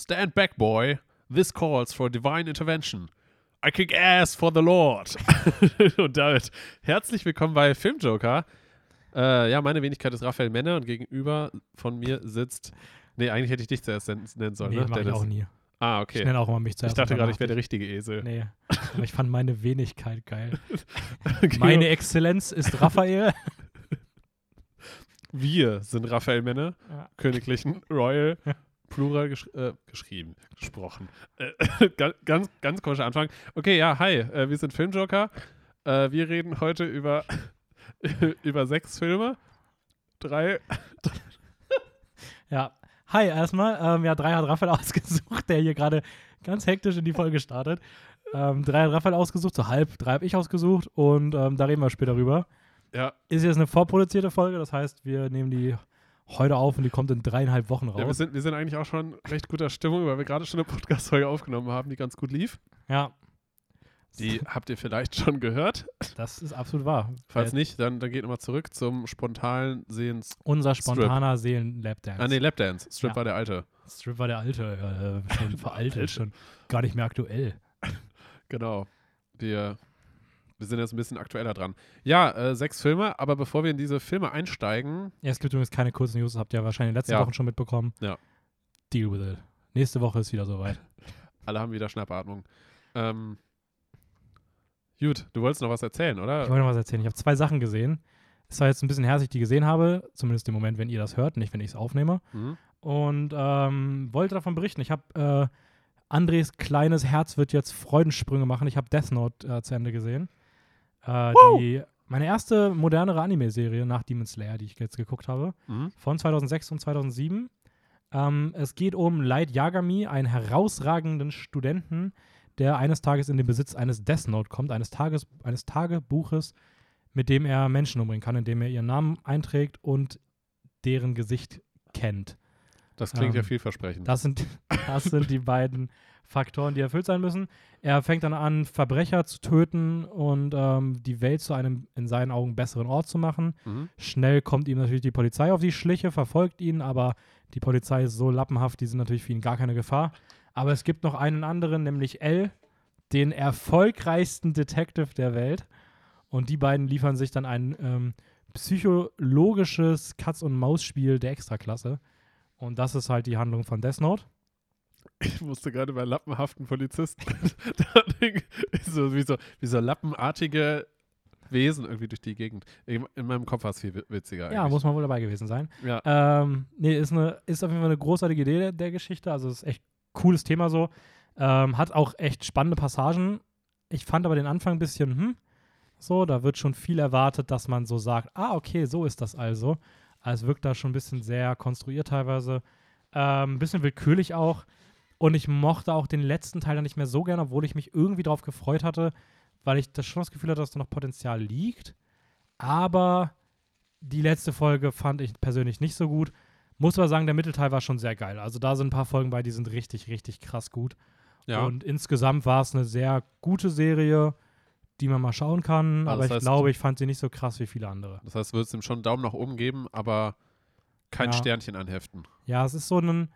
Stand back, boy. This calls for divine intervention. I kick ass for the Lord. und damit herzlich willkommen bei Filmjoker. Äh, ja, meine Wenigkeit ist Raphael Menne und gegenüber von mir sitzt. Nee, eigentlich hätte ich dich zuerst nennen sollen, nee, ne? mach ich auch nie. Ah, Ich okay. nenne auch immer mich zuerst. Ich dachte gerade, ich wäre der richtige Esel. Nee, aber ich fand meine Wenigkeit geil. Okay. Meine Exzellenz ist Raphael. Wir sind Raphael Menne, Ja. königlichen Royal, Plural gesch äh, geschrieben, gesprochen. Äh, ganz, ganz, komischer Anfang. Okay, ja, hi, äh, wir sind Filmjoker. Äh, wir reden heute über, über sechs Filme. Drei. Ja. Hi, erstmal. Ähm, ja, drei hat Raphael ausgesucht, der hier gerade ganz hektisch in die Folge startet. Ähm, drei hat Raphael ausgesucht, so halb. Drei habe ich ausgesucht und ähm, da reden wir später drüber. Ja, Ist jetzt eine vorproduzierte Folge, das heißt, wir nehmen die heute auf und die kommt in dreieinhalb Wochen ja wir, raus. sind, wir sind eigentlich auch schon recht guter Stimmung, weil wir gerade schon eine Podcast-Folge aufgenommen haben, die ganz gut lief. Ja, Die habt ihr vielleicht schon gehört. das ist absolut wahr. Falls nicht, dann, dann geht nochmal zurück zum spontanen Sehens. Unser spontaner Seelen-Lapdance. Ah, nee, Lapdance. Strip Ja. war der alte. Strip war der alte, äh, schon veraltet, schon gar nicht mehr aktuell. Genau. Wir, wir sind jetzt ein bisschen aktueller dran. Ja, äh, sechs Filme, aber bevor wir in diese Filme einsteigen, Ja, es gibt übrigens keine kurzen News, das habt ihr wahrscheinlich in den letzten Ja. Wochen schon mitbekommen. Ja. Deal with it. Nächste Woche ist wieder soweit. alle haben wieder Schnappatmung. Ähm, gut, du wolltest noch was erzählen, oder? Ich wollte noch was erzählen. Ich habe zwei Sachen gesehen. Es war jetzt ein bisschen her, dass ich die gesehen habe, zumindest im Moment, wenn ihr das hört, nicht wenn ich es aufnehme. Mhm. Und ähm, wollte davon berichten. Ich habe äh, Andres kleines Herz wird jetzt Freudensprünge machen. Ich habe Death Note äh, zu Ende gesehen. Äh, die, meine erste modernere Anime-Serie nach Demon Slayer, die ich jetzt geguckt habe. Mhm. von 2006 und 2007. Ähm, es geht um Light Yagami, einen herausragenden Studenten, der eines Tages in den Besitz eines Death Note kommt, eines, Tages, eines Tagebuches, mit dem er Menschen umbringen kann, indem er ihren Namen einträgt und deren Gesicht kennt. Das klingt ja Ähm, vielversprechend. Das sind, das sind die beiden Faktoren, die erfüllt sein müssen. Er fängt dann an, Verbrecher zu töten und ähm, die Welt zu einem in seinen Augen besseren Ort zu machen. Mhm. Schnell kommt ihm natürlich die Polizei auf die Schliche, verfolgt ihn, aber die Polizei ist so lappenhaft, die sind natürlich für ihn gar keine Gefahr. Aber es gibt noch einen anderen, nämlich L, den erfolgreichsten Detective der Welt. Und die beiden liefern sich dann ein ähm, psychologisches Katz-und-Maus-Spiel der Extraklasse. Und das ist halt die Handlung von Death Note. Ich musste gerade bei lappenhaften Polizisten so, wie, so, wie so lappenartige Wesen irgendwie durch die Gegend. In in meinem Kopf war es viel wi- witziger. Ja, eigentlich. muss man wohl dabei gewesen sein. Ja. Ähm, nee, ist, eine, ist auf jeden Fall eine großartige Idee der, der Geschichte. Also ist echt cooles Thema so. Ähm, hat auch echt spannende Passagen. Ich fand aber den Anfang ein bisschen, hm, so, da wird schon viel erwartet, dass man so sagt, ah, okay, so ist das also. Also es wirkt da schon ein bisschen sehr konstruiert teilweise. Ähm, ein bisschen willkürlich auch. Und ich mochte auch den letzten Teil dann nicht mehr so gerne, obwohl ich mich irgendwie darauf gefreut hatte, weil ich das schon das Gefühl hatte, dass da noch Potenzial liegt. Aber die letzte Folge fand ich persönlich nicht so gut. Muss aber sagen, der Mittelteil war schon sehr geil. Also da sind ein paar Folgen bei, die sind richtig, richtig krass gut. ja. Und insgesamt war es eine sehr gute Serie, die man mal schauen kann. Ah, aber ich heißt- glaube, ich fand sie nicht so krass wie viele andere. Das heißt, du würdest ihm schon einen Daumen nach oben geben, aber kein Ja. Sternchen anheften. Ja, es ist so ein.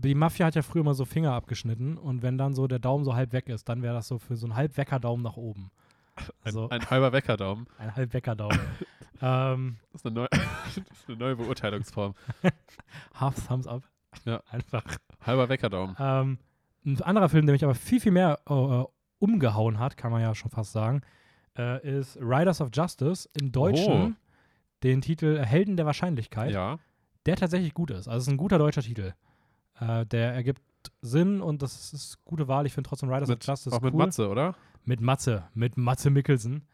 Die Mafia hat ja früher immer so Finger abgeschnitten und wenn dann so der Daumen so halb weg ist, dann wäre das so für so einen Halbwecker-Daumen nach oben. Ein, Also ein halber Weckerdaumen. ein Halbwecker-Daumen. ähm, Das ist eine, neu das ist eine neue Beurteilungsform. half Thumbs up. Ja. Einfach. Halber Weckerdaumen. Ähm, ein anderer Film, der mich aber viel, viel mehr äh, umgehauen hat, kann man ja schon fast sagen, äh, ist Riders of Justice im Deutschen. Oh. Den Titel Helden der Wahrscheinlichkeit, Ja. der tatsächlich gut ist. Also es ist ein guter deutscher Titel. Äh, der ergibt Sinn und das ist gute Wahl. Ich finde trotzdem Riders Mit, of Justice auch mit cool. Matze, oder? Mit Matze, mit Matze Mikkelsen.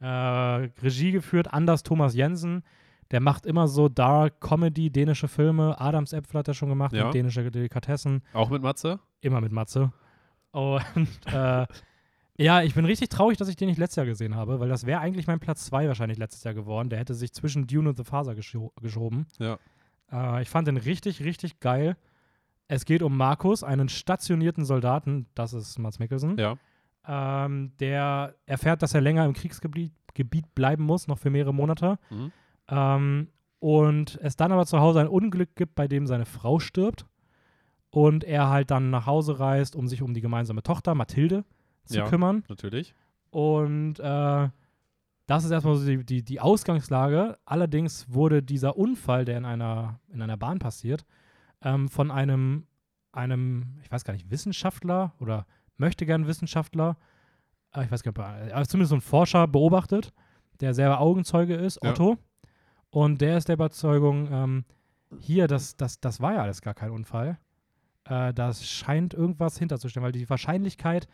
Äh, Regie geführt, Anders Thomas Jensen. Der macht immer so Dark Comedy, dänische Filme. Adams Äpfel hat er schon gemacht, Ja. mit dänische Delikatessen. Auch mit Matze? Immer mit Matze. Und äh, ja, ich bin richtig traurig, dass ich den nicht letztes Jahr gesehen habe, weil das wäre eigentlich mein Platz 2 wahrscheinlich letztes Jahr geworden. Der hätte sich zwischen Dune und The gescho geschoben. Ja. Äh, ich fand den richtig, richtig geil. Es geht um Markus, einen stationierten Soldaten, das ist Mats Mikkelsen, Ja. ähm, der erfährt, dass er länger im Kriegsgebiet Gebiet bleiben muss, noch für mehrere Monate. Mhm. Ähm, und es dann aber zu Hause ein Unglück gibt, bei dem seine Frau stirbt. und er halt dann nach Hause reist, um sich um die gemeinsame Tochter Mathilde zu Ja. kümmern. Natürlich. Und äh, das ist erstmal so die, die, die Ausgangslage. Allerdings wurde dieser Unfall, der in einer, in einer Bahn passiert, ähm, von einem, einem, ich weiß gar nicht, Wissenschaftler oder möchte gern Wissenschaftler, äh, ich weiß gar nicht, ob er- also zumindest so ein Forscher beobachtet, der selber Augenzeuge ist, Ja. Otto. Und der ist der Überzeugung, ähm, hier, das, das, das war ja alles gar kein Unfall. Äh, da scheint irgendwas hinterzustehen, weil die Wahrscheinlichkeit,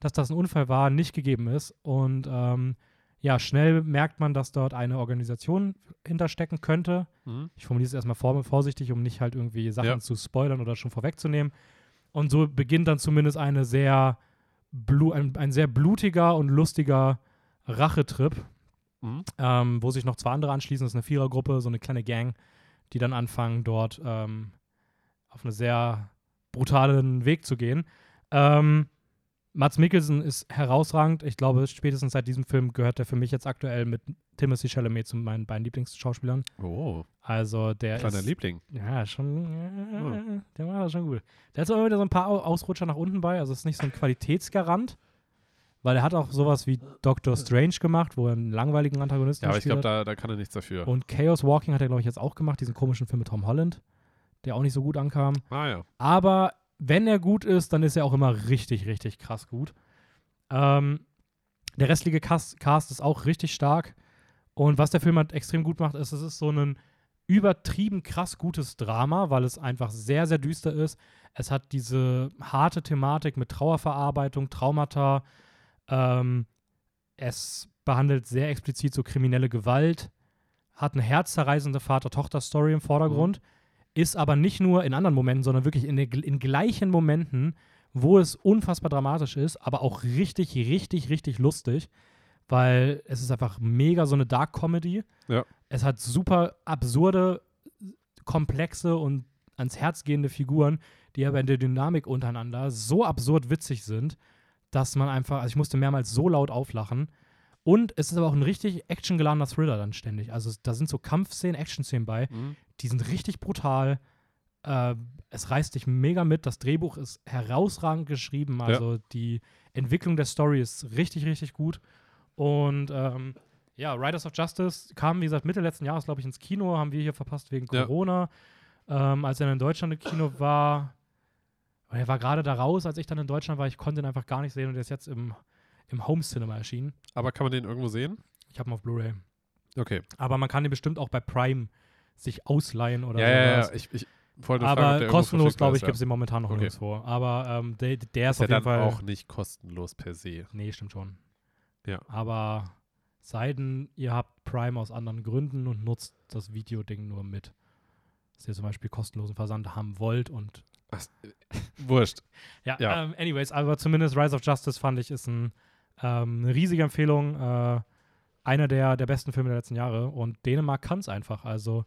dass das ein Unfall war, nicht gegeben ist. Und ähm, ja, schnell merkt man, dass dort eine Organisation hinterstecken könnte. Mhm. Ich formuliere es erstmal vor, vorsichtig, um nicht halt irgendwie Sachen Ja. zu spoilern oder schon vorwegzunehmen. Und so beginnt dann zumindest eine sehr ein, ein sehr blutiger und lustiger Rachetrip, Mhm. ähm, wo sich noch zwei andere anschließen. Das ist eine Vierergruppe, so eine kleine Gang, die dann anfangen, dort ähm, auf einen sehr brutalen Weg zu gehen. Ähm, Mats Mikkelsen ist herausragend. Ich glaube, spätestens seit diesem Film gehört er für mich jetzt aktuell mit Timothy Chalamet zu meinen beiden Lieblingsschauspielern. Oh, Also der kleiner ist, Liebling. ja, schon, äh, der war das schon gut. Der hat immer wieder so ein paar Au- Ausrutscher nach unten bei, also ist nicht so ein Qualitätsgarant, weil er hat auch sowas wie Doctor Strange gemacht, wo er einen langweiligen Antagonisten Ja, aber ich glaube, da, da kann er nichts dafür. Und Chaos Walking hat er, glaube ich, jetzt auch gemacht, diesen komischen Film mit Tom Holland, der auch nicht so gut ankam. ah ja. Aber wenn er gut ist, dann ist er auch immer richtig, richtig krass gut. Ähm, der restliche Cast, Cast ist auch richtig stark. Und was der Film halt extrem gut macht, ist, es ist so ein übertrieben krass gutes Drama, weil es einfach sehr, sehr düster ist. Es hat diese harte Thematik mit Trauerverarbeitung, Traumata. Ähm, es behandelt sehr explizit so kriminelle Gewalt, hat eine herzzerreißende Vater-Tochter-Story im Vordergrund, ist aber nicht nur in anderen Momenten, sondern wirklich in, der, in gleichen Momenten, wo es unfassbar dramatisch ist, aber auch richtig, richtig, richtig lustig, weil es ist einfach mega so eine Dark Comedy. Ja. Es hat super absurde, komplexe und ans Herz gehende Figuren, die aber in der Dynamik untereinander so absurd witzig sind, dass man einfach, also ich musste mehrmals so laut auflachen. Und es ist aber auch ein richtig actiongeladener Thriller dann ständig. Also da sind so Kampfszenen, Action-Szenen bei, Mhm. Die sind richtig brutal. Äh, es reißt dich mega mit. Das Drehbuch ist herausragend geschrieben. Also die Entwicklung der Story ist richtig, richtig gut. Und ähm, ja, Riders of Justice kam, wie gesagt, Mitte letzten Jahres, glaube ich, ins Kino. Haben wir hier verpasst wegen Ja. Corona. Ähm, als er in Deutschland im Kino war, er war gerade da raus, als ich dann in Deutschland war. Ich konnte ihn einfach gar nicht sehen und er ist jetzt im, im Home Cinema erschienen. Aber kann man den irgendwo sehen? Ich habe ihn auf Blu-ray. Okay. Aber man kann den bestimmt auch bei Prime sich ausleihen oder Ja, ja, sowas. ja. Ich, ich wollte fragen, ob Aber irgendwo kostenlos, glaube ich, ist, gibt es den momentan noch Okay. nirgendwo. Aber ähm, der, der ist, Ist ja auf jeden dann Fall. auch nicht kostenlos per se. Nee, stimmt schon. Ja. Aber Seiden, ihr habt Prime aus anderen Gründen und nutzt das Videoding nur mit. Dass ihr zum Beispiel kostenlosen Versand haben wollt und Ach, wurscht. ja, Ja. Ähm, anyways, aber zumindest Rise of Justice fand ich ist ein, ähm, eine riesige Empfehlung. Äh, einer der, der besten Filme der letzten Jahre. Und Dänemark kann es einfach. Also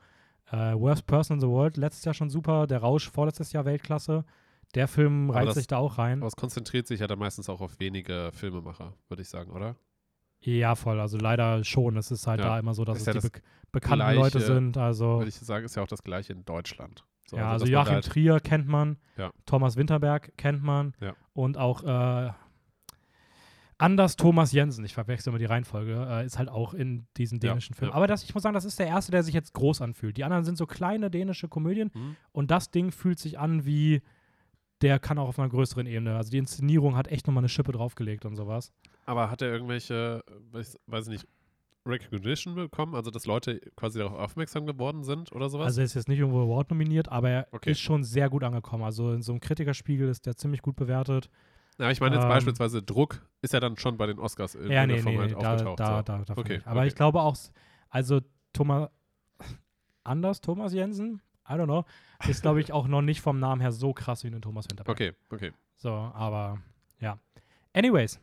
äh, Worst Person in the World, letztes Jahr schon super. Der Rausch, vorletztes Jahr Weltklasse. Der Film reizt das- sich da auch rein. Aber es konzentriert sich ja dann meistens auch auf wenige Filmemacher, würde ich sagen, oder? Ja, voll. Also leider schon. Es ist halt Ja. da immer so, dass Ist es ja die das be bekannten Gleiche, Leute sind. Also, Würde ich sagen, ist ja auch das gleiche in Deutschland. So, ja, also man Joachim halt- Trier kennt man. Ja. Thomas Winterberg kennt man. Und auch äh, Anders Thomas Jensen, ich verwechsel immer die Reihenfolge, äh, ist halt auch in diesen Ja, dänischen Filmen. ja. Aber das, ich muss sagen, das ist der erste, der sich jetzt groß anfühlt. Die anderen sind so kleine dänische Komödien Hm? und das Ding fühlt sich an wie, der kann auch auf einer größeren Ebene. Also die Inszenierung hat echt nochmal eine Schippe draufgelegt und sowas. Aber hat er irgendwelche, weiß, weiß ich nicht, Recognition bekommen? Also, dass Leute quasi darauf aufmerksam geworden sind oder sowas? Also er ist jetzt nicht irgendwo Award nominiert, aber er Okay. ist schon sehr gut angekommen. Also in so einem Kritikerspiegel ist der ziemlich gut bewertet. Ja, ich meine jetzt ähm, beispielsweise Druck ist ja dann schon bei den Oscars in ja, nee, Form nee, halt da, aufgetaucht. da, so. da, davon Okay, nicht. Aber okay. ich glaube auch, also Thomas, anders Thomas Jensen, I don't know, ist glaube ich auch noch nicht vom Namen her so krass wie ein Thomas Winterberg. Okay, okay. So, aber ja. Anyways,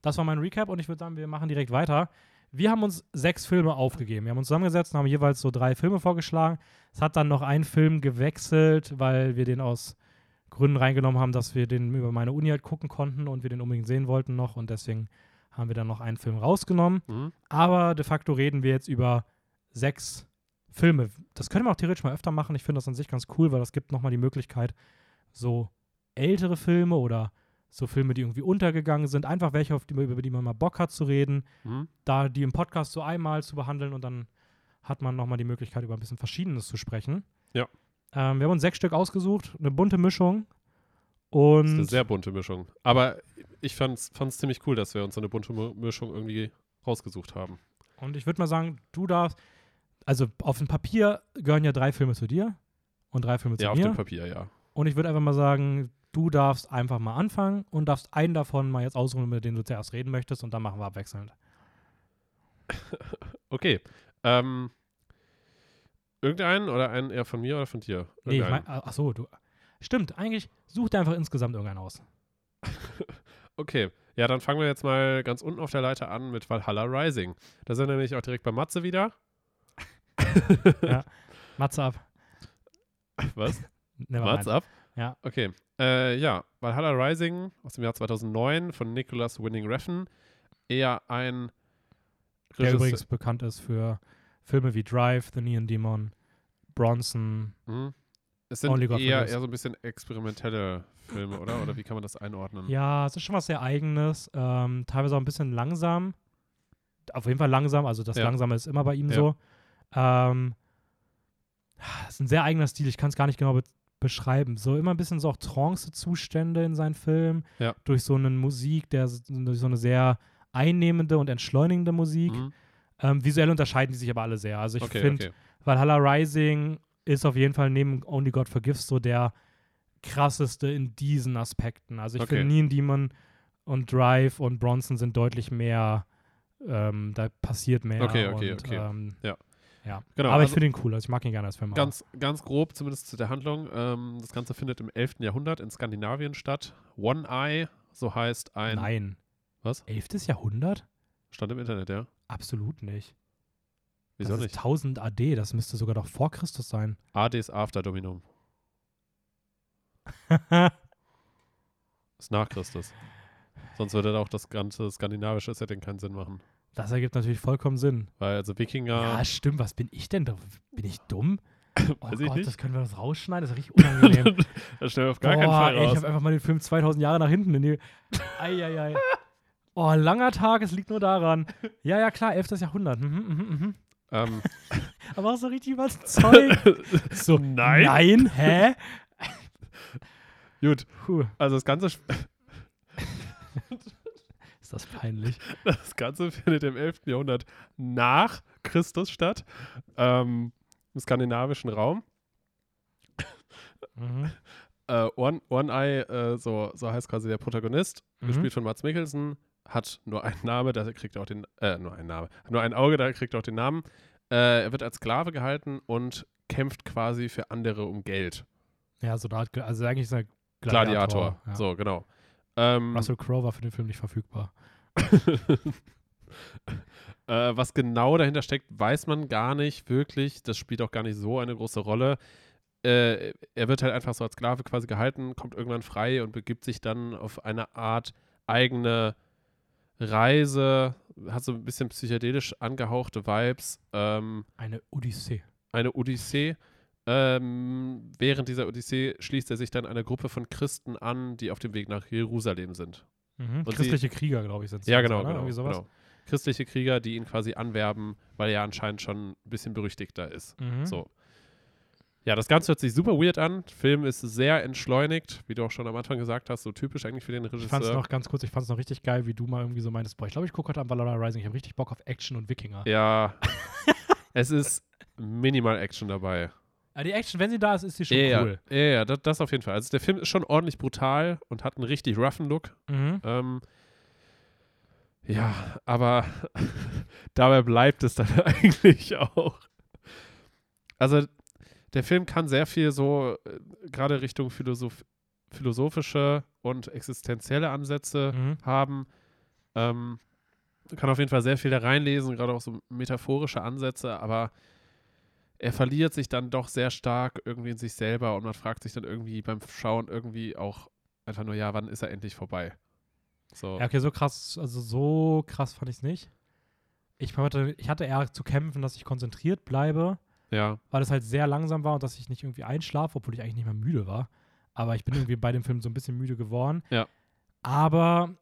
das war mein Recap und ich würde sagen, wir machen direkt weiter. Wir haben uns sechs Filme aufgegeben. Wir haben uns zusammengesetzt und haben jeweils so drei Filme vorgeschlagen. Es hat dann noch ein Film gewechselt, weil wir den aus Gründen reingenommen haben, dass wir den über meine Uni halt gucken konnten und wir den unbedingt sehen wollten noch und deswegen haben wir dann noch einen Film rausgenommen. Mhm. Aber de facto reden wir jetzt über sechs Filme. Das können wir auch theoretisch mal öfter machen. Ich finde das an sich ganz cool, weil das gibt nochmal die Möglichkeit, so ältere Filme oder so Filme, die irgendwie untergegangen sind, einfach welche, auf die, über die man mal Bock hat zu reden, Hm? da die im Podcast so einmal zu behandeln und dann hat man nochmal die Möglichkeit, über ein bisschen Verschiedenes zu sprechen. Ja. Ähm, wir haben uns sechs Stück ausgesucht, eine bunte Mischung. Das ist eine Und sehr bunte Mischung. Aber ich fand es ziemlich cool, dass wir uns so eine bunte Mi- Mischung irgendwie rausgesucht haben. Und ich würde mal sagen, du darfst, also auf dem Papier gehören ja drei Filme zu dir und drei Filme zu Ja, auf mir. dem Papier, ja. Und ich würde einfach mal sagen, du darfst einfach mal anfangen und darfst einen davon mal jetzt ausruhen, mit dem du zuerst reden möchtest und dann machen wir abwechselnd. Okay. Ähm, irgendeinen oder einen eher von mir oder von dir? Nee, ich mein, ach so, du. Stimmt, eigentlich such dir einfach insgesamt irgendeinen aus. Okay. Ja, dann fangen wir jetzt mal ganz unten auf der Leiter an mit Valhalla Rising. Da sind wir nämlich auch direkt bei Matze wieder. Matze ab. Was? Mind. up? Ja. Okay. Äh, ja, Valhalla Rising aus dem Jahr 2009 von Nicholas Winning Refn. Eher ein Der Regisseur- übrigens bekannt ist für Filme wie Drive, The Neon Demon, Bronson. Hm. Es sind Only God eher, eher so ein bisschen experimentelle Filme, oder? Oder wie kann man das einordnen? Ja, es ist schon was sehr Eigenes. Ähm, teilweise auch ein bisschen langsam. Auf jeden Fall langsam, also das Ja. Langsame ist immer bei ihm Ja. so. Ähm, es ist ein sehr eigener Stil, ich kann es gar nicht genau be beschreiben. So immer ein bisschen so auch Trance-Zustände in seinen Filmen. Ja. Durch so eine Musik, der durch so eine sehr einnehmende und entschleunigende Musik. Hm. Ähm, visuell unterscheiden die sich aber alle sehr. Also ich Okay, finde, okay. Valhalla Rising ist auf jeden Fall neben Only God Forgives so der krasseste in diesen Aspekten. Also ich Okay. finde Neon Demon und Drive und Bronson sind deutlich mehr, ähm, da passiert mehr. Okay, okay, und, okay. Ähm, Ja. ja. Genau, Aber ich also- finde ihn cool, also ich mag ihn gerne als Film. Ganz, ganz grob, zumindest zu der Handlung. Ähm, das Ganze findet im 11. Jahrhundert in Skandinavien statt. One Eye, so heißt ein. Nein. Was? 11. Jahrhundert? Stand im Internet, ja. Absolut nicht. Wieso das nicht? Ist 1000 AD, das müsste sogar doch vor Christus sein. Ades After Dominum. Ist nach Christus. Sonst würde auch das ganze skandinavische Setting keinen Sinn machen. das ergibt natürlich vollkommen Sinn. Weil also Wikinger. Ja, stimmt. Was bin ich denn? Bin ich dumm? Oh Weiß Gott, das können wir das rausschneiden. Das ist richtig unangenehm. das stellen wir auf gar keinen Boah, Fall ey, ich raus. habe einfach mal den Film 2000 Jahre nach hinten in die. Eieiei. Oh, langer Tag, es liegt nur daran. Ja, ja, klar, 11. Jahrhundert. Mhm, mhm, mhm. Ähm, Aber auch so richtig was Zeug. So, Nein. Nein, hä? gut, Puh, also das Ganze, ist das peinlich. das Ganze findet im 11. Jahrhundert nach Christus statt. Ähm, Im skandinavischen Raum. Mhm. Äh, One, One Eye, äh, so, so heißt quasi der Protagonist, Mhm. gespielt von Mats Mikkelsen, hat nur einen Name, da kriegt er auch den, äh, nur einen Name, nur ein Auge, da kriegt er auch den Namen. Äh, er wird als Sklave gehalten und kämpft quasi für andere um Geld. Ja, so da, also eigentlich ist er Gladiator. Ja. So, genau. Ähm, Russell Crowe war für den Film nicht verfügbar. äh, was genau dahinter steckt, weiß man gar nicht wirklich. Das spielt auch gar nicht so eine große Rolle. Äh, er wird halt einfach so als Sklave quasi gehalten, kommt irgendwann frei und begibt sich dann auf eine Art eigene Reise, hat so ein bisschen psychedelisch angehauchte Vibes, ähm, Eine Odyssee. eine Odyssee. Ähm, während dieser Odyssee schließt er sich dann einer Gruppe von Christen an, die auf dem Weg nach Jerusalem sind. Mhm. Christliche Krieger, glaube ich, sind Ja, so, genau, oder? genau, genau. Christliche Krieger, die ihn quasi anwerben, weil er anscheinend schon ein bisschen berüchtigter ist. Mhm. So. Ja, das Ganze hört sich super weird an. Der Film ist sehr entschleunigt, wie du auch schon am Anfang gesagt hast, so typisch eigentlich für den Ich fand es Regisseur. noch ganz kurz, ich fand es noch richtig geil, wie du mal irgendwie so meintest, boah, ich glaube, ich gucke heute an Valhalla Rising, ich habe richtig Bock auf Action und Wikinger. Ja, es ist minimal Action dabei. Ja, die Action, wenn sie da ist, ist sie schon ja, cool. ja, ja, das, das auf jeden Fall. Also der Film ist schon ordentlich brutal und hat einen richtig roughen Look. Mhm. Ähm, ja, aber dabei bleibt es dann eigentlich auch. Also der Film kann sehr viel so, äh, gerade Richtung Philosoph philosophische und existenzielle Ansätze Mhm. haben. Ähm, kann auf jeden Fall sehr viel da reinlesen, gerade auch so metaphorische Ansätze, aber er verliert sich dann doch sehr stark irgendwie in sich selber und man fragt sich dann irgendwie beim Schauen irgendwie auch einfach nur, ja, wann ist er endlich vorbei? So. Ja, okay, so krass, also so krass fand ich es nicht. Ich hatte, ich hatte eher zu kämpfen, dass ich konzentriert bleibe, Ja, weil es halt sehr langsam war und dass ich nicht irgendwie einschlafe, obwohl ich eigentlich nicht mehr müde war. aber ich bin irgendwie bei dem Film so ein bisschen müde geworden. Ja. Aber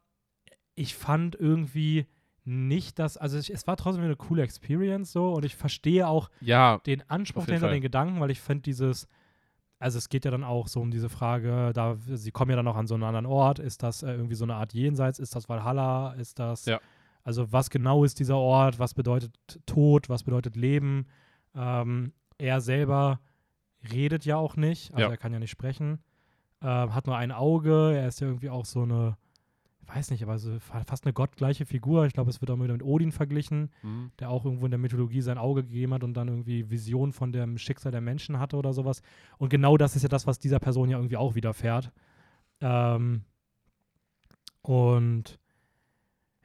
ich fand irgendwie nicht, dass, also ich, es war trotzdem eine coole Experience so und ich verstehe auch Ja, den Anspruch dahinter, Fall. den Gedanken, weil ich finde dieses, also es geht ja dann auch so um diese Frage, da sie kommen ja dann auch an so einen anderen Ort, ist das äh, irgendwie so eine Art Jenseits, ist das Valhalla, ist das, Ja. also was genau ist dieser Ort, was bedeutet Tod, was bedeutet Leben? Ähm, er selber redet ja auch nicht, also Ja. er kann ja nicht sprechen, ähm, hat nur ein Auge, er ist ja irgendwie auch so eine, ich weiß nicht, aber so fa- fast eine gottgleiche Figur. Ich glaube, es wird auch wieder mit Odin verglichen mhm. der auch irgendwo in der Mythologie sein Auge gegeben hat und dann irgendwie Visionen von dem Schicksal der Menschen hatte oder sowas. Und genau das ist ja das, was dieser Person ja irgendwie auch widerfährt. Ähm, und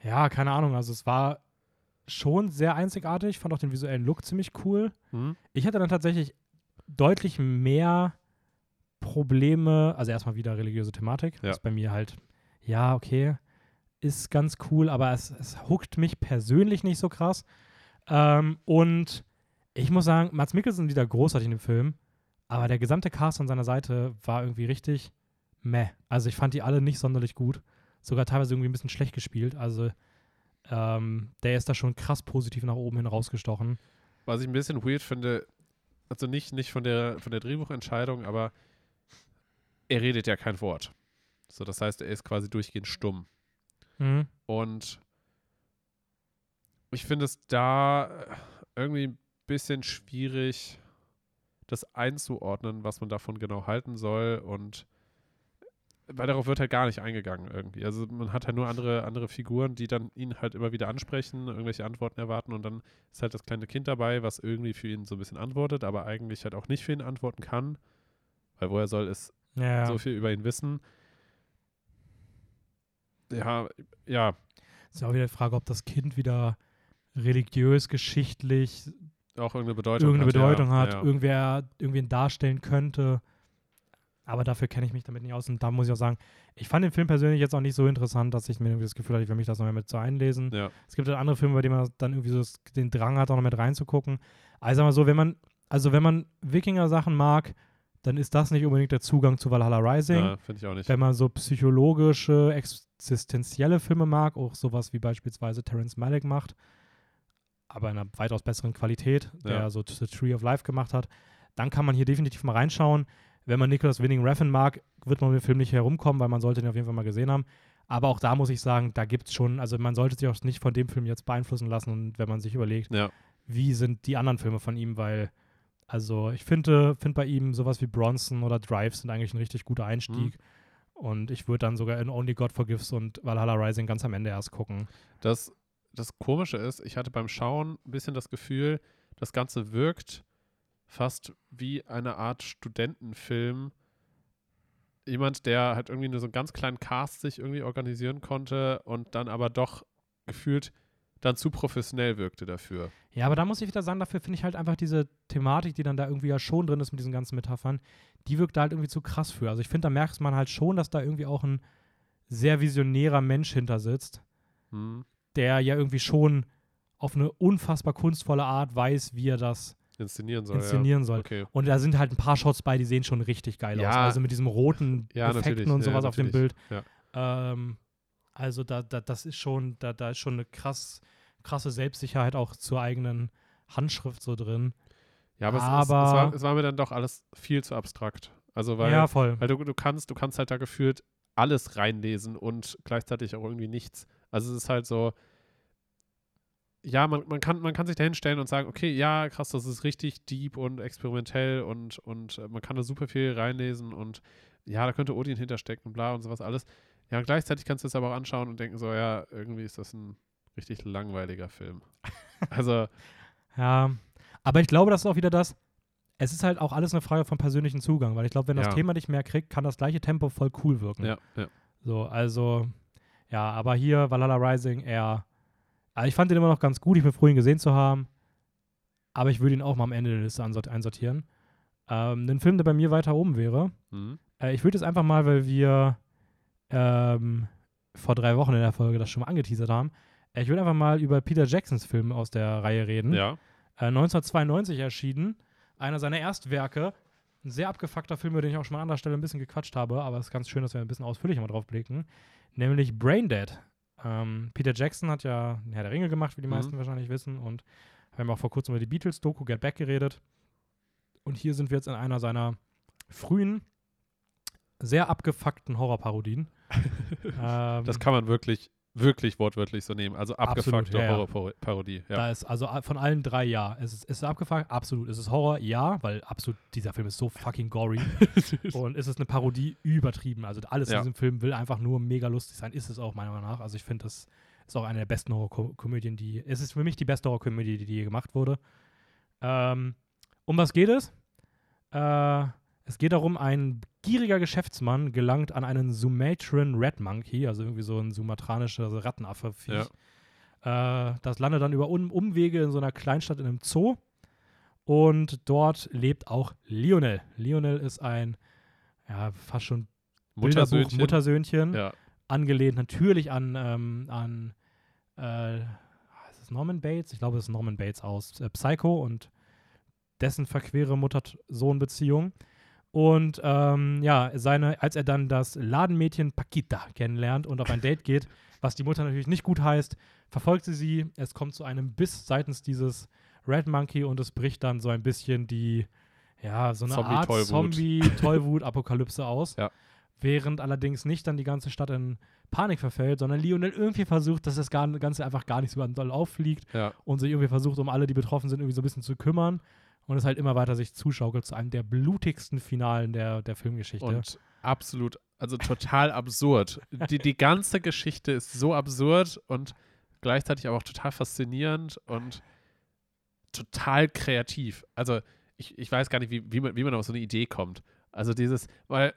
ja, keine Ahnung, also es war schon sehr einzigartig, fand auch den visuellen Look ziemlich cool. Mhm. Ich hatte dann tatsächlich deutlich mehr Probleme, also erstmal wieder religiöse Thematik, Ja. ist bei mir halt, ja, okay, ist ganz cool, aber es, es huckt mich persönlich nicht so krass. Ähm, und ich muss sagen, Mats Mikkelsen wieder großartig in dem Film, aber der gesamte Cast an seiner Seite war irgendwie richtig meh. Also ich fand die alle nicht sonderlich gut, sogar teilweise irgendwie ein bisschen schlecht gespielt. Also ähm, der ist da schon krass positiv nach oben hin rausgestochen. Was ich ein bisschen weird finde, also nicht, nicht von der von der Drehbuchentscheidung, aber er redet ja kein Wort. So, das heißt, er ist quasi durchgehend stumm. Mhm. Und ich finde es da irgendwie ein bisschen schwierig, das einzuordnen, was man davon genau halten soll. Und weil darauf wird halt gar nicht eingegangen irgendwie. Also man hat halt nur andere, andere Figuren, die dann ihn halt immer wieder ansprechen, irgendwelche Antworten erwarten und dann ist halt das kleine Kind dabei, was irgendwie für ihn so ein bisschen antwortet, aber eigentlich halt auch nicht für ihn antworten kann. Weil woher soll es Ja, so viel über ihn wissen? Ja, ja, Ist ja auch wieder die Frage, ob das Kind wieder religiös, geschichtlich auch irgendeine Bedeutung irgendeine hat. Bedeutung ja, hat, Ja. irgendwer irgendwen darstellen könnte. Aber dafür kenne ich mich damit nicht aus. Und da muss ich auch sagen, ich fand den Film persönlich jetzt auch nicht so interessant, dass ich mir irgendwie das Gefühl hatte, ich will mich das noch mehr mit so einlesen. ja. Es gibt halt andere Filme, bei denen man dann irgendwie so den Drang hat, auch noch mit reinzugucken. Also mal so, wenn man, also wenn man Wikinger-Sachen mag, dann ist das nicht unbedingt der Zugang zu Valhalla Rising. ja finde ich auch nicht. Wenn man so psychologische, existenzielle Filme mag, auch sowas wie beispielsweise Terrence Malick macht, aber in einer weitaus besseren Qualität, der Ja. so The Tree of Life gemacht hat, dann kann man hier definitiv mal reinschauen. Wenn man Nicholas Winning Refn mag, wird man mit dem Film nicht herumkommen, weil man sollte ihn auf jeden Fall mal gesehen haben. Aber auch da muss ich sagen, da gibt es schon, also man sollte sich auch nicht von dem Film jetzt beeinflussen lassen und wenn man sich überlegt, Ja, wie sind die anderen Filme von ihm, weil, also ich finde, finde bei ihm sowas wie Bronson oder Drive sind eigentlich ein richtig guter Einstieg. Mhm. Und ich würde dann sogar in Only God Forgives und Valhalla Rising ganz am Ende erst gucken. das, das Komische ist, ich hatte beim Schauen ein bisschen das Gefühl, das Ganze wirkt fast wie eine Art Studentenfilm. Jemand, der halt irgendwie nur so einen ganz kleinen Cast sich irgendwie organisieren konnte und dann aber doch gefühlt dann zu professionell wirkte dafür. Ja, aber da muss ich wieder sagen, dafür finde ich halt einfach diese Thematik, die dann da irgendwie ja schon drin ist mit diesen ganzen Metaphern, die wirkt da halt irgendwie zu krass für. Also ich finde, da merkt man halt schon, dass da irgendwie auch ein sehr visionärer Mensch hinter sitzt, Hm. der ja irgendwie schon auf eine unfassbar kunstvolle Art weiß, wie er das Inszenieren soll. inszenieren ja. soll. Okay. Und da sind halt ein paar Shots bei, die sehen schon richtig geil aus. Ja. Also mit diesem roten Ja, Effekten und sowas auf dem Bild. Ähm, also da, da, das ist schon, da, da ist schon eine krass, krasse Selbstsicherheit auch zur eigenen Handschrift so drin. Ja, aber, es, es, es, Aber- war, es war mir dann doch alles viel zu abstrakt. Also weil, ja, voll. weil du, du kannst, du kannst halt da gefühlt alles reinlesen und gleichzeitig auch irgendwie nichts. Also es ist halt so, ja, man, man, kann, man kann sich da hinstellen und sagen, okay, ja, krass, das ist richtig deep und experimentell und, und äh, man kann da super viel reinlesen und ja, da könnte Odin hinterstecken und bla und sowas alles. Ja, und gleichzeitig kannst du es aber auch anschauen und denken so, ja, irgendwie ist das ein richtig langweiliger Film. Also, Ja, aber ich glaube, das ist auch wieder das. Es ist halt auch alles eine Frage von persönlichen Zugang, weil ich glaube, wenn das Ja. Thema nicht mehr kriegt, kann das gleiche Tempo voll cool wirken. ja, ja. So, also, ja, aber hier Valhalla Rising eher. Also ich fand den immer noch ganz gut, ich bin froh, ihn gesehen zu haben. Aber ich würde ihn auch mal am Ende der Liste einsortieren. Ähm, ein Film, der bei mir weiter oben wäre. Mhm. Äh, ich würde jetzt einfach mal, weil wir ähm, vor drei Wochen in der Folge das schon mal angeteasert haben, äh, ich würde einfach mal über Peter Jacksons Film aus der Reihe reden. Ja. Äh, 1992 erschienen. Einer seiner Erstwerke. ein sehr abgefuckter Film, über den ich auch schon mal an anderer Stelle ein bisschen gequatscht habe, aber es ist ganz schön, dass wir ein bisschen ausführlicher mal drauf blicken. Nämlich Braindead. Ähm, Peter Jackson hat ja Herr der Ringe gemacht, wie die Mhm. meisten wahrscheinlich wissen. Und wir haben auch vor kurzem über die Beatles-Doku Get Back geredet. Und hier sind wir jetzt in einer seiner frühen, sehr abgefuckten Horrorparodien. ähm, Das kann man wirklich, wirklich wortwörtlich so nehmen. Also abgefuckte ja. Horrorparodie. Ja. Da ist also von allen drei ja. Es ist, ist es abgefuckt? Absolut. Ist es Horror? Ja, weil absolut dieser Film ist so fucking gory. Und ist es eine Parodie? Übertrieben. Also alles Ja. in diesem Film will einfach nur mega lustig sein. Ist es auch meiner Meinung nach. Also ich finde, das ist auch eine der besten Horrorkomödien, die. Es ist für mich die beste Horrorkomödie, die, je gemacht wurde. Ähm, um was geht es? Äh, es geht darum, ein gieriger Geschäftsmann gelangt an einen Sumatran Red Monkey, also irgendwie so ein sumatranischer Rattenaffe. Äh, das landet dann über um Umwege in so einer Kleinstadt in einem Zoo. Und dort lebt auch Lionel. Lionel ist ein, ja, fast schon Bilderbuch Muttersöhnchen. Muttersöhnchen. Ja. Angelehnt natürlich an, ähm, an äh, ist es Norman Bates? Ich glaube, es ist Norman Bates aus äh, Psycho und dessen verquere Mutter-Sohn-Beziehung. Und ähm, ja, seine, als er dann das Ladenmädchen Paquita kennenlernt und auf ein Date geht, was die Mutter natürlich nicht gut heißt, verfolgt sie sie. Es kommt zu einem Biss seitens dieses Red Monkey und es bricht dann so ein bisschen die, ja, so eine Art Zombie-Tollwut. Zombie-Tollwut-Apokalypse aus. Ja. Während allerdings nicht dann die ganze Stadt in Panik verfällt, sondern Lionel irgendwie versucht, dass das Ganze einfach gar nicht so doll auffliegt Ja. und sich irgendwie versucht, um alle, die betroffen sind, irgendwie so ein bisschen zu kümmern und es halt immer weiter sich zuschaukelt zu einem der blutigsten Finalen der, der Filmgeschichte. Und absolut, also total absurd. Die, die ganze Geschichte ist so absurd und gleichzeitig aber auch total faszinierend und total kreativ. Also ich, ich weiß gar nicht, wie, wie, man, wie man auf so eine Idee kommt. Also dieses, weil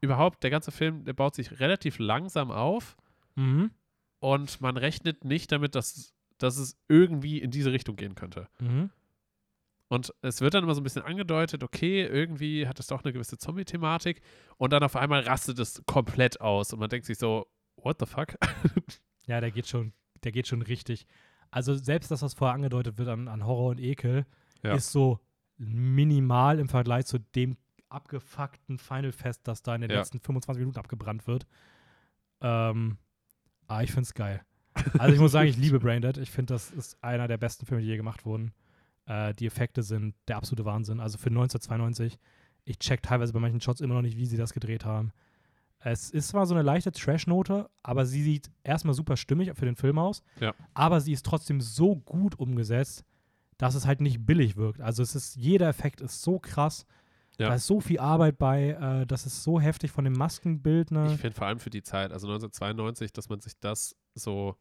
überhaupt der ganze Film, der baut sich relativ langsam auf mhm. und man rechnet nicht damit, dass, dass es irgendwie in diese Richtung gehen könnte. Mhm. Und es wird dann immer so ein bisschen angedeutet, okay, irgendwie hat es doch eine gewisse Zombie-Thematik. Und dann auf einmal rastet es komplett aus. Und man denkt sich so, what the fuck? Ja, der geht schon, der geht schon richtig. Also selbst das, was vorher angedeutet wird an, an Horror und Ekel, Ja. ist so minimal im Vergleich zu dem abgefuckten Final Fest, das da in den Ja. letzten 25 Minuten abgebrannt wird. Ähm, ah, ich find's geil. Also ich muss sagen, ich liebe Braindead. Ich finde, das ist einer der besten Filme, die je gemacht wurden. Äh, die Effekte sind der absolute Wahnsinn. Also für 1992, ich check teilweise bei manchen Shots immer noch nicht, wie sie das gedreht haben. Es ist zwar so eine leichte Trash-Note, aber sie sieht erstmal super stimmig für den Film aus. Ja. Aber sie ist trotzdem so gut umgesetzt, dass es halt nicht billig wirkt. Also es ist, jeder Effekt ist so krass. Ja. Da ist so viel Arbeit bei, äh, das ist so heftig von dem Maskenbildner. Ich finde vor allem für die Zeit, also 1992, dass man sich das so.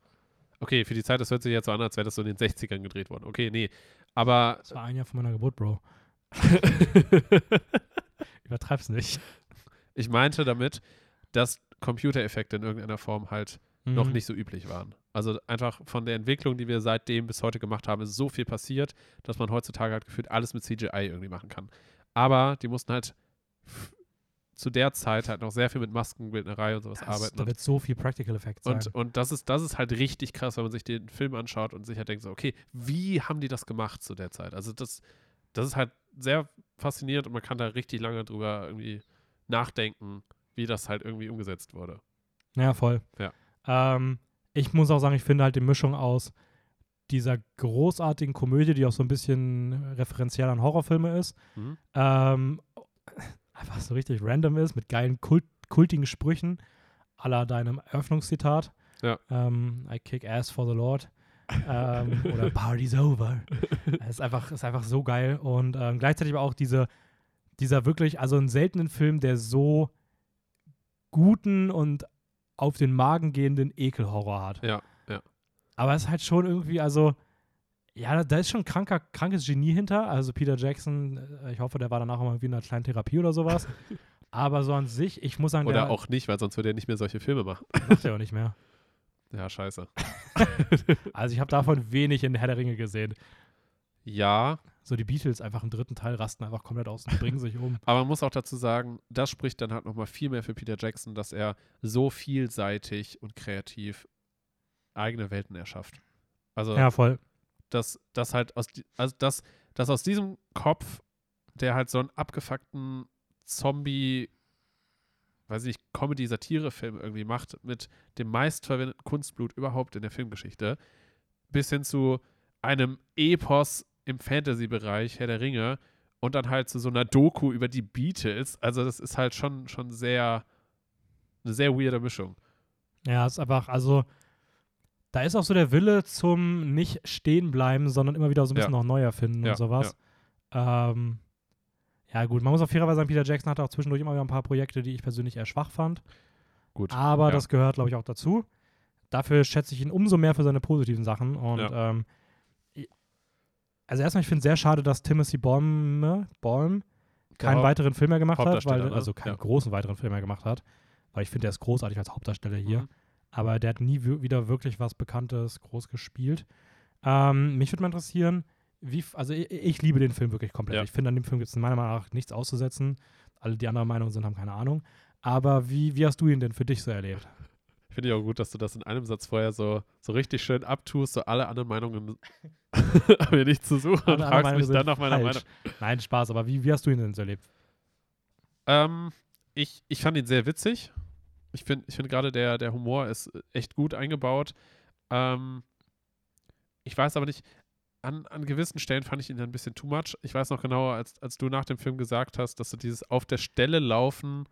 Okay, für die Zeit, das hört sich jetzt so an, als wäre das so in den 60ern gedreht worden. Okay, nee. Aber Das war ein Jahr von meiner Geburt, Bro. Übertreib's nicht. ich meinte damit, dass Computereffekte in irgendeiner Form halt noch Mhm. nicht so üblich waren. Also einfach von der Entwicklung, die wir seitdem bis heute gemacht haben, ist so viel passiert, dass man heutzutage halt gefühlt alles mit CGI irgendwie machen kann. Aber die mussten halt zu der Zeit halt noch sehr viel mit Maskenbildnerei und sowas Das, arbeiten. da Und, wird so viel Practical Effect sein. und, und das, ist, das ist halt richtig krass, wenn man sich den Film anschaut und sich halt denkt, so, okay, wie haben die das gemacht zu der Zeit? Also das, das ist halt sehr faszinierend und man kann da richtig lange drüber irgendwie nachdenken, wie das halt irgendwie umgesetzt wurde. Ja, voll. Ja. Ähm, ich muss auch sagen, ich finde halt die Mischung aus dieser großartigen Komödie, die auch so ein bisschen referenziell an Horrorfilme ist, Mhm. ähm, einfach so richtig random ist, mit geilen, kult kultigen Sprüchen, la deinem Eröffnungszitat. Ja. Ähm, I kick ass for the Lord. ähm, oder Party's over. Es ist einfach, ist einfach so geil. Und ähm, gleichzeitig aber auch diese, dieser wirklich, also einen seltenen Film, der so guten und auf den Magen gehenden Ekelhorror hat. Ja, ja. Aber es ist halt schon irgendwie, also, ja, da, ist schon kranker, krankes Genie hinter. Also Peter Jackson, äh, ich hoffe, der war danach mal irgendwie in einer kleinen Therapie oder sowas. Aber so an sich, ich muss sagen, Oder der auch nicht, weil sonst würde er nicht mehr solche Filme machen. macht er auch nicht mehr. Ja, scheiße. Also ich habe davon wenig in Herr der Ringe gesehen. Ja, So die Beatles einfach im dritten Teil rasten einfach komplett aus und bringen sich um. aber man muss auch dazu sagen, das spricht dann halt nochmal viel mehr für Peter Jackson, dass er so vielseitig und kreativ eigene Welten erschafft. Also, Ja, voll. Dass, dass halt aus, also dass, dass aus diesem Kopf der halt so einen abgefuckten Zombie, weiß ich nicht, Comedy-Satire-Film irgendwie macht, mit dem meistverwendeten Kunstblut überhaupt in der Filmgeschichte, bis hin zu einem Epos im Fantasy-Bereich, Herr der Ringe, und dann halt zu so einer Doku über die Beatles. Also das ist halt schon, schon sehr, eine sehr weirde Mischung. Ja, ist einfach, also da ist auch so der Wille zum nicht stehen bleiben, sondern immer wieder so ein bisschen Ja. noch neu erfinden Ja, und sowas. Ähm, ja, gut, man muss auch fairerweise sagen, Peter Jackson hatte auch zwischendurch immer wieder ein paar Projekte, die ich persönlich eher schwach fand. Gut. Aber ja. das gehört, glaube ich, auch dazu. Dafür schätze ich ihn umso mehr für seine positiven Sachen. Und Ja. ähm, also erstmal, ich finde es sehr schade, dass Timothy Balm, Balm keinen Der weiteren Film mehr gemacht hat, weil, ne? also keinen Ja. großen weiteren Film mehr gemacht hat. Weil ich finde, der ist großartig als Hauptdarsteller hier. Mhm. Aber der hat nie wieder wirklich was Bekanntes groß gespielt. Ähm, mich würde mal interessieren, wie, also ich, ich liebe den Film wirklich komplett. Ja. Ich finde, an dem Film gibt es meiner Meinung nach nichts auszusetzen. Alle, die anderer Meinung sind, haben keine Ahnung. Aber wie, wie hast du ihn denn für dich so erlebt? Finde ich auch gut, dass du das in einem Satz vorher so, so richtig schön abtust, so alle anderen Meinungen mir nicht zu suchen und Alle fragst mich dann nach meiner falsch. Meinung. Nein, Spaß, aber wie, wie hast du ihn denn so erlebt? Ähm, ich, ich fand ihn sehr witzig. Ich finde ich find gerade der, der Humor ist echt gut eingebaut. Ähm, ich weiß aber nicht, an, an gewissen Stellen fand ich ihn ein bisschen too much. Ich weiß noch genauer, als, als du nach dem Film gesagt hast, dass du dieses auf der Stelle laufen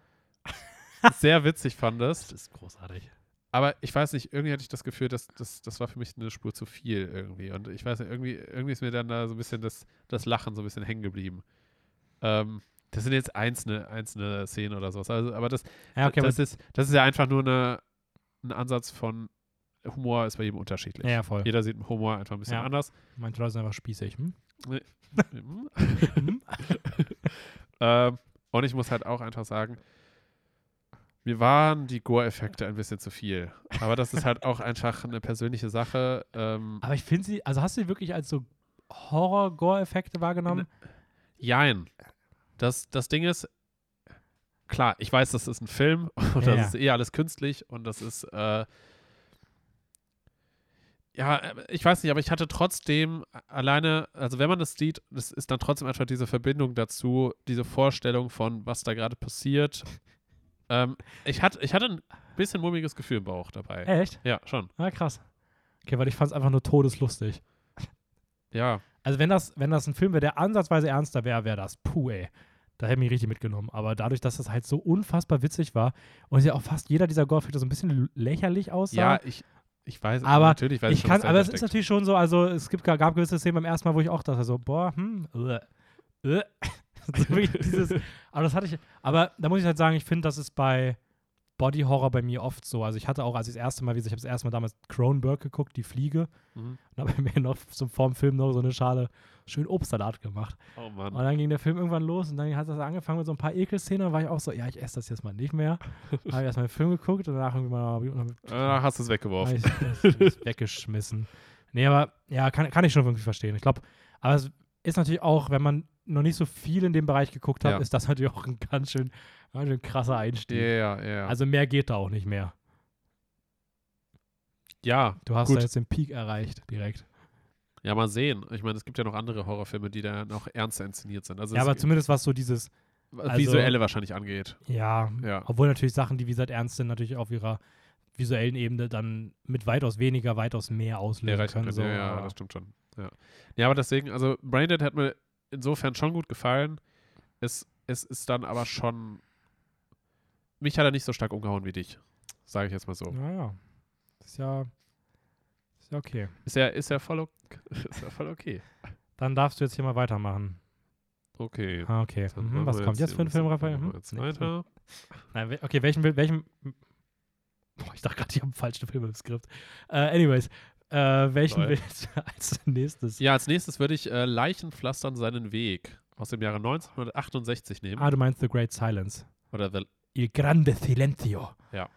sehr witzig fandest. ist großartig. Aber ich weiß nicht, irgendwie hatte ich das Gefühl, dass das, das war für mich eine Spur zu viel irgendwie. Und ich weiß nicht, irgendwie, irgendwie ist mir dann da so ein bisschen das, das Lachen so ein bisschen hängen geblieben. Ähm, das sind jetzt einzelne, einzelne Szenen oder sowas. Also, aber das, Ja, okay, das, aber, ist, das ist ja einfach nur eine, ein Ansatz von Humor ist bei jedem unterschiedlich. ja, voll. Jeder sieht Humor einfach ein bisschen Ja. anders. Manche Leute sind einfach spießig. Hm? Hm? ähm, und ich muss halt auch einfach sagen, mir waren die Gore-Effekte ein bisschen zu viel. Aber das ist halt auch einfach eine persönliche Sache. Ähm, aber ich finde sie, also hast du sie wirklich als so Horror-Gore-Effekte wahrgenommen? Jein. Das, das Ding ist, klar, ich weiß, das ist ein Film und Ja, das ist eh alles künstlich und das ist, äh, ja, äh, ich weiß nicht, aber ich hatte trotzdem alleine, also wenn man das sieht, das ist dann trotzdem einfach diese Verbindung dazu, diese Vorstellung von, was da gerade passiert. ähm, ich, hatte, ich hatte ein bisschen mummiges Gefühl im Bauch dabei. Echt? Ja, schon. Ja, krass. Okay, weil ich fand es einfach nur todeslustig. Ja, Also wenn das, wenn das ein Film wäre, der ansatzweise ernster wäre, wäre das, puh, ey. Da hätte mich richtig mitgenommen. Aber dadurch, dass das halt so unfassbar witzig war und ja auch fast jeder dieser Gore-Effekte so ein bisschen lächerlich aussah. ja, ich, ich weiß, Aber natürlich weiß ich schon, kann, aber es ist natürlich schon so, also es gibt, gab gewisse Szenen beim ersten Mal, wo ich auch dachte, so, boah, hm, äh, äh. so dieses, aber das hatte ich, aber da muss ich halt sagen, ich finde, das ist bei Body Horror bei mir oft so. Also ich hatte auch, als ich das erste Mal, wie gesagt, ich habe das erste Mal damals Cronenberg geguckt, die Fliege, Mhm. und habe mir noch so vorm Film noch so eine Schale schön Obstsalat gemacht. Oh Mann. Und dann ging der Film irgendwann los und dann hat das angefangen mit so ein paar Ekelszenen. Und war ich auch so, ja, ich esse das jetzt mal nicht mehr. habe ich erstmal den Film geguckt und danach irgendwie mal Danach hast du es weggeworfen. ich weggeschmissen. Nee, aber ja, kann, kann ich schon irgendwie verstehen. Ich glaube, aber es ist natürlich auch, wenn man noch nicht so viel in dem Bereich geguckt hat, Ja. ist das natürlich auch ein ganz schön, ganz schön krasser Einstieg. Ja, ja. Also mehr geht da auch nicht mehr. ja, Du hast Gut. da jetzt den Peak erreicht direkt. ja, mal sehen. Ich meine, es gibt ja noch andere Horrorfilme, die da noch ernster inszeniert sind. Also ja, aber zumindest was so dieses, was visuelle wahrscheinlich angeht. ja, Ja. Obwohl natürlich Sachen, die wie gesagt ernst sind, natürlich auf ihrer visuellen Ebene dann mit weitaus weniger, weitaus mehr auslösen Erreichen können. So. ja, ja, das stimmt schon. Ja. ja, aber deswegen, also Braindead hat mir insofern schon gut gefallen. Es, es ist dann aber schon. Mich hat er nicht so stark umgehauen wie dich. Sage ich jetzt mal so. ja, ja. Ist ja, ist ja okay. Ist ja, ist ja voll okay. ist ja voll okay. Dann darfst du jetzt hier mal weitermachen. Okay. Ah, okay. Mhm, was kommt jetzt für ein hier- Film, Raphael? Hm? Jetzt weiter. Nein, okay, welchen, welchen, boah, ich dachte gerade, ich habe einen falschen Film im Skript. Äh, anyways, äh, welchen Lol. willst du als nächstes? Ja, als nächstes würde ich äh, Leichen pflastern seinen Weg aus dem Jahre 1968 nehmen. Ah, du meinst The Great Silence. Oder The Il Grande Silenzio. Ja.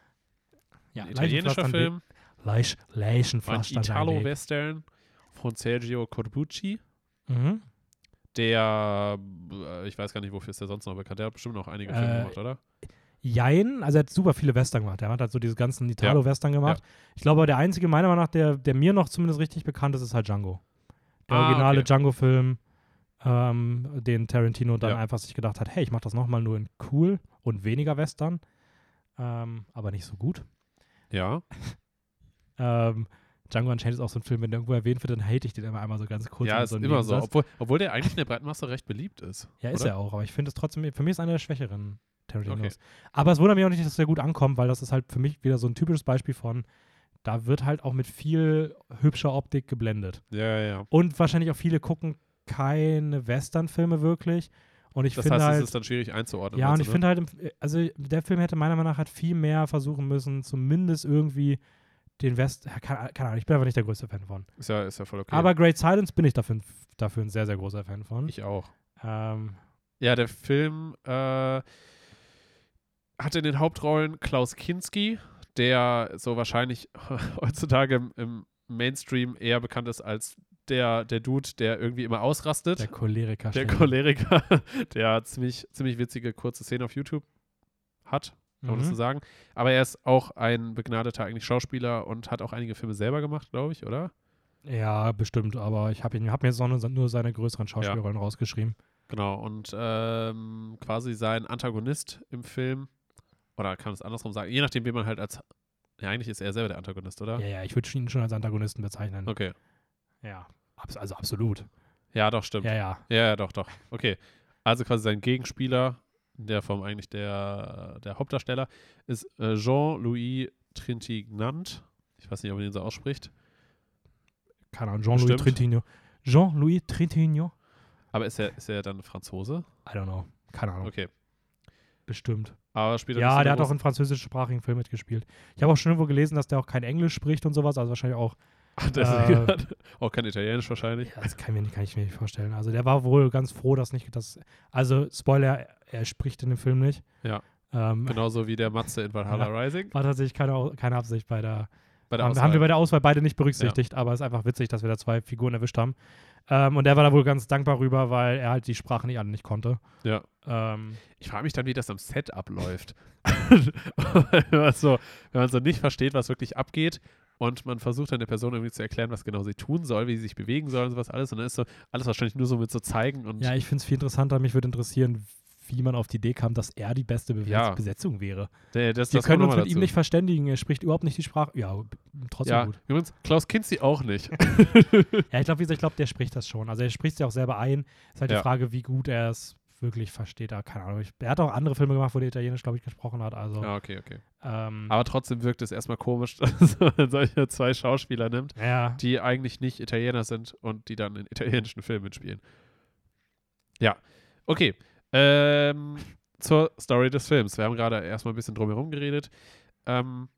Ja, ein italienischer Leichenpflastern- Film. Leich, Leichenpflastern. Italo-Western von Sergio Corbucci. Mhm. Der, äh, ich weiß gar nicht, wofür ist der sonst noch bekannt. Der hat bestimmt noch einige Filme Äh, gemacht, oder? Jein, also er hat super viele Western gemacht. Er hat halt so diese ganzen Italo-Western gemacht. Ich glaube, der einzige, meiner Meinung nach, der, der mir noch zumindest richtig bekannt ist, ist halt Django. Der Ah, originale okay. Django-Film. ähm, den Tarantino dann Ja. einfach sich gedacht hat, hey, ich mache das nochmal nur in cool und weniger Western, ähm, aber nicht so gut. Ja. Ähm, Django Unchained ist auch so ein Film, wenn der irgendwo erwähnt wird, dann hate ich den immer einmal so ganz kurz. ja, ist so immer so. Obwohl, obwohl der eigentlich in der breiten Masse recht beliebt ist. Ja, ist oder? er auch, aber ich finde es trotzdem, für mich ist einer der schwächeren Tarantinos. Okay. Aber es wundert mich auch nicht, dass es sehr gut ankommt, weil das ist halt für mich wieder so ein typisches Beispiel von, da wird halt auch mit viel hübscher Optik geblendet. Ja, ja. Und wahrscheinlich auch viele gucken keine Western-Filme wirklich. Und ich Das finde heißt, halt, es ist dann schwierig einzuordnen. ja, und ich du, finde halt, also der Film hätte meiner Meinung nach halt viel mehr versuchen müssen, zumindest irgendwie den West, keine, keine Ahnung, ich bin einfach nicht der größte Fan von. ne? ist ja, ist ja voll okay. Aber Great Silence bin ich dafür, dafür ein sehr, sehr großer Fan von. ich auch. ähm, Ja, der Film äh, hat in den Hauptrollen Klaus Kinski, der so wahrscheinlich heutzutage im, im Mainstream eher bekannt ist als der, der Dude, der irgendwie immer ausrastet. der Choleriker. Der. Choleriker, der ziemlich, ziemlich witzige kurze Szenen auf YouTube hat, kann man das so Mhm. sagen. Aber er ist auch ein begnadeter eigentlich Schauspieler und hat auch einige Filme selber gemacht, glaube ich, oder? Ja, bestimmt, aber ich habe hab mir jetzt nur, nur seine größeren Schauspielrollen rausgeschrieben. Genau, und ähm, quasi sein Antagonist im Film, oder kann man es andersrum sagen, je nachdem, wie man halt als. Ja, eigentlich ist er selber der Antagonist, oder? Ja, ja, ich würde ihn schon als Antagonisten bezeichnen. Okay. Ja, also absolut. Ja, doch, stimmt. Ja, ja. Ja, ja, doch, doch. Okay. Also quasi sein Gegenspieler, der Form eigentlich der, der Hauptdarsteller, ist äh, Jean-Louis Trintignant. Ich weiß nicht, ob man ihn so ausspricht. Keine Ahnung, Jean-Louis. Trintignant. Jean-Louis Trintignant? Aber ist er, ist er dann Franzose? I don't know. Keine Ahnung. Okay. Bestimmt. Aber spielt er Ja, der hat auch in französischsprachigen Film mitgespielt. Ich habe auch schon irgendwo gelesen, dass der auch kein Englisch spricht und sowas, also wahrscheinlich auch, Deswegen äh, auch kein Italienisch wahrscheinlich. ja, das kann, mir kann ich mir nicht vorstellen. Also der war wohl ganz froh, dass nicht, dass, also Spoiler, er spricht in dem Film nicht. Ja. Ähm, Genauso wie der Matze in Valhalla Rising. War tatsächlich keine, keine Absicht bei der, Bei der haben, Auswahl. haben wir bei der Auswahl beide nicht berücksichtigt, aber es ist einfach witzig, dass wir da zwei Figuren erwischt haben. Ähm, und der war da wohl ganz dankbar rüber, weil er halt die Sprache nicht alle nicht konnte. Ja. Ähm, Ich frage mich dann, wie das am Set abläuft. wenn, man so, wenn man so nicht versteht, was wirklich abgeht und man versucht dann der Person irgendwie zu erklären, was genau sie tun soll, wie sie sich bewegen soll und sowas alles. Und dann ist so alles wahrscheinlich nur so mit so zeigen und ja, ich finde es viel interessanter. Mich würde interessieren, wie man auf die Idee kam, dass er die beste Besetz Ja. Besetzung wäre. der, das, Wir das können uns mit mal ihm nicht verständigen. Er spricht überhaupt nicht die Sprache. Ja, trotzdem Ja, gut. übrigens, Klaus Kinski auch nicht. Ja, ich glaube, ich glaube, der spricht das schon. Also er spricht es ja auch selber ein. Ist halt Ja. die Frage, wie gut er es wirklich versteht. Da keine Ahnung. Er hat auch andere Filme gemacht, wo der Italienisch, glaube ich, gesprochen hat. Also ja, okay, okay. ähm, Aber trotzdem wirkt es erstmal komisch, dass man solche zwei Schauspieler nimmt, ja, die eigentlich nicht Italiener sind und die dann in italienischen Filmen mitspielen. Ja, okay. Ähm, zur Story des Films. Wir haben gerade erstmal ein bisschen drumherum geredet. Ähm,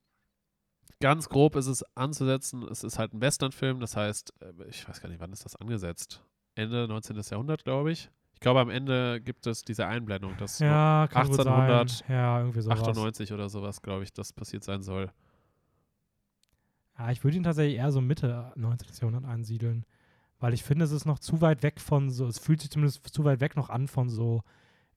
ganz grob ist es anzusetzen, es ist halt ein Western-Film, das heißt, äh, ich weiß gar nicht, wann ist das angesetzt? Ende 19. Jahrhundert, glaube ich. Ich glaube, am Ende gibt es diese Einblendung, dass ja, kann gut 1800, sein. Ja, irgendwie sowas. 98 oder sowas, glaube ich, das passiert sein soll. Ja, ich würde ihn tatsächlich eher so Mitte 19. Jahrhundert ansiedeln. Weil ich finde, es ist noch zu weit weg von so, es fühlt sich zumindest zu weit weg noch an von so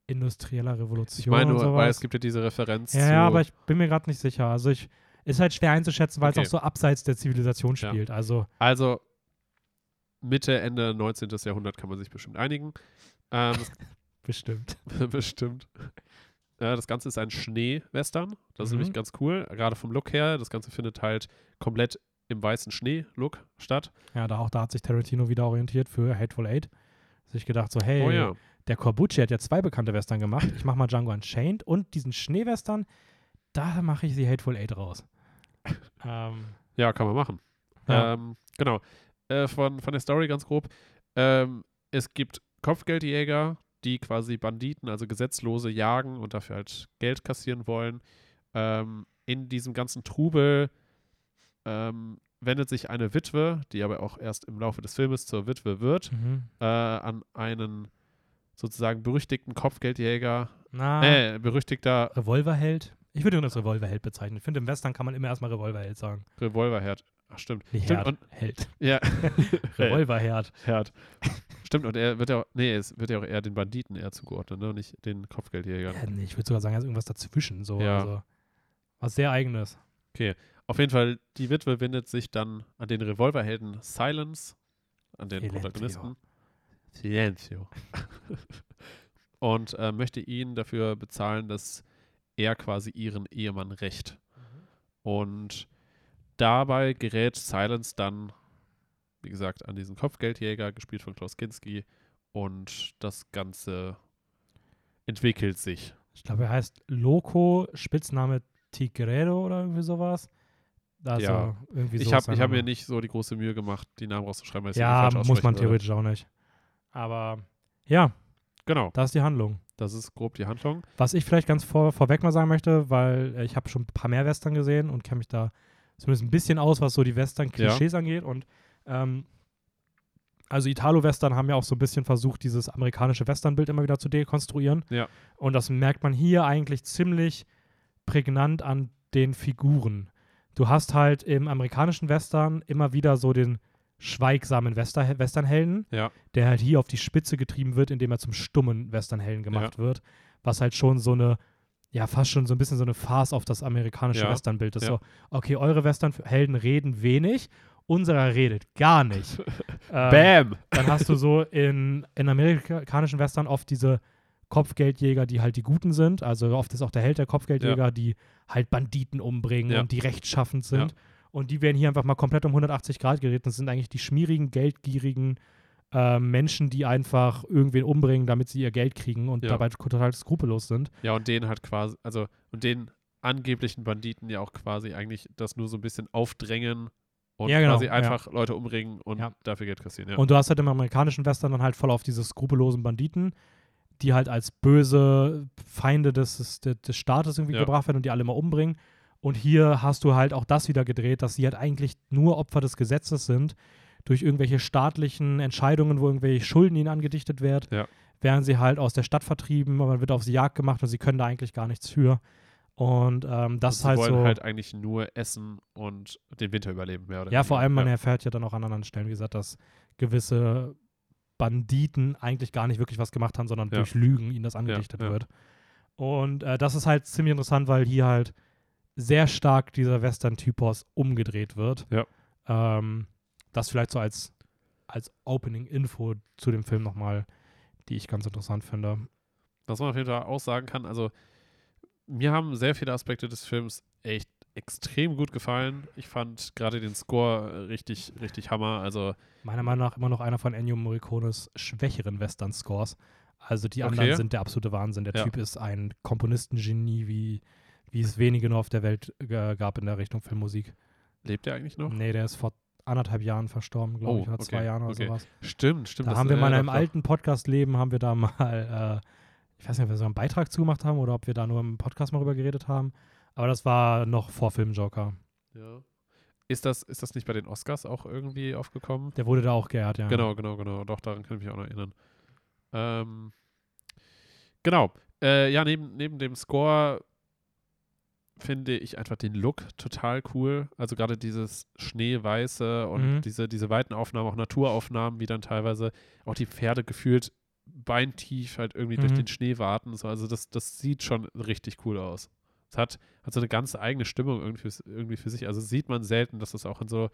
industrieller Revolution. Ich meine und sowas. weil es gibt ja diese Referenz Ja, ja, aber ich bin mir gerade nicht sicher. Also ich ist halt schwer einzuschätzen, weil Okay. es auch so abseits der Zivilisation Ja. spielt. Also Also Mitte, Ende 19. Jahrhundert kann man sich bestimmt einigen. Ähm, bestimmt. bestimmt. Ja, das Ganze ist ein Schnee-Western. Das ist Mhm. nämlich ganz cool, gerade vom Look her. Das Ganze findet halt komplett im weißen Schnee-Look statt. Ja, da auch da hat sich Tarantino wieder orientiert für Hateful Eight. Sich gedacht so, hey, Oh ja. Der Corbucci hat ja zwei bekannte Western gemacht. Ich mache mal Django Unchained und diesen Schneewestern, da mache ich die Hateful Eight raus. ähm, Ja, kann man machen. Ja. Ähm, genau. Äh, von, von der Story ganz grob. Ähm, es gibt Kopfgeldjäger, die quasi Banditen, also Gesetzlose, jagen und dafür halt Geld kassieren wollen. Ähm, in diesem ganzen Trubel ähm, wendet sich eine Witwe, die aber auch erst im Laufe des Filmes zur Witwe wird, mhm. äh, an einen sozusagen berüchtigten Kopfgeldjäger, Na, äh, berüchtigter Revolverheld. Ich würde ihn als Revolverheld bezeichnen. Ich finde, im Western kann man immer erstmal Revolverheld sagen. Revolverherd. Ach, stimmt. Nicht Stimmt, Herd, und- Held. Ja. Revolverherd. Herd. Stimmt, und er wird ja auch, nee, es wird ja auch eher den Banditen eher zugeordnet, ne? nicht den Kopfgeldjägern. Ja, nee, ich würde sogar sagen, er ist irgendwas dazwischen. So. Ja. Also, was sehr eigenes. Auf jeden Fall, die Witwe wendet sich dann an den Revolverhelden Silence, an den. Protagonisten. Silencio. und äh, möchte ihn dafür bezahlen, dass er quasi ihren Ehemann rächt. Und dabei gerät Silence dann, wie gesagt, an diesen Kopfgeldjäger, gespielt von Klaus Kinski. Und das Ganze entwickelt sich. Ich glaube, er heißt Loco, Spitzname Tigredo oder irgendwie sowas. Also Ja. irgendwie so Ich habe hab Name. mir nicht so die große Mühe gemacht, die Namen rauszuschreiben, weil Ja, muss man aussprechen würde. theoretisch auch nicht. Aber ja, Genau, da ist die Handlung. das ist grob die Handlung. Was ich vielleicht ganz vor, vorweg mal sagen möchte, weil äh, ich habe schon ein paar mehr Western gesehen und kenne mich da zumindest ein bisschen aus, was so die Western-Klischees angeht. Und ähm, also Italo-Western haben ja auch so ein bisschen versucht, dieses amerikanische Western-Bild immer wieder zu dekonstruieren. Ja. Und das merkt man hier eigentlich ziemlich prägnant an den Figuren. Du hast halt im amerikanischen Western immer wieder so den schweigsamen Wester Westernhelden, Ja. der halt hier auf die Spitze getrieben wird, indem er zum stummen Westernhelden gemacht wird, was halt schon so eine, ja, fast schon so ein bisschen so eine Farce auf das amerikanische Ja. Westernbild ist. Ja. So, okay, eure Westernhelden reden wenig, unserer redet gar nicht. ähm, Bam! dann hast du so in, in amerikanischen Western oft diese Kopfgeldjäger, die halt die Guten sind. Also oft ist auch der Held der Kopfgeldjäger, die halt Banditen umbringen Ja. und die rechtschaffend sind. Ja. Und die werden hier einfach mal komplett um 180 Grad geredet. Das sind eigentlich die schmierigen, geldgierigen äh, Menschen, die einfach irgendwen umbringen, damit sie ihr Geld kriegen und Ja. dabei total skrupellos sind. Ja, und den hat quasi, also, und den angeblichen Banditen ja auch quasi eigentlich das nur so ein bisschen aufdrängen und Ja, genau, quasi ja. einfach Leute umbringen und Ja. dafür Geld kassieren. Ja. Und du hast halt im amerikanischen Western dann halt voll auf diese skrupellosen Banditen, die halt als böse Feinde des, des, des Staates irgendwie Ja. gebracht werden und die alle mal umbringen. Und hier hast du halt auch das wieder gedreht, dass sie halt eigentlich nur Opfer des Gesetzes sind, durch irgendwelche staatlichen Entscheidungen, wo irgendwelche Schulden ihnen angedichtet werden, Ja. werden sie halt aus der Stadt vertrieben, man wird auf sie Jagd gemacht und sie können da eigentlich gar nichts für. Und ähm, das Und ist sie halt wollen so. halt eigentlich nur essen und den Winter überleben, mehr oder Ja, vor allem, man ja. erfährt ja dann auch an anderen Stellen, wie gesagt, dass gewisse Banditen eigentlich gar nicht wirklich was gemacht haben, sondern Ja. durch Lügen ihnen das angedichtet wird. Und äh, das ist halt ziemlich interessant, weil hier halt sehr stark dieser Western-Typos umgedreht wird. Ja. Ähm, das vielleicht so als, als Opening-Info zu dem Film nochmal, die ich ganz interessant finde. Was man auf jeden Fall auch sagen kann, also mir haben sehr viele Aspekte des Films echt extrem gut gefallen. Ich fand gerade den Score richtig, richtig Hammer. Also Meiner Meinung nach immer noch einer von Ennio Morricones schwächeren Western-Scores. Also die Okay. anderen sind der absolute Wahnsinn. Der Ja. Typ ist ein Komponistengenie, wie, wie es wenige nur auf der Welt äh, gab in der Richtung Filmmusik. lebt er eigentlich noch? Nee, der ist vor anderthalb Jahren verstorben, glaube Oh, ich, oder okay, zwei Jahren oder okay. sowas. Stimmt, stimmt. Da haben wir äh, mal in einem alten Podcast-Leben, haben wir da mal, äh, ich weiß nicht, ob wir so einen Beitrag zugemacht haben oder ob wir da nur im Podcast mal drüber geredet haben. Aber das war noch vor Filmjoker. Ja. Ist das, ist das nicht bei den Oscars auch irgendwie aufgekommen? Der wurde da auch geehrt, ja. Genau, genau, genau. Doch, daran kann ich mich auch noch erinnern. Ähm, genau. Äh, ja, neben, neben dem Score finde ich einfach den Look total cool. Also gerade dieses Schneeweiße und Mhm. diese, diese weiten Aufnahmen, auch Naturaufnahmen, wie dann teilweise auch die Pferde gefühlt beintief halt irgendwie durch Mhm. den Schnee warten. So, also das, das sieht schon richtig cool aus. Es hat, hat so eine ganz eigene Stimmung irgendwie, für- irgendwie für sich. Also sieht man selten, dass das auch in so,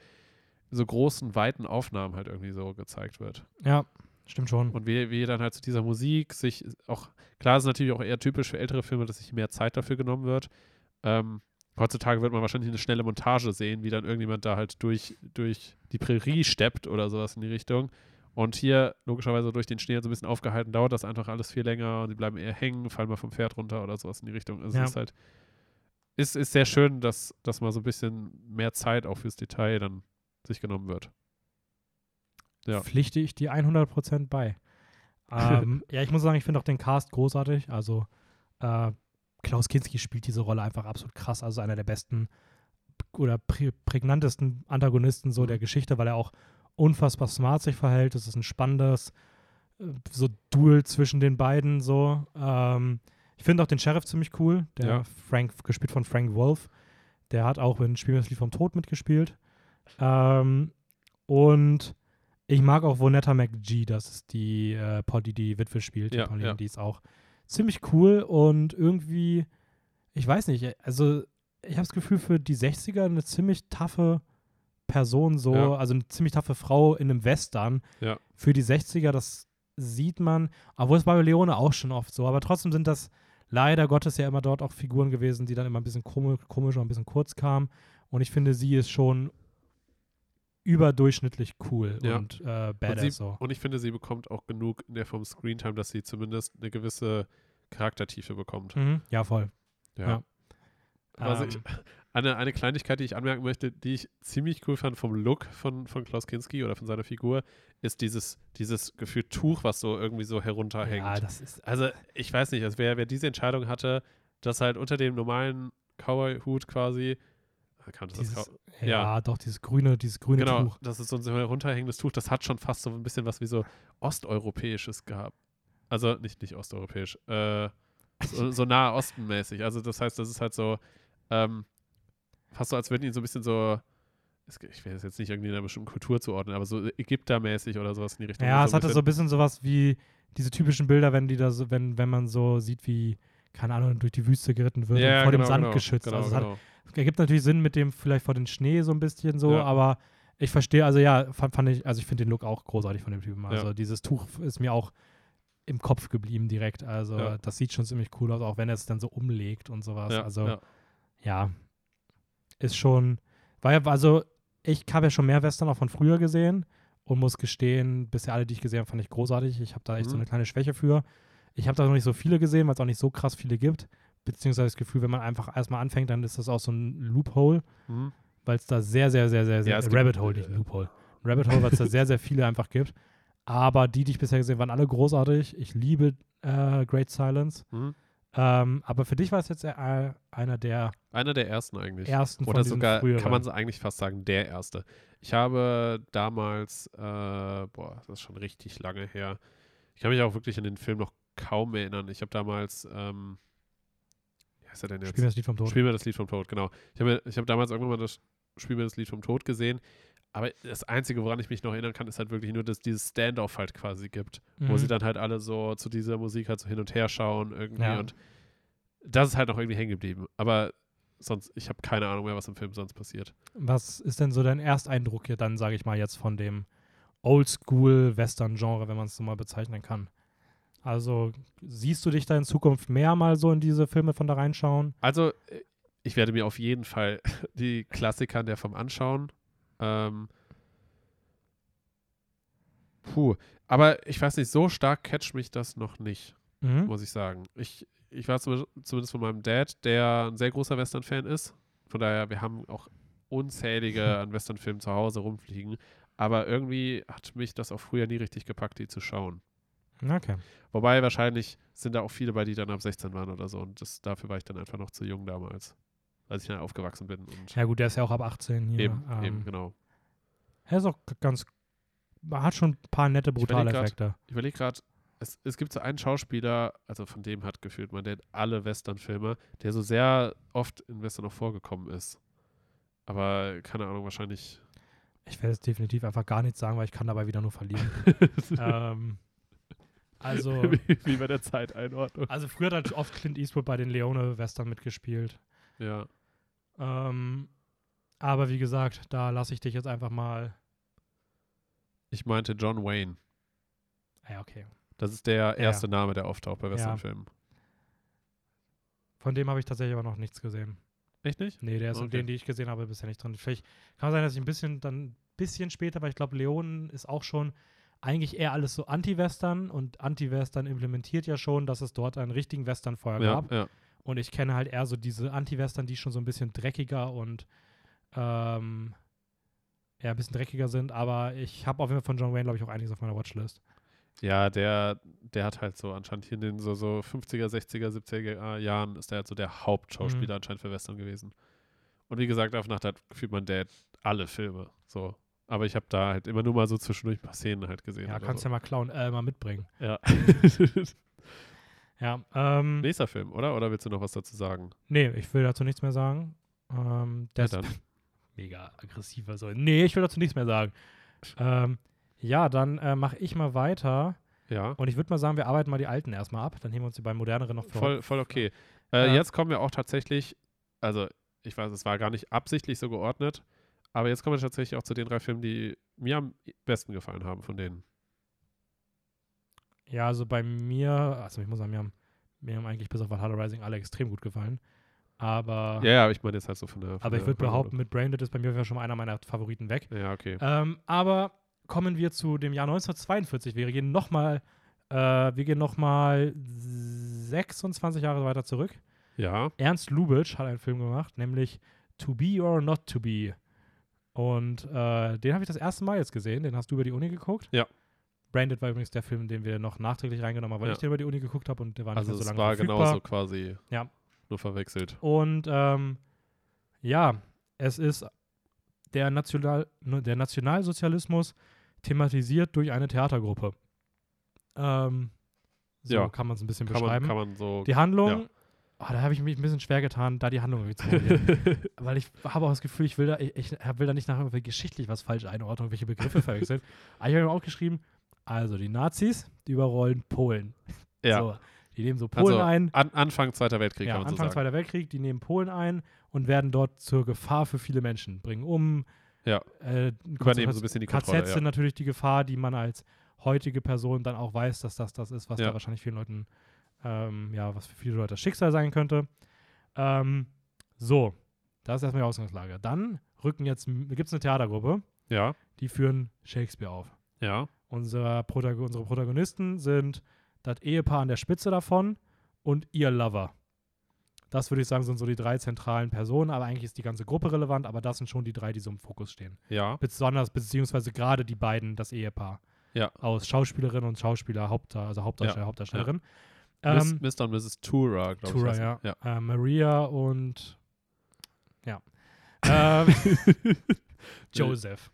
so großen, weiten Aufnahmen halt irgendwie so gezeigt wird. Ja, stimmt schon. Und wie, wie dann halt zu dieser Musik sich auch, klar ist natürlich auch eher typisch für ältere Filme, dass sich mehr Zeit dafür genommen wird. Ähm, heutzutage wird man wahrscheinlich eine schnelle Montage sehen, wie dann irgendjemand da halt durch, durch die Prärie steppt oder sowas in die Richtung. Und hier, logischerweise durch den Schnee so ein bisschen aufgehalten, dauert das einfach alles viel länger und die bleiben eher hängen, fallen mal vom Pferd runter oder sowas in die Richtung. Also Ja. es ist halt, ist, ist sehr schön, dass, dass mal so ein bisschen mehr Zeit auch fürs Detail dann sich genommen wird. Ja. pflichte ich dir 100% bei. ähm, ja, ich muss sagen, ich finde auch den Cast großartig. Also äh, Klaus Kinski spielt diese Rolle einfach absolut krass. Also einer der besten oder prä prägnantesten Antagonisten so Mhm. der Geschichte, weil er auch unfassbar smart sich verhält. Es ist ein spannendes äh, so Duel zwischen den beiden so. Ähm, ich finde auch den Sheriff ziemlich cool. Der Ja. Frank, gespielt von Frank Wolf. Der hat auch in Spiel das Lied vom Tod mitgespielt. Ähm, und ich mag auch Vonetta McGee, das ist die äh, Polly, die Witwe spielt. Ja, die Pauline, ja. die ist auch ziemlich cool und irgendwie, ich weiß nicht, also ich habe das Gefühl, für die 60er eine ziemlich taffe Person so, Ja. also eine ziemlich taffe Frau in einem Western. Ja. Für die 60er, das sieht man, obwohl es bei Leone auch schon oft so, aber trotzdem sind das leider Gottes ja immer dort auch Figuren gewesen, die dann immer ein bisschen komisch, komisch und ein bisschen kurz kamen. Und ich finde, sie ist schon überdurchschnittlich cool Ja. und äh, Und, badass sie, so. und ich finde, sie bekommt auch genug in der Form Screentime, dass sie zumindest eine gewisse Charaktertiefe bekommt. Mhm. Ja, voll. Ja. Also ich, Ähm, eine, eine Kleinigkeit, die ich anmerken möchte, die ich ziemlich cool fand vom Look von, von Klaus Kinski oder von seiner Figur, ist dieses, dieses Gefühl Tuch, was so irgendwie so herunterhängt. ja, das ist also ich weiß nicht, also wer, wer diese Entscheidung hatte, dass halt unter dem normalen Cowboy-Hut quasi, kann das das dieses, ja, ja. doch, dieses grüne, dieses grüne genau, Tuch. das ist so ein herunterhängendes Tuch, das hat schon fast so ein bisschen was wie so osteuropäisches gehabt. Also nicht, nicht osteuropäisch, äh, so, so nahe Osten-mäßig. Also das heißt, das ist halt so, ähm, fast so, als würden ihn so ein bisschen so, es- ich will das jetzt nicht irgendwie in einer bestimmten Kultur zuordnen, aber so Ägyptermäßig oder sowas in die Richtung. Ja, es ein hatte so ein bisschen sowas wie diese typischen Bilder, wenn die da so, wenn, wenn man so sieht, wie, keine Ahnung, durch die Wüste geritten wird ja, und vor genau, dem Sand genau, geschützt. Genau, also es hat, genau. Ergibt natürlich Sinn mit dem vielleicht vor den Schnee so ein bisschen so, Ja. aber ich verstehe, also ja, fand, fand ich, also ich finde den Look auch großartig von dem Typen. Also Ja. dieses Tuch ist mir auch im Kopf geblieben direkt. Also Ja. das sieht schon ziemlich cool aus, auch wenn er es dann so umlegt und sowas. Also ja. ist schon, ja, also ich habe ja schon mehr Western auch von früher gesehen und muss gestehen, bisher alle, die ich gesehen habe, fand ich großartig. Ich habe da echt so Mhm. eine kleine Schwäche für. Ich habe da noch nicht so viele gesehen, weil es auch nicht so krass viele gibt. Beziehungsweise das Gefühl, wenn man einfach erstmal anfängt, dann ist das auch so ein Loophole, Mhm. weil es da sehr, sehr, sehr, sehr, sehr, Ja, es äh, Rabbit Hole, nicht Loophole. Rabbit Hole, weil es da sehr, sehr viele einfach gibt. Aber die, die ich bisher gesehen habe, waren alle großartig. Ich liebe äh, Great Silence. Mhm. Ähm, aber für dich war es jetzt äh, einer der Einer der ersten eigentlich. ersten Oder sogar, früheren. kann man so eigentlich fast sagen, der erste. Ich habe damals, äh, boah, das ist schon richtig lange her. Ich kann mich auch wirklich an den Film noch kaum erinnern. Ich habe damals, ähm, heißt er denn jetzt? Spiel mir das Lied vom Tod. Spiel mir das Lied vom Tod, genau. Ich habe ich hab damals irgendwann mal das Spiel mir das Lied vom Tod gesehen. Aber das Einzige, woran ich mich noch erinnern kann, ist halt wirklich nur, dass dieses Standoff halt quasi gibt. Wo Mhm. sie dann halt alle so zu dieser Musik halt so hin und her schauen irgendwie. Ja. Und das ist halt noch irgendwie hängen geblieben. Aber sonst, ich habe keine Ahnung mehr, was im Film sonst passiert. Was ist denn so dein Ersteindruck hier dann, sage ich mal, jetzt von dem Oldschool-Western-Genre, wenn man es so mal bezeichnen kann? Also siehst du dich da in Zukunft mehr mal so in diese Filme von da reinschauen? Also, äh, ich werde mir auf jeden Fall die Klassiker der Form anschauen. Ähm, puh, aber ich weiß nicht, so stark catcht mich das noch nicht, Mhm. muss ich sagen. Ich, ich war zum, zumindest von meinem Dad, der ein sehr großer Western-Fan ist. Von daher, wir haben auch unzählige an Western-Filmen zu Hause rumfliegen. Aber irgendwie hat mich das auch früher nie richtig gepackt, die zu schauen. Okay. Wobei wahrscheinlich sind da auch viele bei, die dann ab 16 waren oder so. Und das, dafür war ich dann einfach noch zu jung damals. Als ich dann aufgewachsen bin. Und Ja gut, der ist ja auch ab 18 hier. eben, ähm, eben, genau. Er ist auch ganz, hat schon ein paar nette, brutale Effekte. Ich überlege gerade, es, es gibt so einen Schauspieler, also von dem hat gefühlt man Dad alle Western-Filme, der so sehr oft in Western noch vorgekommen ist. Aber keine Ahnung, wahrscheinlich. Ich werde jetzt definitiv einfach gar nichts sagen, weil ich kann dabei wieder nur verlieren. ähm, also, wie, wie bei der Zeiteinordnung. also früher hat halt oft Clint Eastwood bei den Leone-Western mitgespielt. Ja. Ähm, aber wie gesagt, da lasse ich dich jetzt einfach mal. Ich meinte John Wayne. Ah Ja, okay. Das ist der erste Name, der auftaucht bei Ja. Westernfilmen. Von dem habe ich tatsächlich aber noch nichts gesehen. Echt nicht? Nee, der ist in Okay. denen, die ich gesehen habe, bisher nicht drin. Vielleicht kann sein, dass ich ein bisschen dann ein bisschen später, weil ich glaube, Leon ist auch schon eigentlich eher alles so Anti-Western und Anti-Western implementiert ja schon, dass es dort einen richtigen Western vorher Ja, gab. ja. Und ich kenne halt eher so diese Anti-Western, die schon so ein bisschen dreckiger und ähm, ja, ein bisschen dreckiger sind. Aber ich habe auf jeden Fall von John Wayne, glaube ich, auch einiges auf meiner Watchlist. Ja, der, der hat halt so anscheinend hier in den so, so 50er, 60er, 70er Jahren ist der halt so der Hauptschauspieler Mhm. anscheinend für Western gewesen. Und wie gesagt, auf Nacht hat gefühlt mein Dad alle Filme. So. Aber ich habe da halt immer nur mal so zwischendurch ein paar Szenen halt gesehen. Ja, kannst so. ja mal klauen, äh, mal mitbringen. ja. Ja, ähm, Nächster Film, oder? Oder willst du noch was dazu sagen? nee, ich will dazu nichts mehr sagen. Ähm, der Ja, ist dann. mega aggressiv. Also, nee, ich will dazu nichts mehr sagen. Ähm, ja, dann äh, mache ich mal weiter. Ja. Und ich würde mal sagen, wir arbeiten mal die alten erstmal ab. Dann heben wir uns die beiden moderneren noch vor. Voll, voll okay. Äh, Ja. Jetzt kommen wir auch tatsächlich, also ich weiß, es war gar nicht absichtlich so geordnet, aber jetzt kommen wir tatsächlich auch zu den drei Filmen, die mir am besten gefallen haben von denen. Ja, also bei mir, also ich muss sagen, mir haben, mir haben eigentlich bis auf Valhalla Rising alle extrem gut gefallen. Aber, Ja, ja, ich meine jetzt halt so von der. Von aber ich würde behaupten, mit Braindead ist bei mir schon mal einer meiner Favoriten weg. Ja, okay. Ähm, aber kommen wir zu dem Jahr 1942. Wir gehen nochmal, äh, wir gehen noch mal 26 Jahre weiter zurück. Ja, Ernst Lubitsch hat einen Film gemacht, nämlich To Be or Not to Be. Und äh, den habe ich das erste Mal jetzt gesehen. Den hast du über die Uni geguckt. Ja. Branded war übrigens der Film, den wir noch nachträglich reingenommen haben, weil Ja. ich den über die Uni geguckt habe und der war nicht also mehr so es lange war verfügbar. genauso quasi. Ja. Nur verwechselt. Und ähm, ja, es ist der, National, ne, der Nationalsozialismus thematisiert durch eine Theatergruppe. Ähm, so Ja. kann man es ein bisschen Kann man, beschreiben. kann man so. die Handlung, ja. Ah, da habe ich mich ein bisschen schwer getan, da die Handlung irgendwie zu formulieren. Weil ich habe auch das Gefühl, ich will da, ich, ich will da nicht nach irgendwie geschichtlich was falsch einordnen, welche Begriffe verwechseln. Aber ich habe mir auch geschrieben, also die Nazis, die überrollen Polen. ja. So, die nehmen so Polen also ein. an, Anfang Zweiter Weltkrieg, Ja, kann man Anfang so sagen. Zweiter Weltkrieg, die nehmen Polen ein und werden dort zur Gefahr für viele Menschen, bringen um. Ja. Äh, Übernehmen so ein bisschen die Kontrolle. KZs Ja. sind natürlich die Gefahr, die man als heutige Person dann auch weiß, dass das das ist, was Ja. da wahrscheinlich vielen Leuten, ähm, ja, was für viele Leute das Schicksal sein könnte. Ähm, so, das ist erstmal die Ausgangslage. Dann rücken jetzt, gibt es eine Theatergruppe, ja, die führen Shakespeare auf. ja, Unser Protago unsere Protagonisten sind das Ehepaar an der Spitze davon und ihr Lover. Das würde ich sagen, sind so die drei zentralen Personen, aber eigentlich ist die ganze Gruppe relevant, aber das sind schon die drei, die so im Fokus stehen. ja, Besonders, beziehungsweise gerade die beiden, das Ehepaar. Ja. Aus Schauspielerin und Schauspieler, Haupt, also Hauptdarsteller, Hauptdarstellerin. Miss, Ähm, Mr. und Mrs. Tura, glaube ich. Tura, ja. ja. äh, Maria und ja. ähm, Joseph.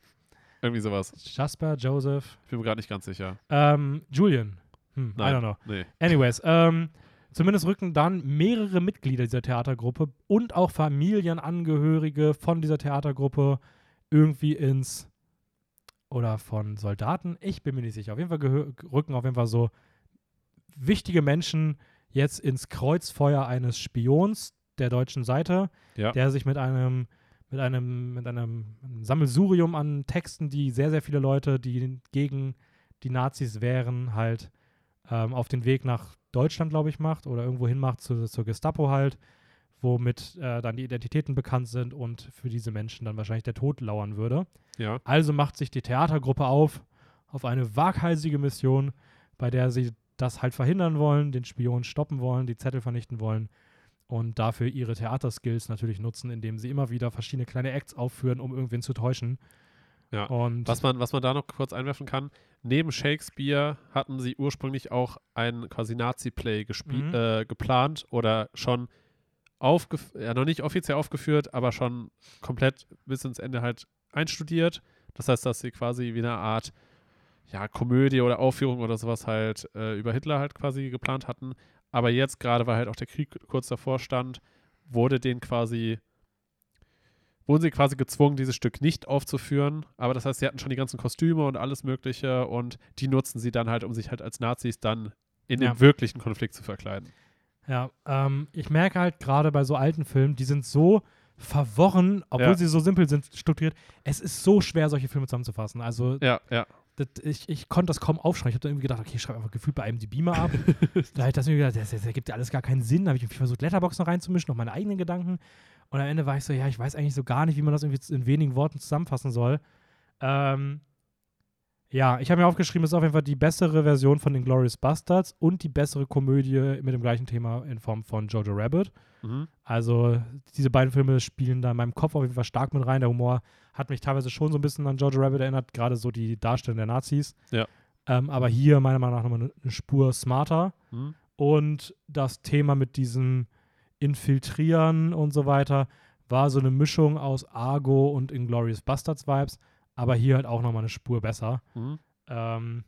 Irgendwie sowas. Jasper, Joseph. Ich bin mir gerade nicht ganz sicher. Ähm, Julian. Hm, I Nein. don't know. Nee. Anyways, ähm, zumindest rücken dann mehrere Mitglieder dieser Theatergruppe und auch Familienangehörige von dieser Theatergruppe irgendwie ins oder von Soldaten, ich bin mir nicht sicher. Auf jeden Fall rücken auf jeden Fall so wichtige Menschen jetzt ins Kreuzfeuer eines Spions der deutschen Seite, Ja. der sich mit einem mit einem mit einem Sammelsurium an Texten, die sehr sehr viele Leute, die gegen die Nazis wären, halt ähm, auf den Weg nach Deutschland, glaube ich, macht oder irgendwo hin macht zu, zur Gestapo halt, womit äh, dann die Identitäten bekannt sind und für diese Menschen dann wahrscheinlich der Tod lauern würde. Ja. Also macht sich die Theatergruppe auf auf eine waghalsige Mission, bei der sie das halt verhindern wollen, den Spion stoppen wollen, die Zettel vernichten wollen und dafür ihre Theaterskills natürlich nutzen, indem sie immer wieder verschiedene kleine Acts aufführen, um irgendwen zu täuschen. Ja. Und Was man, was man da noch kurz einwerfen kann, neben Shakespeare hatten sie ursprünglich auch ein quasi Nazi-Play Mhm. äh, geplant oder schon aufgef ja, noch nicht offiziell aufgeführt, aber schon komplett bis ins Ende halt einstudiert. Das heißt, dass sie quasi wie eine Art ja, Komödie oder Aufführung oder sowas halt äh, über Hitler halt quasi geplant hatten. Aber jetzt gerade, weil halt auch der Krieg kurz davor stand, wurde denen quasi wurden sie quasi gezwungen, dieses Stück nicht aufzuführen. Aber das heißt, sie hatten schon die ganzen Kostüme und alles Mögliche und die nutzen sie dann halt, um sich halt als Nazis dann in Ja. den wirklichen Konflikt zu verkleiden. Ja, ähm, ich merke halt gerade bei so alten Filmen, die sind so verworren, obwohl Ja. sie so simpel sind, strukturiert. Es ist so schwer, solche Filme zusammenzufassen. Also Ja, ja. Das, ich, ich konnte das kaum aufschreiben. Ich habe dann irgendwie gedacht, okay, ich schreibe einfach gefühlt bei einem die Beamer ab. da habe ich das irgendwie gedacht, das, das ergibt ja alles gar keinen Sinn. Da habe ich irgendwie versucht, Letterbox noch reinzumischen, noch meine eigenen Gedanken. Und am Ende war ich so, ja, ich weiß eigentlich so gar nicht, wie man das irgendwie in wenigen Worten zusammenfassen soll. Ähm, ja, ich habe mir aufgeschrieben, es ist auf jeden Fall die bessere Version von den Glorious Bastards und die bessere Komödie mit dem gleichen Thema in Form von Jojo Rabbit. Mhm. Also diese beiden Filme spielen da in meinem Kopf auf jeden Fall stark mit rein. Der Humor hat mich teilweise schon so ein bisschen an Jojo Rabbit erinnert, gerade so die Darstellung der Nazis. Ja. Ähm, aber hier meiner Meinung nach nochmal eine, eine Spur smarter. Mhm. Und das Thema mit diesem Infiltrieren und so weiter war so eine Mischung aus Argo und Inglourious Bastards Vibes, aber hier halt auch nochmal eine Spur besser. Mhm. Ähm,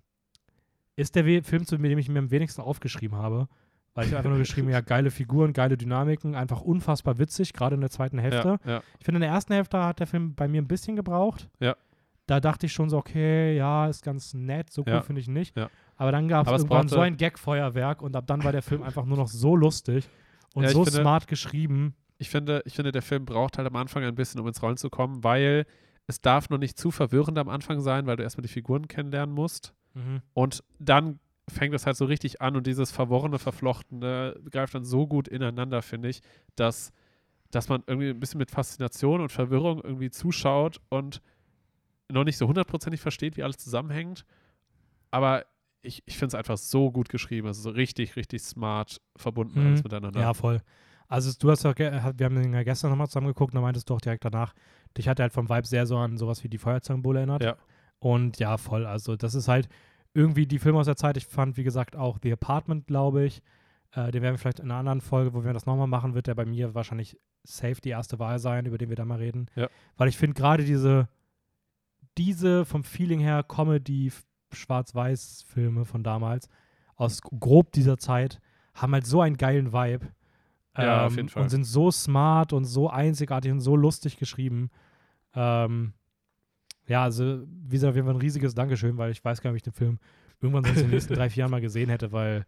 ist der Film, zu dem ich mir am wenigsten aufgeschrieben habe, weil ich einfach nur geschrieben habe, ja, geile Figuren, geile Dynamiken, einfach unfassbar witzig, gerade in der zweiten Hälfte. Ja, ja. Ich finde, in der ersten Hälfte hat der Film bei mir ein bisschen gebraucht. Ja. Da dachte ich schon so, okay, ja, ist ganz nett, so cool finde ich nicht. Aber dann gab es irgendwann so ein Gag-Feuerwerk und ab dann war der Film einfach nur noch so lustig und so finde- smart geschrieben. Ich finde, ich finde, der Film braucht halt am Anfang ein bisschen, um ins Rollen zu kommen, weil es darf noch nicht zu verwirrend am Anfang sein, weil du erstmal die Figuren kennenlernen musst. Mhm. Und dann fängt es halt so richtig an und dieses verworrene, verflochtene greift dann so gut ineinander, finde ich, dass, dass man irgendwie ein bisschen mit Faszination und Verwirrung irgendwie zuschaut und noch nicht so hundertprozentig versteht, wie alles zusammenhängt. Aber ich, ich finde es einfach so gut geschrieben. Also so richtig, richtig smart verbunden Mhm. alles miteinander. Ja, voll. Also du hast ja, wir haben den ja gestern nochmal zusammen geguckt, da meintest du auch direkt danach, dich hat halt vom Vibe sehr so an sowas wie die Feuerzangenbowle erinnert. Ja. Und ja, voll. Also das ist halt irgendwie die Filme aus der Zeit. Ich fand, wie gesagt, auch The Apartment, glaube ich. Äh, den werden wir vielleicht in einer anderen Folge, wo wir das nochmal machen, wird der bei mir wahrscheinlich safe die erste Wahl sein, über den wir da mal reden. Ja. Weil ich finde gerade diese, diese vom Feeling her Comedy, Schwarz-Weiß-Filme von damals, aus grob dieser Zeit, haben halt so einen geilen Vibe. Ja, auf jeden Fall. Und sind so smart und so einzigartig und so lustig geschrieben. Ähm, ja, also, wie gesagt, auf jeden Fall ein riesiges Dankeschön, weil ich weiß gar nicht, ob ich den Film irgendwann sonst in den nächsten drei, vier Jahren mal gesehen hätte, weil,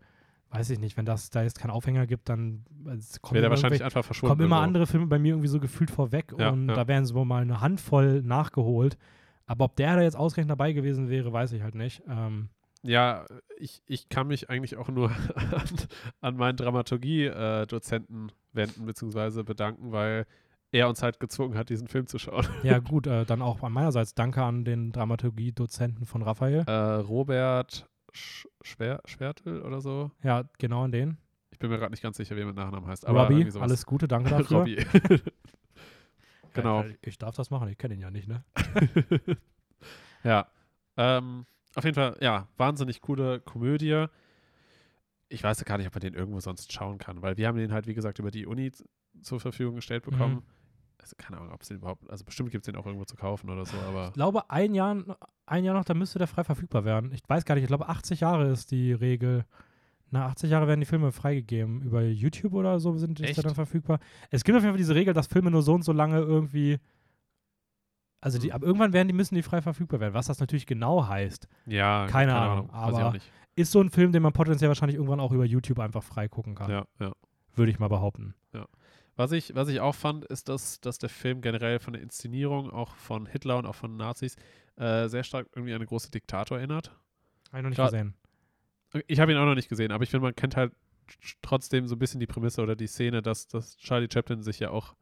weiß ich nicht, wenn das da jetzt keinen Aufhänger gibt, dann es kommen wahrscheinlich einfach verschwunden. kommen immer irgendwo. andere Filme bei mir irgendwie so gefühlt vorweg Ja, und ja. da wären so mal eine Handvoll nachgeholt. Aber ob der da jetzt ausgerechnet dabei gewesen wäre, weiß ich halt nicht. Ähm, Ja, ich, ich kann mich eigentlich auch nur an, an meinen Dramaturgie-Dozenten wenden, beziehungsweise bedanken, weil er uns halt gezwungen hat, diesen Film zu schauen. ja, gut, äh, dann auch an meinerseits danke an den Dramaturgie-Dozenten von Raphael. Äh, Robert Sch Schwer Schwertel oder so. Ja, genau an den. Ich bin mir gerade nicht ganz sicher, wie er mit Nachnamen heißt. Aber Robbie, alles Gute, danke dafür. Robbie. genau. Ja, Ich darf das machen, ich kenne ihn ja nicht, ne? ja. Ähm, auf jeden Fall, ja, wahnsinnig coole Komödie. Ich weiß ja gar nicht, ob man den irgendwo sonst schauen kann, weil wir haben den halt, wie gesagt, über die Uni zur Verfügung gestellt bekommen. Mhm. Also, keine Ahnung, ob es den überhaupt, also bestimmt gibt es den auch irgendwo zu kaufen oder so, aber Ich glaube, ein Jahr, ein Jahr noch, da müsste der frei verfügbar werden. Ich weiß gar nicht, ich glaube, 80 Jahre ist die Regel. Na, 80 Jahre werden die Filme freigegeben. Über YouTube oder so sind der dann verfügbar. Es gibt auf jeden Fall diese Regel, dass Filme nur so und so lange irgendwie. Also die, Hm. ab irgendwann werden die müssen die frei verfügbar werden. Was das natürlich genau heißt, ja, Keine Ahnung, weiß ich auch aber- ist so ein Film, den man potenziell wahrscheinlich irgendwann auch über YouTube einfach frei gucken kann. Ja, ja. Würde ich mal behaupten. Was ich, was ich auch fand, ist, dass, dass der Film generell von der Inszenierung, auch von Hitler und auch von Nazis, äh, sehr stark irgendwie an eine große Diktator erinnert. Habe ich noch nicht Grad- gesehen. Ich habe ihn auch noch nicht gesehen, aber ich finde, man kennt halt tr- trotzdem so ein bisschen die Prämisse oder die Szene, dass, dass Charlie Chaplin sich ja auch,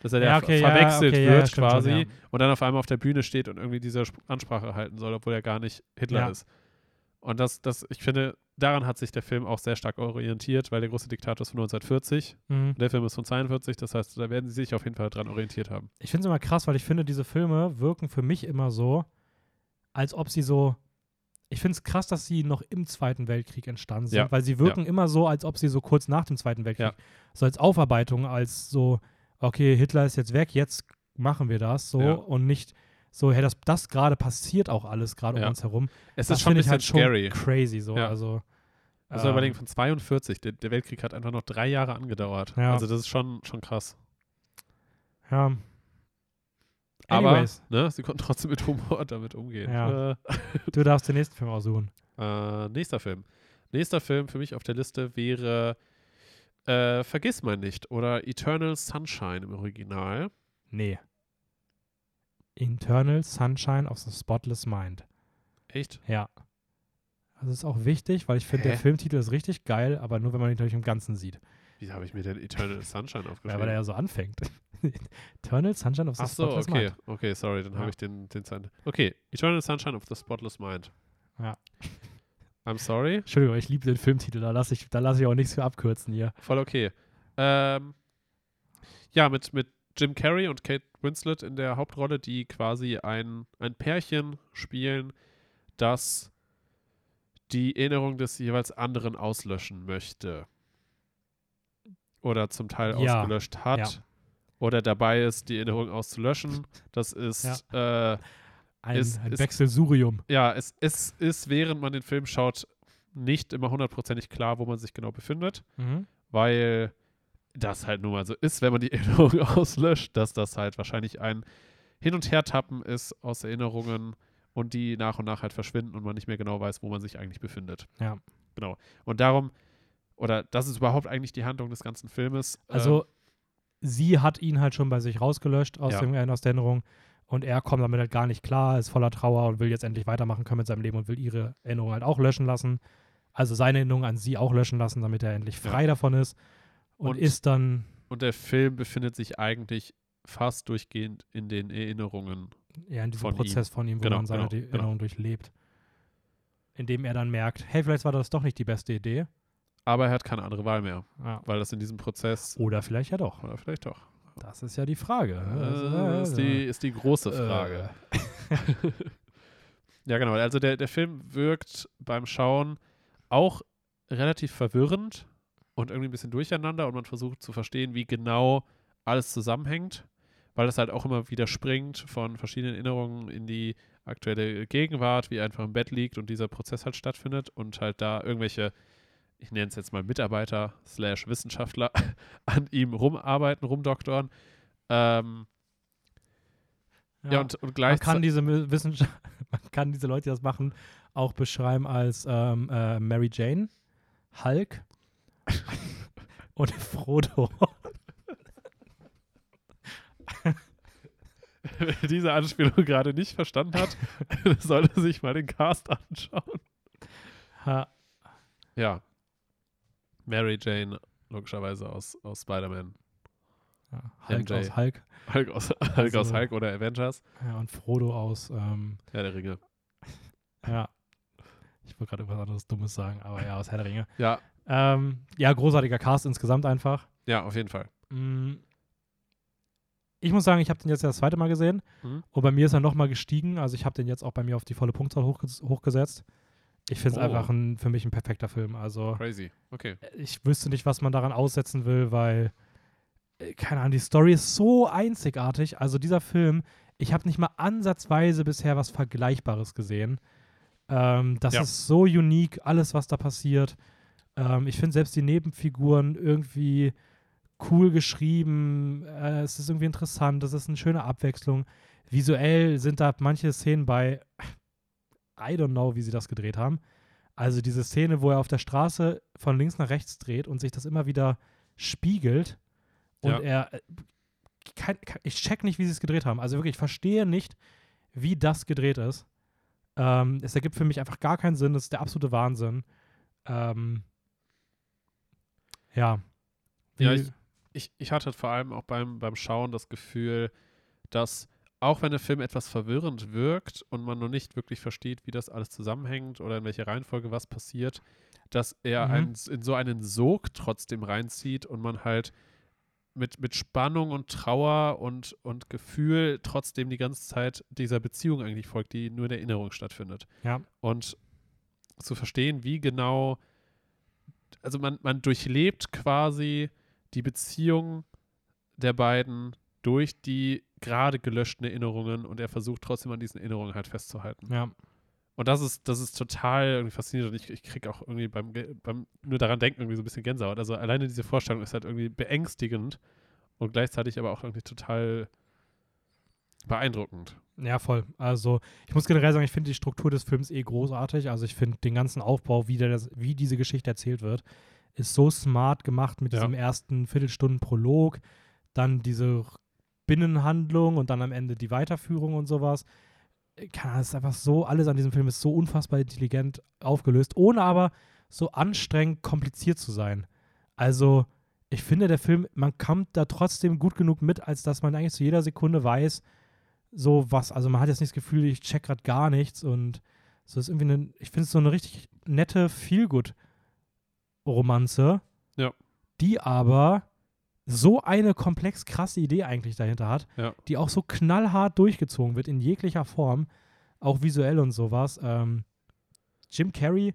dass er Ja, ja, okay, ja, verwechselt okay, ja, wird stimmt schon, quasi ja. und dann auf einmal auf der Bühne steht und irgendwie diese Sp- Ansprache halten soll, obwohl er gar nicht Hitler Ja. ist. Und das, das, ich finde, daran hat sich der Film auch sehr stark orientiert, weil der große Diktator ist von 1940 Mhm. und der Film ist von 42, das heißt, da werden sie sich auf jeden Fall dran orientiert haben. Ich finde es immer krass, weil ich finde, diese Filme wirken für mich immer so, als ob sie so. Ich finde es krass, dass sie noch im Zweiten Weltkrieg entstanden sind, Ja, weil sie wirken immer so, als ob sie so kurz nach dem Zweiten Weltkrieg, Ja. so als Aufarbeitung, als so, okay, Hitler ist jetzt weg, jetzt machen wir das so Ja. und nicht so, hey, das, das gerade passiert auch alles gerade um Ja. uns herum. Es das ist schon ein bisschen halt scary. schon crazy so. Ja. Also, Also ähm, überlegen, von 42, der, der Weltkrieg hat einfach noch drei Jahre angedauert. Also das ist schon, schon krass. Ja. Aber ne, sie konnten trotzdem mit Humor damit umgehen. Äh, du darfst den nächsten Film aussuchen. Äh, nächster Film. Nächster Film für mich auf der Liste wäre äh, Vergiss mein nicht oder Eternal Sunshine im Original. Nee. Internal Sunshine of the Spotless Mind. Echt? Ja. Das ist auch wichtig, weil ich finde, der? Filmtitel ist richtig geil, aber nur, wenn man ihn natürlich im Ganzen sieht. Wie habe ich mir denn Eternal Sunshine Ja, aufgeschrieben? weil er ja so anfängt. Eternal Sunshine of the Ach so, Spotless okay. Mind. Okay, sorry, dann Ja. habe ich den, den. Okay, Eternal Sunshine of the Spotless Mind. Ja. I'm sorry. Entschuldigung, ich liebe den Filmtitel, da lasse ich, da lass ich auch nichts für abkürzen hier. Voll okay. Ähm, ja, mit, mit Jim Carrey und Kate Winslet in der Hauptrolle, die quasi ein, ein Pärchen spielen, das die Erinnerung des jeweils anderen auslöschen möchte. Oder zum Teil Ja, ausgelöscht hat. ja. Oder dabei ist, die Erinnerung auszulöschen. Das ist, äh, Ein, Ist- ein Wechselsurium. ja, es, es ist, während man den Film schaut, nicht immer hundertprozentig klar, wo man sich genau befindet Mhm. weil das halt nun mal so ist, wenn man die Erinnerung auslöscht, dass das halt wahrscheinlich ein Hin- und Hertappen ist aus Erinnerungen und die nach und nach halt verschwinden und man nicht mehr genau weiß, wo man sich eigentlich befindet. Ja. Genau. Und darum, oder das ist überhaupt eigentlich die Handlung des ganzen Filmes. Also, sie hat ihn halt schon bei sich rausgelöscht aus, Ja. dem, aus der Erinnerung und er kommt damit halt gar nicht klar, ist voller Trauer und will jetzt endlich weitermachen können mit seinem Leben und will ihre Erinnerung halt auch löschen lassen. also seine Erinnerung an sie auch löschen lassen, damit er endlich frei Ja. davon ist. Und, Und- ist dann, Und der Film befindet sich eigentlich fast durchgehend in den Erinnerungen. ja, in diesem Von ihm. Prozess von ihm, wo Genau, man seine genau, De- Erinnerung durchlebt. Indem er dann merkt, hey, vielleicht war das doch nicht die beste Idee. Aber er hat keine andere Wahl mehr, Ja. weil das in diesem Prozess. Oder vielleicht ja doch. Oder vielleicht doch. Das ist ja die Frage. ne? Das ist die, ist die große Frage. Äh, Ja, genau. Also der, der Film wirkt beim Schauen auch relativ verwirrend und irgendwie ein bisschen durcheinander und man versucht zu verstehen, wie genau alles zusammenhängt, weil es halt auch immer wieder springt von verschiedenen Erinnerungen in die aktuelle Gegenwart, wie er einfach im Bett liegt und dieser Prozess halt stattfindet und halt da irgendwelche, ich nenne es jetzt mal Mitarbeiter slash Wissenschaftler an ihm rumarbeiten, rumdoktoren. Ähm, ja. und, und man gleichzeitig. kann diese Wissenschaft, man kann diese Leute, die das machen, auch beschreiben als ähm, äh, Mary Jane, Hulk und Frodo. Wer diese Anspielung gerade nicht verstanden hat, sollte sich mal den Cast anschauen. Ha, Ja. Mary Jane, logischerweise aus, aus Spider-Man. ja, Hulk MJ. aus Hulk Hulk aus, Hulk Also- aus Hulk oder Avengers. ja, und Frodo aus, ähm, Ja, der Ringe. ja, ich wollte gerade irgendwas anderes Dummes sagen, aber ja, aus Herr der Ringe. Ja, Ähm, ja, großartiger Cast insgesamt einfach. ja, auf jeden Fall. Mm. Ich muss sagen, ich habe den jetzt ja das zweite Mal gesehen Mhm. und bei mir ist er nochmal gestiegen. Also ich habe den jetzt auch bei mir auf die volle Punktzahl hochges hochgesetzt. Ich finde es Oh. einfach ein, für mich ein perfekter Film. Also Crazy. Okay. ich wüsste nicht, was man daran aussetzen will, weil, äh, keine Ahnung, die Story ist so einzigartig. Also dieser Film, ich habe nicht mal ansatzweise bisher was Vergleichbares gesehen. Ähm, das Ja. ist so unique, alles, was da passiert. Ähm, ich finde selbst die Nebenfiguren irgendwie cool geschrieben. Äh, es ist irgendwie interessant. Es ist eine schöne Abwechslung. Visuell sind da manche Szenen bei, I don't know, wie sie das gedreht haben. Also diese Szene, wo er auf der Straße von links nach rechts dreht und sich das immer wieder spiegelt und Ja. er äh, kein, kein, ich check nicht, wie sie es gedreht haben. Also wirklich, ich verstehe nicht, wie das gedreht ist. Ähm, es ergibt für mich einfach gar keinen Sinn. Das ist der absolute Wahnsinn. Ähm, ja. Ja, Wie- ich- Ich, ich hatte vor allem auch beim, beim Schauen das Gefühl, dass auch wenn der Film etwas verwirrend wirkt und man noch nicht wirklich versteht, wie das alles zusammenhängt oder in welcher Reihenfolge was passiert, dass er Mhm. einen, in so einen Sog trotzdem reinzieht und man halt mit, mit Spannung und Trauer und, und Gefühl trotzdem die ganze Zeit dieser Beziehung eigentlich folgt, die nur in Erinnerung stattfindet. Ja. Und zu verstehen, wie genau, also man, man durchlebt quasi die Beziehung der beiden durch die gerade gelöschten Erinnerungen und er versucht trotzdem an diesen Erinnerungen halt festzuhalten. ja. Und das ist, das ist total irgendwie faszinierend und ich, ich kriege auch irgendwie beim, beim nur daran denken irgendwie so ein bisschen Gänsehaut. Also alleine diese Vorstellung ist halt irgendwie beängstigend und gleichzeitig aber auch irgendwie total beeindruckend. Ja, voll. Also, ich muss generell sagen, ich finde die Struktur des Films eh großartig. Also, ich finde den ganzen Aufbau, wie, der das, wie diese Geschichte erzählt wird, ist so smart gemacht mit Ja. diesem ersten Viertelstunden-Prolog, dann diese Binnenhandlung und dann am Ende die Weiterführung und sowas. Äh, Keine Ahnung, es ist einfach so, alles an diesem Film ist so unfassbar intelligent aufgelöst, ohne aber so anstrengend kompliziert zu sein. Also, ich finde, der Film, man kommt da trotzdem gut genug mit, als dass man eigentlich zu jeder Sekunde weiß, so was, also man hat jetzt nicht das Gefühl, ich check gerade gar nichts und so ist irgendwie eine, ich finde es so eine richtig nette Feelgood-Romanze, Ja. die aber so eine komplex krasse Idee eigentlich dahinter hat, Ja. die auch so knallhart durchgezogen wird in jeglicher Form, auch visuell und sowas. Ähm, Jim Carrey,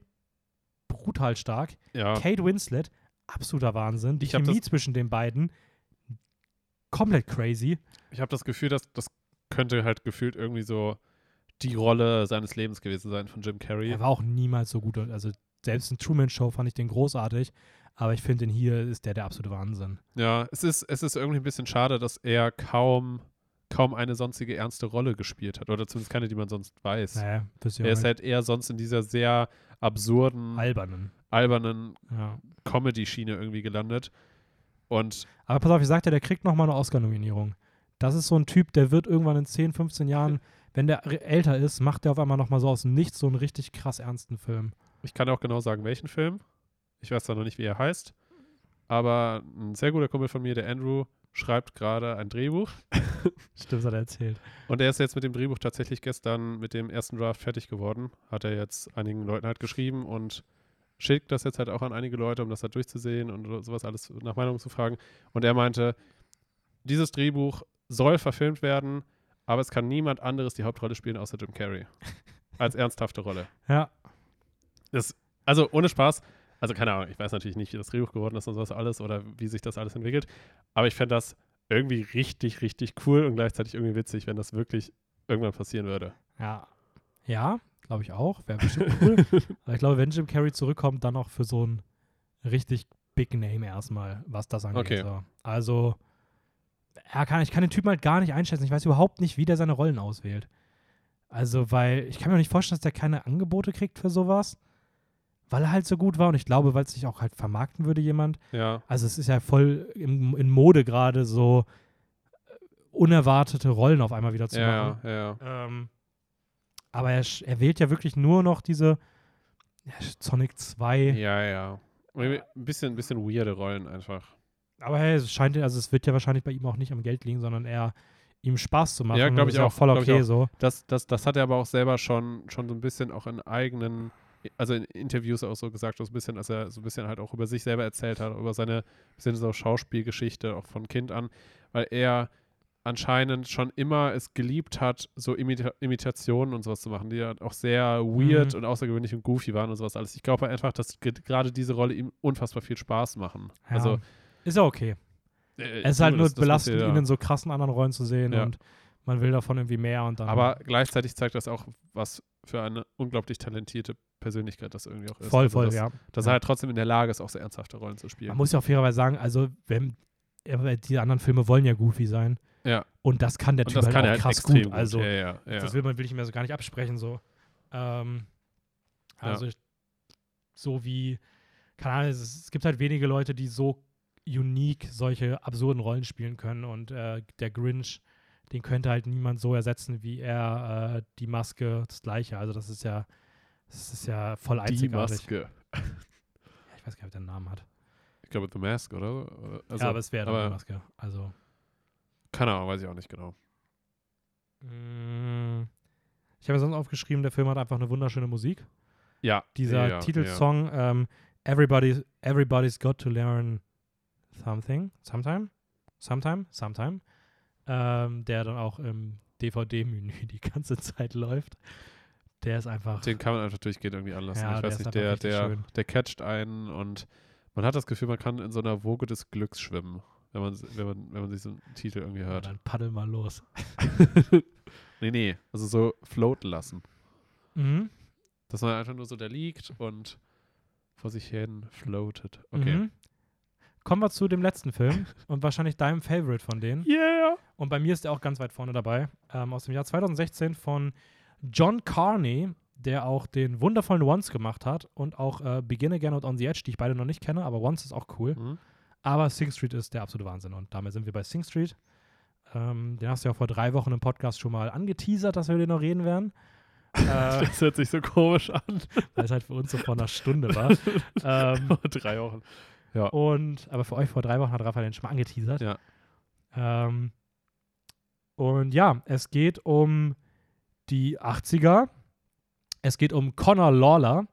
brutal stark. Ja. Kate Winslet, absoluter Wahnsinn. Die Ich Chemie zwischen den beiden, komplett crazy. Ich habe das Gefühl, dass das könnte halt gefühlt irgendwie so die Rolle seines Lebens gewesen sein von Jim Carrey. Er war auch niemals so gut. Also selbst in Truman Show fand ich den großartig, aber ich finde, den hier ist der der absolute Wahnsinn. Ja, es ist, es ist irgendwie ein bisschen schade, dass er kaum, kaum eine sonstige ernste Rolle gespielt hat. Oder zumindest keine, die man sonst weiß. Naja, er ist halt eher sonst in dieser sehr absurden, albernen. albernen Ja. Comedy-Schiene irgendwie gelandet. Und Aber pass auf, ich sagte, der kriegt nochmal eine Oscar-Nominierung. Das ist so ein Typ, der wird irgendwann in 10, 15 Jahren, wenn der älter ist, macht der auf einmal nochmal so aus dem Nichts so einen richtig krass ernsten Film. Ich kann auch genau sagen, welchen Film. Ich weiß zwar noch nicht, wie er heißt. Aber ein sehr guter Kumpel von mir, der Andrew, schreibt gerade ein Drehbuch. Stimmt, das hat er erzählt. Und er ist jetzt mit dem Drehbuch tatsächlich gestern mit dem ersten Draft fertig geworden. Hat er jetzt einigen Leuten halt geschrieben und schickt das jetzt halt auch an einige Leute, um das halt durchzusehen und sowas alles nach Meinung zu fragen. Und er meinte, dieses Drehbuch soll verfilmt werden, aber es kann niemand anderes die Hauptrolle spielen außer Jim Carrey. Als ernsthafte Rolle. Ja. Das, also ohne Spaß, also keine Ahnung, ich weiß natürlich nicht, wie das Drehbuch geworden ist und sowas alles oder wie sich das alles entwickelt, aber ich fände das irgendwie richtig, richtig cool und gleichzeitig irgendwie witzig, wenn das wirklich irgendwann passieren würde. Ja. Ja, glaube ich auch. Wäre bestimmt cool. Aber ich glaube, wenn Jim Carrey zurückkommt, dann auch für so ein richtig Big Name erstmal, was das angeht. Okay. So. Also, er kann, ich kann den Typen halt gar nicht einschätzen. Ich weiß überhaupt nicht, wie der seine Rollen auswählt. Also, weil ich kann mir auch nicht vorstellen, dass der keine Angebote kriegt für sowas, weil er halt so gut war. Und ich glaube, weil es sich auch halt vermarkten würde, jemand. Ja, Also, es ist ja voll im, in Mode gerade so äh, unerwartete Rollen auf einmal wieder zu machen. ja, ja, ja. Ähm, aber er, er wählt ja wirklich nur noch diese ja, Sonic 2. Ja, ja. Ein bisschen, ein bisschen weirde Rollen einfach. Aber hey, es scheint, also es wird ja wahrscheinlich bei ihm auch nicht am Geld liegen, sondern eher ihm Spaß zu machen. Ja, glaub Und ich ja auch, voll okay auch. so. Das, das, das hat er aber auch selber schon, schon so ein bisschen auch in eigenen, also in Interviews auch so gesagt, so ein bisschen, als er so ein bisschen halt auch über sich selber erzählt hat, über seine bisschen so Schauspielgeschichte auch von Kind an, weil er anscheinend schon immer es geliebt hat, so Imita Imitationen und sowas zu machen, die ja auch sehr weird Mhm. und außergewöhnlich und goofy waren und sowas alles. Ich glaube einfach, dass ge- gerade diese Rolle ihm unfassbar viel Spaß machen. Ja. Also Ist ja okay. äh, Es ist halt nur belastend, ihn in so krassen anderen Rollen zu sehen Ja. und man will davon irgendwie mehr und dann. Aber gleichzeitig zeigt das auch, was für eine unglaublich talentierte Persönlichkeit das irgendwie auch ist. voll, Also, voll, dass, ja. Dass er halt trotzdem in der Lage ist, auch sehr ernsthafte Rollen zu spielen. Man muss ja auch fairerweise sagen, also wenn die anderen Filme wollen ja goofy sein. Ja. Und das kann der Typ halt kann auch halt krass extrem gut. Also ja, ja, ja. Das will man will ich mir so gar nicht absprechen, so. Ähm, also ich, so wie, keine Ahnung, es, es gibt halt wenige Leute, die so unique solche absurden Rollen spielen können und äh, der Grinch, den könnte halt niemand so ersetzen wie er, äh, die Maske, das gleiche. Also das ist ja, das ist ja voll Die einzigartig. Maske. Ja, ich weiß gar nicht, ob der einen Namen hat. Ich glaube, The Mask, oder? Also, ja, aber es wäre dann die Maske. Also. keine Ahnung, weiß ich auch nicht genau. Mm, Ich habe mir sonst aufgeschrieben, der Film hat einfach eine wunderschöne Musik. Ja. dieser ja, Titelsong ähm, Everybody, Everybody's Got to Learn Something, Sometime, Sometime, Sometime, ähm, der dann auch im DVD-Menü die ganze Zeit läuft. Der ist einfach, Ja. Den kann man einfach durchgehend irgendwie anlassen. Ja, ich der weiß nicht, der, der, schön. der catcht einen und man hat das Gefühl, man kann in so einer Woge des Glücks schwimmen, wenn man, wenn man, wenn man sich so einen Titel irgendwie ja, hört. dann paddel mal los. nee, nee, also so floaten lassen. Mhm. Dass man einfach nur so da liegt und vor sich hin floatet. Okay. Mhm. Kommen wir zu dem letzten Film und wahrscheinlich deinem Favorite von denen. Yeah! Und bei mir ist er auch ganz weit vorne dabei. Ähm, aus dem Jahr 2016 von John Carney, der auch den wundervollen Once gemacht hat und auch äh, Begin Again und On the Edge, die ich beide noch nicht kenne, aber Once ist auch cool. Mhm. Aber Sing Street ist der absolute Wahnsinn und damit sind wir bei Sing Street. Ähm, den hast du ja vor drei Wochen im Podcast schon mal angeteasert, dass wir den noch reden werden. äh, Das hört sich so komisch an. weil es halt für uns so vor einer Stunde war. ähm, Drei Wochen. Und, aber für euch vor drei Wochen hat Raphael den schon mal angeteasert. Ja. Ähm, und ja, es geht um die 80er. Es geht um Connor Lawler,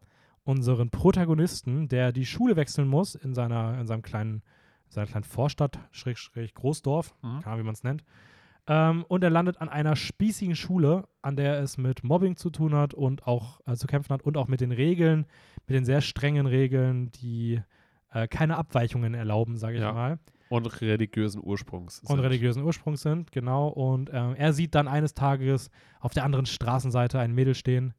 unseren Protagonisten, der die Schule wechseln muss in seiner, in seinem kleinen, seiner kleinen Vorstadt, Schräg, Schräg, Großdorf, Mhm. keine Ahnung, wie man es nennt. Ähm, und er landet an einer spießigen Schule, an der es mit Mobbing zu tun hat und auch äh, zu kämpfen hat und auch mit den Regeln, mit den sehr strengen Regeln, die äh, keine Abweichungen erlauben, sage ich Ja. mal, Und religiösen Ursprungs. und sind. religiösen Ursprungs sind, genau. Und ähm, er sieht dann eines Tages auf der anderen Straßenseite ein Mädel stehen,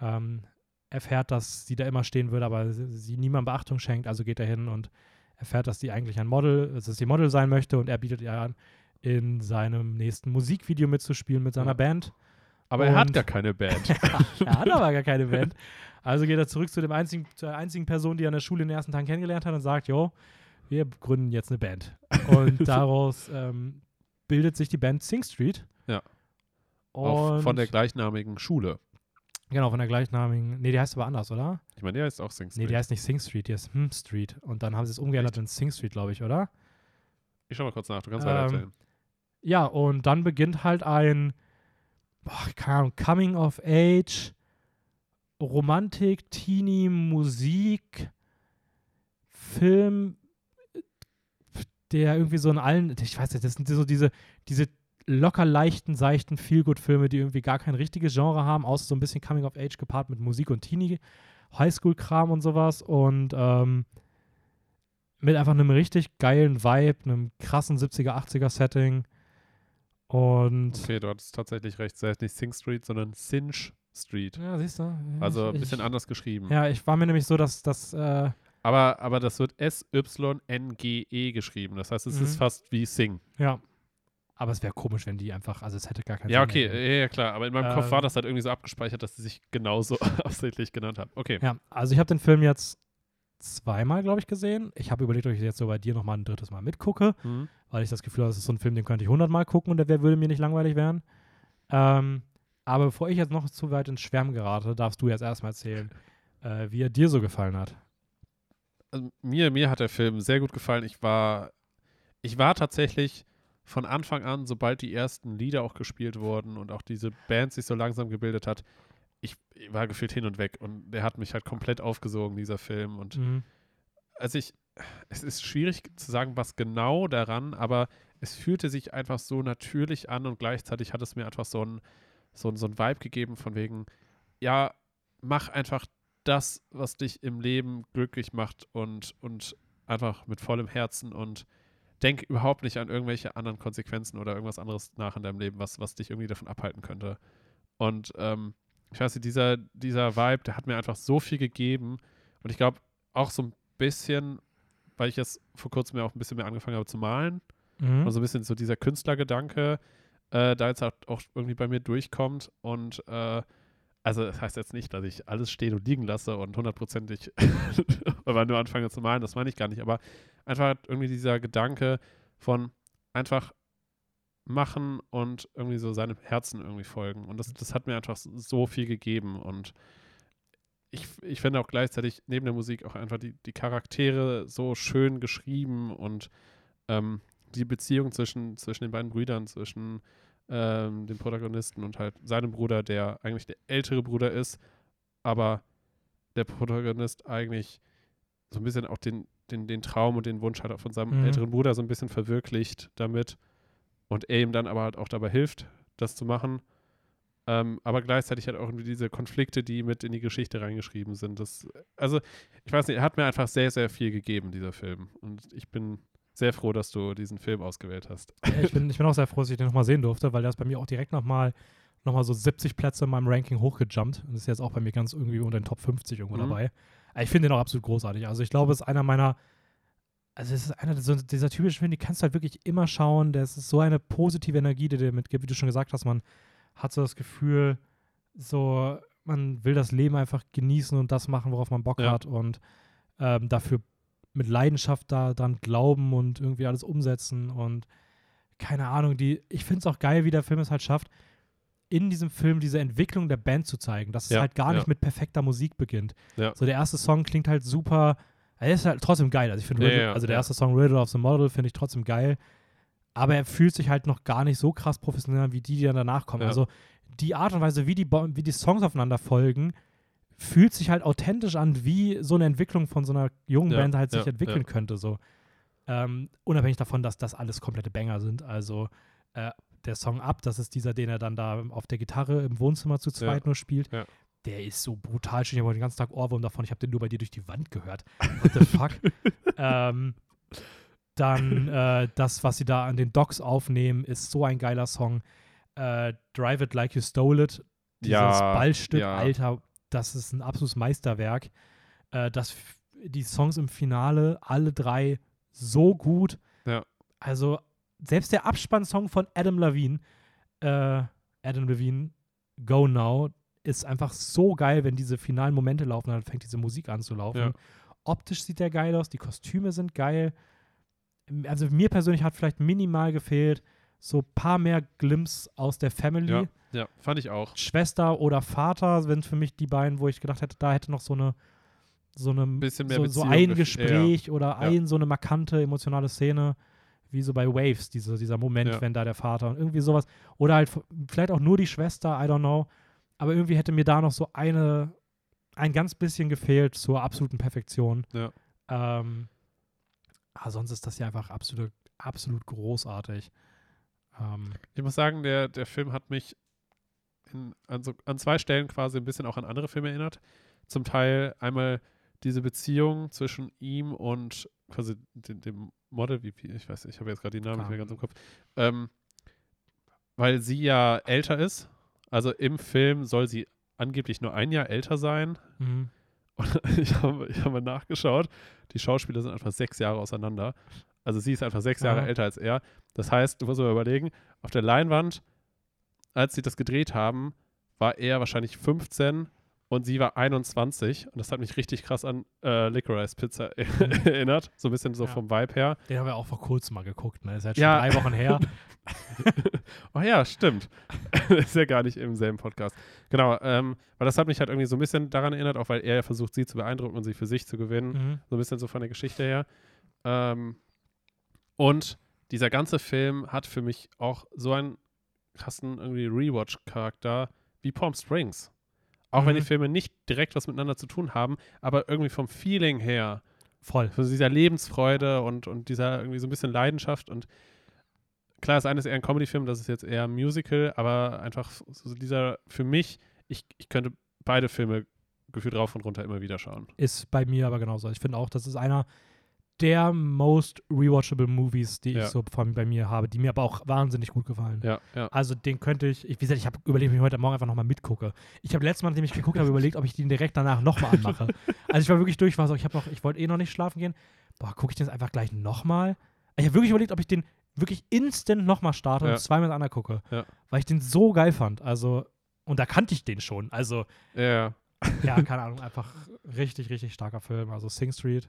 ähm, erfährt, dass sie da immer stehen würde, aber sie, sie niemand Beachtung schenkt, also geht er hin und erfährt, dass sie eigentlich ein Model, dass sie Model sein möchte und er bietet ihr an, in seinem nächsten Musikvideo mitzuspielen mit seiner Ja. Band. Aber er hat und- gar keine Band. er hat aber gar keine Band. Also geht er zurück zu dem einzigen, zur einzigen Person, die er an der Schule in den ersten Tagen kennengelernt hat und sagt, jo, wir gründen jetzt eine Band. Und daraus ähm, bildet sich die Band Sing Street. Ja. Und Auch von der gleichnamigen Schule. Genau, von der gleichnamigen. Nee, die heißt aber anders, oder? Ich meine, der heißt auch Sing Nee, Street. die heißt nicht Sing Street, die heißt Hm Street. Und dann haben sie es umgeändert in Sing Street, glaube ich, oder? ich schau mal kurz nach, du kannst Ähm, weiter erzählen. Ja, und dann beginnt halt ein, boah, keine Ahnung, Coming of Age, Romantik, Teenie, Musik, Film, der irgendwie so in allen, ich weiß nicht, das sind so diese, diese locker leichten, seichten Feelgood-Filme, die irgendwie gar kein richtiges Genre haben, außer so ein bisschen Coming of Age gepaart mit Musik und Teenie, Highschool-Kram und sowas und ähm, mit einfach einem richtig geilen Vibe, einem krassen 70er, 80er Setting und Okay, du hattest tatsächlich recht. Es heißt nicht Sing Street, sondern Cinch Street. ja, siehst du? Ja, Also ein bisschen ich, anders geschrieben. Ja, ich war mir nämlich so, dass das, äh, Aber, aber das wird S-Y-N-G-E geschrieben. Das heißt, es Mhm. ist fast wie Sing. ja. Aber es wäre komisch, wenn die einfach, also es hätte gar keinen Ja, Sinn okay, ja, klar. Aber in meinem Kopf Ähm, war das halt irgendwie so abgespeichert, dass sie sich genauso absichtlich genannt haben. Okay. Ja, also ich habe den Film jetzt zweimal, glaube ich, gesehen. Ich habe überlegt, ob ich jetzt so bei dir nochmal ein drittes Mal mitgucke, Mhm. weil ich das Gefühl habe, das ist so ein Film, den könnte ich hundertmal gucken und der würde mir nicht langweilig werden. Ähm, aber bevor ich jetzt noch zu weit ins Schwärmen gerate, darfst du jetzt erstmal erzählen, äh, wie er dir so gefallen hat. Also mir, mir hat der Film sehr gut gefallen. Ich war, ich war tatsächlich von Anfang an, sobald die ersten Lieder auch gespielt wurden und auch diese Band sich so langsam gebildet hat, ich, ich war gefühlt hin und weg und der hat mich halt komplett aufgesogen, dieser Film. Und Mhm. also ich, es ist schwierig zu sagen, was genau daran, aber es fühlte sich einfach so natürlich an und gleichzeitig hat es mir einfach so ein, so ein, so ein Vibe gegeben von wegen, ja, mach einfach das, was dich im Leben glücklich macht und, und einfach mit vollem Herzen und denk überhaupt nicht an irgendwelche anderen Konsequenzen oder irgendwas anderes nach in deinem Leben, was, was dich irgendwie davon abhalten könnte. Und ähm, ich weiß nicht, dieser, dieser Vibe, der hat mir einfach so viel gegeben und ich glaube auch so ein bisschen, weil ich jetzt vor kurzem ja auch ein bisschen mehr angefangen habe zu malen, Mhm. und so ein bisschen so dieser Künstlergedanke äh, da jetzt halt auch irgendwie bei mir durchkommt und äh, also das heißt jetzt nicht, dass ich alles stehen und liegen lasse und hundertprozentig aber nur anfange zu malen, das meine ich gar nicht, aber einfach irgendwie dieser Gedanke von einfach machen und irgendwie so seinem Herzen irgendwie folgen. Und das, das hat mir einfach so viel gegeben. Und ich, ich finde auch gleichzeitig neben der Musik auch einfach die, die Charaktere so schön geschrieben und ähm, die Beziehung zwischen, zwischen den beiden Brüdern, zwischen ähm, dem Protagonisten und halt seinem Bruder, der eigentlich der ältere Bruder ist, aber der Protagonist eigentlich so ein bisschen auch den, den, den Traum und den Wunsch hat auch von seinem Mhm. älteren Bruder so ein bisschen verwirklicht damit und er ihm dann aber halt auch dabei hilft, das zu machen. Ähm, aber gleichzeitig hat auch irgendwie diese Konflikte, die mit in die Geschichte reingeschrieben sind. Das, also, ich weiß nicht, er hat mir einfach sehr, sehr viel gegeben, dieser Film. Und ich bin sehr froh, dass du diesen Film ausgewählt hast. Ich, bin, ich bin auch sehr froh, dass ich den nochmal sehen durfte, weil der ist bei mir auch direkt nochmal noch mal so 70 Plätze in meinem Ranking hochgejumpt und ist jetzt auch bei mir ganz irgendwie unter den Top 50 irgendwo Mhm. dabei. Aber ich finde den auch absolut großartig. Also ich glaube, es ist einer meiner, also es ist einer so dieser typischen Filme, die kannst du halt wirklich immer schauen. Das ist so eine positive Energie, die dir mitgibt, wie du schon gesagt hast. Man hat so das Gefühl, so man will das Leben einfach genießen und das machen, worauf man Bock Ja. hat und ähm, dafür mit Leidenschaft da dran glauben und irgendwie alles umsetzen und keine Ahnung, die, ich finde es auch geil, wie der Film es halt schafft, in diesem Film diese Entwicklung der Band zu zeigen, dass es Ja, halt gar nicht ja. mit perfekter Musik beginnt. Ja. So der erste Song klingt halt super, er ist halt trotzdem geil. Also ich finde, also der erste Song Riddle of the Model finde ich trotzdem geil, aber er fühlt sich halt noch gar nicht so krass professionell an, wie die, die dann danach kommen. Also die Art und Weise, wie die, wie die Songs aufeinander folgen, fühlt sich halt authentisch an, wie so eine Entwicklung von so einer jungen Ja, Band halt sich ja, entwickeln ja. könnte. So. Ähm, unabhängig davon, dass das alles komplette Banger sind. Also äh, der Song Up, das ist dieser, den er dann da auf der Gitarre im Wohnzimmer zu zweit nur spielt. Der ist so brutal schön. Ich habe den ganzen Tag Ohrwurm davon. Ich habe den nur bei dir durch die Wand gehört. What the fuck? ähm, dann äh, das, was sie da an den Docks aufnehmen, ist so ein geiler Song. Äh, Drive It Like You Stole It. Dieses Ja, Ballstück, ja. Alter, das ist ein absolutes Meisterwerk. Äh, das, die Songs im Finale, alle drei so gut. Ja. Also, selbst der Abspannsong von Adam Levine, äh, Adam Levine, Go Now, ist einfach so geil, wenn diese finalen Momente laufen, dann fängt diese Musik an zu laufen. Ja. Optisch sieht der geil aus, die Kostüme sind geil. Also mir persönlich hat vielleicht minimal gefehlt, so ein paar mehr Glimps aus der Family. Ja, ja, fand ich auch. Schwester oder Vater sind für mich die beiden, wo ich gedacht hätte, da hätte noch so eine so eine Bisschen mehr so, so ein Gespräch oder Ja. ein so eine markante emotionale Szene, wie so bei Waves, diese, dieser Moment, Ja. wenn da der Vater und irgendwie sowas. Oder halt vielleicht auch nur die Schwester, I don't know. Aber irgendwie hätte mir da noch so eine, ein ganz bisschen gefehlt zur absoluten Perfektion. Ja. Ähm, aber sonst ist das ja einfach absolut, absolut großartig. Ähm, Ich muss sagen, der, der Film hat mich in, an, so, an zwei Stellen quasi ein bisschen auch an andere Filme erinnert. Zum Teil einmal diese Beziehung zwischen ihm und quasi dem, dem Model, wie, ich weiß, nicht, ich habe jetzt gerade die Namen nicht mehr ganz im Kopf, ähm, weil sie ja älter ist. Also im Film soll sie angeblich nur ein Jahr älter sein. mhm. Und ich habe ich hab mal nachgeschaut, die Schauspieler sind einfach sechs Jahre auseinander. Also sie ist einfach sechs Jahre Aha. älter als er. Das heißt, du musst mal überlegen, auf der Leinwand, als sie das gedreht haben, war er wahrscheinlich 15 und sie war 21. Und das hat mich richtig krass an äh, Licorice Pizza erinnert. So ein bisschen so Ja. vom Vibe her. Den haben wir auch vor kurzem mal geguckt, ne? Ist halt schon Ja. drei Wochen her. oh ja, stimmt. ist ja gar nicht im selben Podcast. Genau, ähm, weil das hat mich halt irgendwie so ein bisschen daran erinnert, auch weil er ja versucht, sie zu beeindrucken und sie für sich zu gewinnen. mhm. So ein bisschen so von der Geschichte her. Ähm, und dieser ganze Film hat für mich auch so einen krassen irgendwie Rewatch-Charakter wie Palm Springs. Auch wenn Mhm. die Filme nicht direkt was miteinander zu tun haben, aber irgendwie vom Feeling her, Voll. von dieser Lebensfreude und, und dieser irgendwie so ein bisschen Leidenschaft und klar, das eine ist eher ein Comedy-Film, das ist jetzt eher ein Musical, aber einfach so dieser, für mich, ich, ich könnte beide Filme gefühlt rauf und runter immer wieder schauen. Ist bei mir aber genauso. Ich finde auch, das ist einer der most rewatchable Movies, die Ja. ich so von bei mir habe, die mir aber auch wahnsinnig gut gefallen. Ja, ja. Also den könnte ich, ich wie gesagt, ich habe überlegt, ob ich heute Morgen einfach nochmal mitgucke. Ich habe letztes Mal, nachdem ich geguckt habe, überlegt, ob ich den direkt danach nochmal anmache. also ich war wirklich durch, war so, ich habe noch, ich wollte eh noch nicht schlafen gehen. Boah, gucke ich den jetzt einfach gleich nochmal? Ich habe wirklich überlegt, ob ich den wirklich instant nochmal starte Ja. und zweimal hintereinander gucke. Ja. Weil ich den so geil fand. Also, und da kannte ich den schon. Also, Ja, ja. ja, keine Ahnung, einfach richtig, richtig starker Film. Also Sing Street.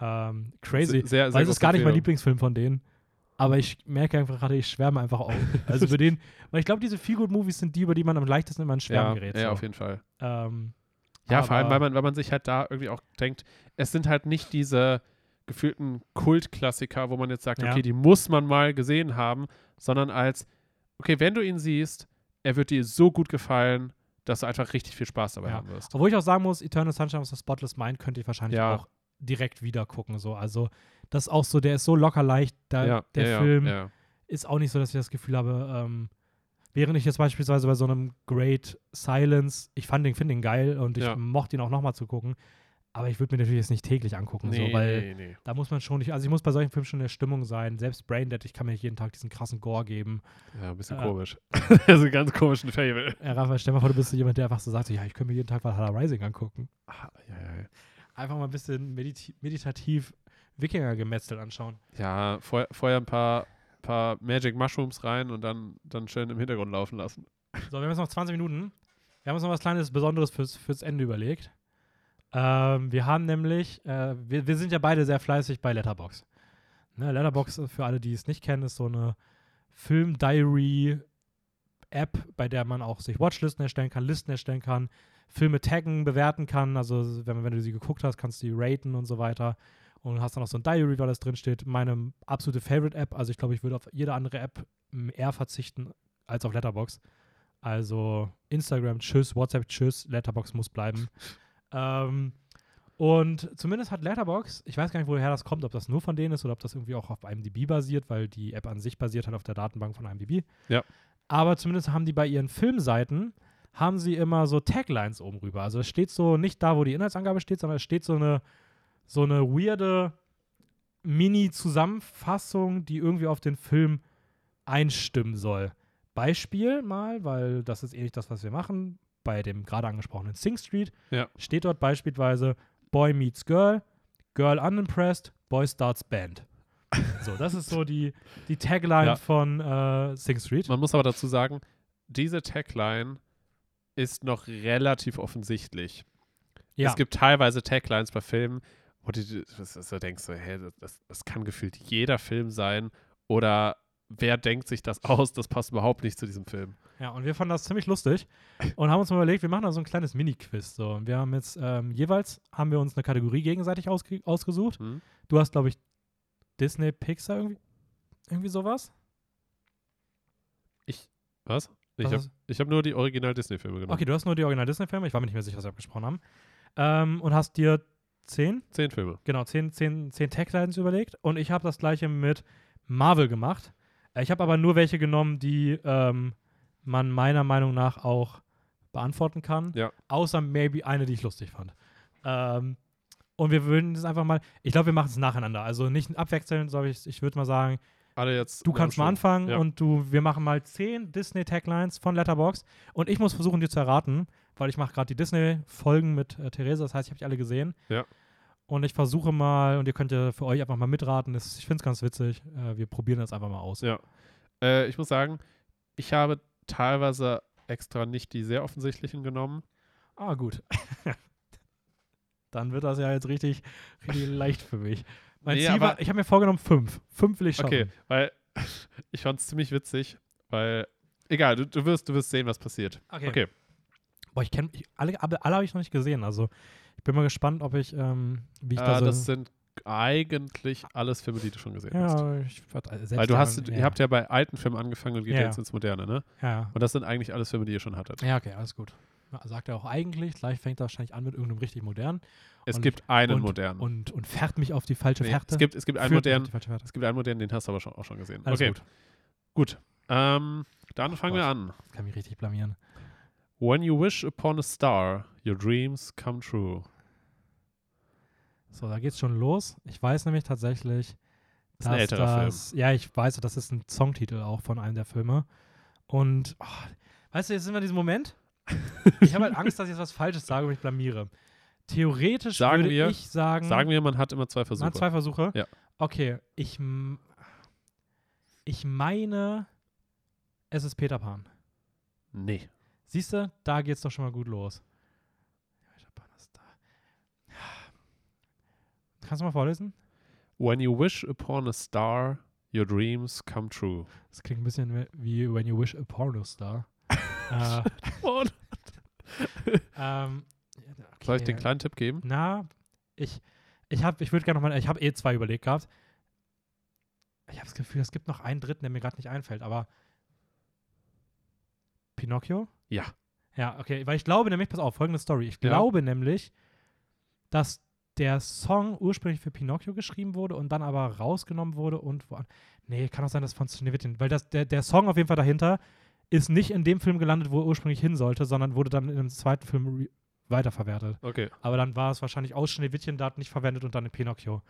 Ähm, crazy. Se- Sehr, sehr Weil es ist gar nicht mein. Lieblingsfilm von denen. Aber ich merke einfach gerade, ich schwärme einfach auf. Also über den, weil ich glaube, diese Feel-Good-Movies sind die, über die man am leichtesten immer ins Schwärmen Ja, gerät. ja so. auf jeden Fall. Ähm, Ja, vor allem, weil man, weil man sich halt da irgendwie auch denkt, es sind halt nicht diese gefühlten Kultklassiker, wo man jetzt sagt, Ja. okay, die muss man mal gesehen haben, sondern als, okay, wenn du ihn siehst, er wird dir so gut gefallen, dass du einfach richtig viel Spaß dabei Ja. haben wirst. Obwohl ich auch sagen muss, Eternal Sunshine of the Spotless Mind könnte ich wahrscheinlich Ja. auch direkt wieder gucken. So. Also, das ist auch so, der ist so locker leicht. Da, der Film ist auch nicht so, dass ich das Gefühl habe, ähm, während ich jetzt beispielsweise bei so einem Great Silence, ich fand den, finde den geil und ich mochte ihn auch nochmal zu gucken. Aber ich würde mir natürlich jetzt nicht täglich angucken, Nee, so, weil nee, nee. da muss man schon nicht, also ich muss bei solchen Filmen schon in der Stimmung sein. Selbst Braindead, ich kann mir nicht jeden Tag diesen krassen Gore geben. Ja, ein bisschen Äh. komisch. also ein ganz komischen Fable. Äh, Raphael, stell mal vor, du bist so jemand, der einfach so sagt, ja, ich könnte mir jeden Tag Valhalla Rising angucken. Ah, ja, ja, ja. Einfach mal ein bisschen mediti meditativ Wikinger-Gemetzel anschauen. ja vorher, vorher ein paar, paar Magic Mushrooms rein und dann, dann schön im Hintergrund laufen lassen. So, wir haben jetzt noch 20 Minuten. Wir haben uns noch was kleines Besonderes fürs, fürs Ende überlegt. Ähm, wir haben nämlich, äh, wir, wir sind ja beide sehr fleißig bei Letterbox. Ne, Letterbox, äh, für alle, die es nicht kennen, ist so eine Film-Diary-App, bei der man auch sich Watchlisten erstellen kann, Listen erstellen kann, Filme taggen, bewerten kann. Also, wenn, wenn du sie geguckt hast, kannst du die raten und so weiter. Und hast dann auch so ein Diary, weil das drinsteht. Meine absolute Favorite-App. Also, ich glaube, ich würde auf jede andere App eher verzichten als auf Letterbox. Also Instagram, tschüss, WhatsApp, tschüss, Letterbox muss bleiben. Ähm, und zumindest hat Letterbox, ich weiß gar nicht, woher das kommt, ob das nur von denen ist oder ob das irgendwie auch auf IMDb basiert, weil die App an sich basiert halt auf der Datenbank von IMDb. Ja. Aber zumindest haben die bei ihren Filmseiten, haben sie immer so Taglines oben rüber. Also es steht so nicht da, wo die Inhaltsangabe steht, sondern es steht so eine, so eine weirde Mini-Zusammenfassung, die irgendwie auf den Film einstimmen soll. Beispiel mal, weil das ist ähnlich das, was wir machen, bei dem gerade angesprochenen Sing Street, Ja. steht dort beispielsweise Boy meets Girl, Girl unimpressed, Boy starts Band. So, das ist so die, die Tagline Ja. von äh, Sing Street. Man muss aber dazu sagen, diese Tagline ist noch relativ offensichtlich. Ja, Es gibt teilweise Taglines bei Filmen, wo du denkst, so, hä, das, das kann gefühlt jeder Film sein oder wer denkt sich das aus? Das passt überhaupt nicht zu diesem Film. Ja, und wir fanden das ziemlich lustig und haben uns mal überlegt, wir machen da so ein kleines Mini-Quiz. So. Und wir haben jetzt ähm, jeweils haben wir uns eine Kategorie gegenseitig ausge ausgesucht. Hm? Du hast, glaube ich, Disney, Pixar irgendwie, irgendwie sowas. Was? Ich Was habe ich hab nur die Original-Disney-Filme genommen. Okay, du hast nur die Original-Disney-Filme. Ich war mir nicht mehr sicher, was wir abgesprochen haben. Ähm, und hast dir zehn, Zehn Filme. genau, zehn, zehn, zehn Taglines überlegt. Und ich habe das gleiche mit Marvel gemacht. Äh, Ich habe aber nur welche genommen, die ähm, man meiner Meinung nach auch beantworten kann. Ja. Außer maybe eine, die ich lustig fand. Ähm, und wir würden das einfach mal, ich glaube, wir machen es nacheinander. Also nicht abwechselnd, sondern ich, ich würde mal sagen, Alle jetzt. du kannst mal anfangen Ja. und du, wir machen mal zehn Disney-Taglines von Letterbox und ich muss versuchen, dir zu erraten, weil ich mache gerade die Disney-Folgen mit äh, Theresa, das heißt, ich habe die alle gesehen. Ja. Und ich versuche mal, und ihr könnt ja für euch einfach mal mitraten, das, ich finde es ganz witzig, äh, wir probieren das einfach mal aus. Ja. Äh, ich muss sagen, ich habe teilweise extra nicht die sehr offensichtlichen genommen. Ah, gut. Dann wird das ja jetzt richtig, richtig leicht für mich. Mein Nee, Ziel war, ich habe mir vorgenommen, fünf. Fünf will ich schaffen. Okay, weil ich fand es ziemlich witzig, weil. Egal, du, du, wirst, du wirst sehen, was passiert. Okay. Okay. Boah, ich kenne, alle, alle, alle habe ich noch nicht gesehen. Also, ich bin mal gespannt, ob ich, ähm, wie ich Äh, da so. das sind eigentlich alles Filme, die du schon gesehen hast. ja, ich, werd- also selbst Weil du hast, ja, ihr habt ja bei alten Filmen angefangen und geht Ja, jetzt ins Moderne, ne? Ja, Und das sind eigentlich alles Filme, die ihr schon hattet. ja, okay, alles gut. Sagt er auch eigentlich. Gleich fängt er wahrscheinlich an mit irgendeinem richtig modernen Es Und- gibt einen und, modernen. und, und fährt mich auf die falsche nee, Fährte. es gibt, es gibt einen modernen. Es gibt einen modernen, den hast du aber schon, auch schon gesehen. Alles okay, gut. gut. Ähm, dann fangen wir Gott. an. Das kann mich richtig blamieren. When you wish upon a star, your dreams come true. So, da geht's schon los. Ich weiß nämlich tatsächlich, Das ist ein dass älterer das, Ja, ich weiß, das ist ein Songtitel auch von einem der Filme. Und, oh, weißt du, jetzt sind wir in diesem Moment. Ich habe halt Angst, dass ich jetzt was Falsches sage und mich blamiere. Theoretisch Sagen würde wir- ich sagen. Sagen wir, man hat immer zwei Versuche. Man hat zwei Versuche? Ja. Okay, ich, ich meine, es ist Peter Pan. Nee. Siehst du, da geht's doch schon mal gut los. Kannst du mal vorlesen? When you wish upon a star, your dreams come true. Das klingt ein bisschen wie When You Wish a Pornostar. äh, ähm, Soll ich okay. den kleinen Tipp geben? Na, ich, ich habe, ich würde gerne noch mal, ich habe eh zwei überlegt gehabt. Ich habe das Gefühl, es gibt noch einen dritten, der mir gerade nicht einfällt, aber Pinocchio? Ja. Ja, okay, weil ich glaube nämlich, pass auf, folgende Story. Ich Ja. glaube nämlich, dass der Song ursprünglich für Pinocchio geschrieben wurde und dann aber rausgenommen wurde und wo, nee, kann auch sein, dass von Schneewittchen, weil das, der, der Song auf jeden Fall dahinter ist nicht in dem Film gelandet, wo er ursprünglich hin sollte, sondern wurde dann in einem zweiten Film weiterverwertet. Okay. Aber dann war es wahrscheinlich aus Schneewittchen da nicht verwendet und dann in Pinocchio.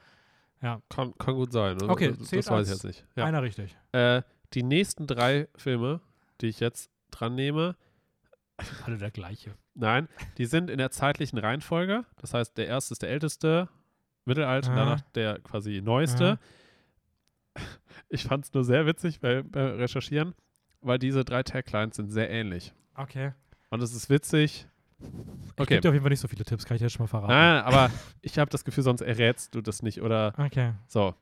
Kann, kann gut sein. Also, Okay, das, zählt das weiß ich jetzt nicht. Ja. Einer richtig. Äh, die nächsten drei Filme, die ich jetzt dran nehme, Alle der gleiche. nein, die sind in der zeitlichen Reihenfolge. Das heißt, der erste ist der älteste, Mittelalter, und Ah. danach der quasi neueste. Ich fand es nur sehr witzig bei, bei Recherchieren, weil diese drei Taglines sind sehr ähnlich. Okay. Und es ist witzig. Ich Okay. gebe dir auf jeden Fall nicht so viele Tipps, kann ich dir schon mal verraten. Nein, aber ich habe das Gefühl, sonst errätst du das nicht. Oder Okay. so.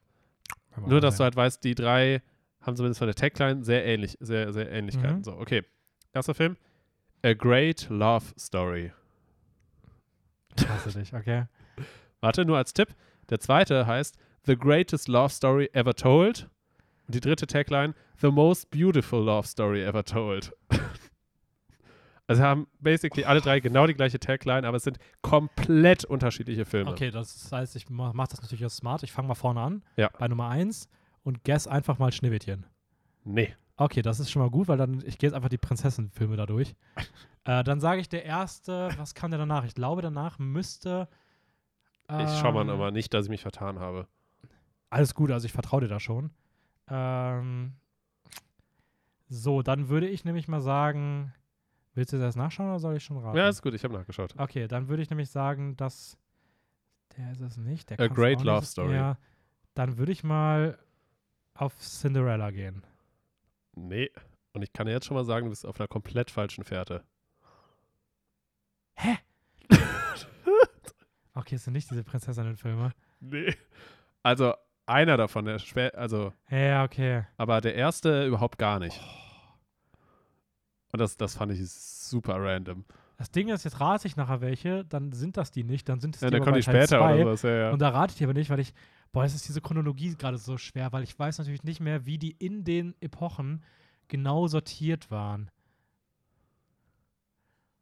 Nur, dass du halt weißt, die drei haben zumindest von der Tagline sehr ähnlich, sehr, sehr Ähnlichkeiten. Mhm. So, okay. Erster Film. A Great Love Story. Ich hasse dich, okay. Warte, nur als Tipp. Der zweite heißt The Greatest Love Story Ever Told. Und die dritte Tagline The Most Beautiful Love Story Ever Told. also haben basically alle drei genau die gleiche Tagline, aber es sind komplett unterschiedliche Filme. Okay, das heißt, ich mache mach das natürlich jetzt smart. Ich fange mal vorne an, Ja. bei Nummer 1 und guess einfach mal Schneewittchen. Nee. Okay, das ist schon mal gut, weil dann, ich gehe jetzt einfach die Prinzessin-Filme da durch. äh, dann sage ich der erste, was kam der danach? Ich glaube, danach müsste. Ich schau mal ähm, aber nicht, dass ich mich vertan habe. Alles gut, also ich vertraue dir da schon. Ähm, so, dann würde ich nämlich mal sagen, willst du das nachschauen oder soll ich schon raten? Ja, ist gut, ich habe nachgeschaut. Okay, dann würde ich nämlich sagen, dass der ist es nicht. Der A Great Love. Story. Ja, dann würde ich mal auf Cinderella gehen. Nee. Und ich kann dir jetzt schon mal sagen, du bist auf einer komplett falschen Fährte. Okay, es sind nicht diese Prinzessinnen-Filme. Nee. Also, einer davon, der schwer, also, Ja, okay. aber der erste überhaupt gar nicht. Und das, das fand ich super random. Das Ding ist, jetzt rate ich nachher welche, dann sind das die nicht, dann sind es Ja, die dann aber kommt die später zwei. oder sowas, ja, ja. Und da rate ich aber nicht, weil ich, boah, es ist diese Chronologie gerade so schwer, weil ich weiß natürlich nicht mehr, wie die in den Epochen genau sortiert waren.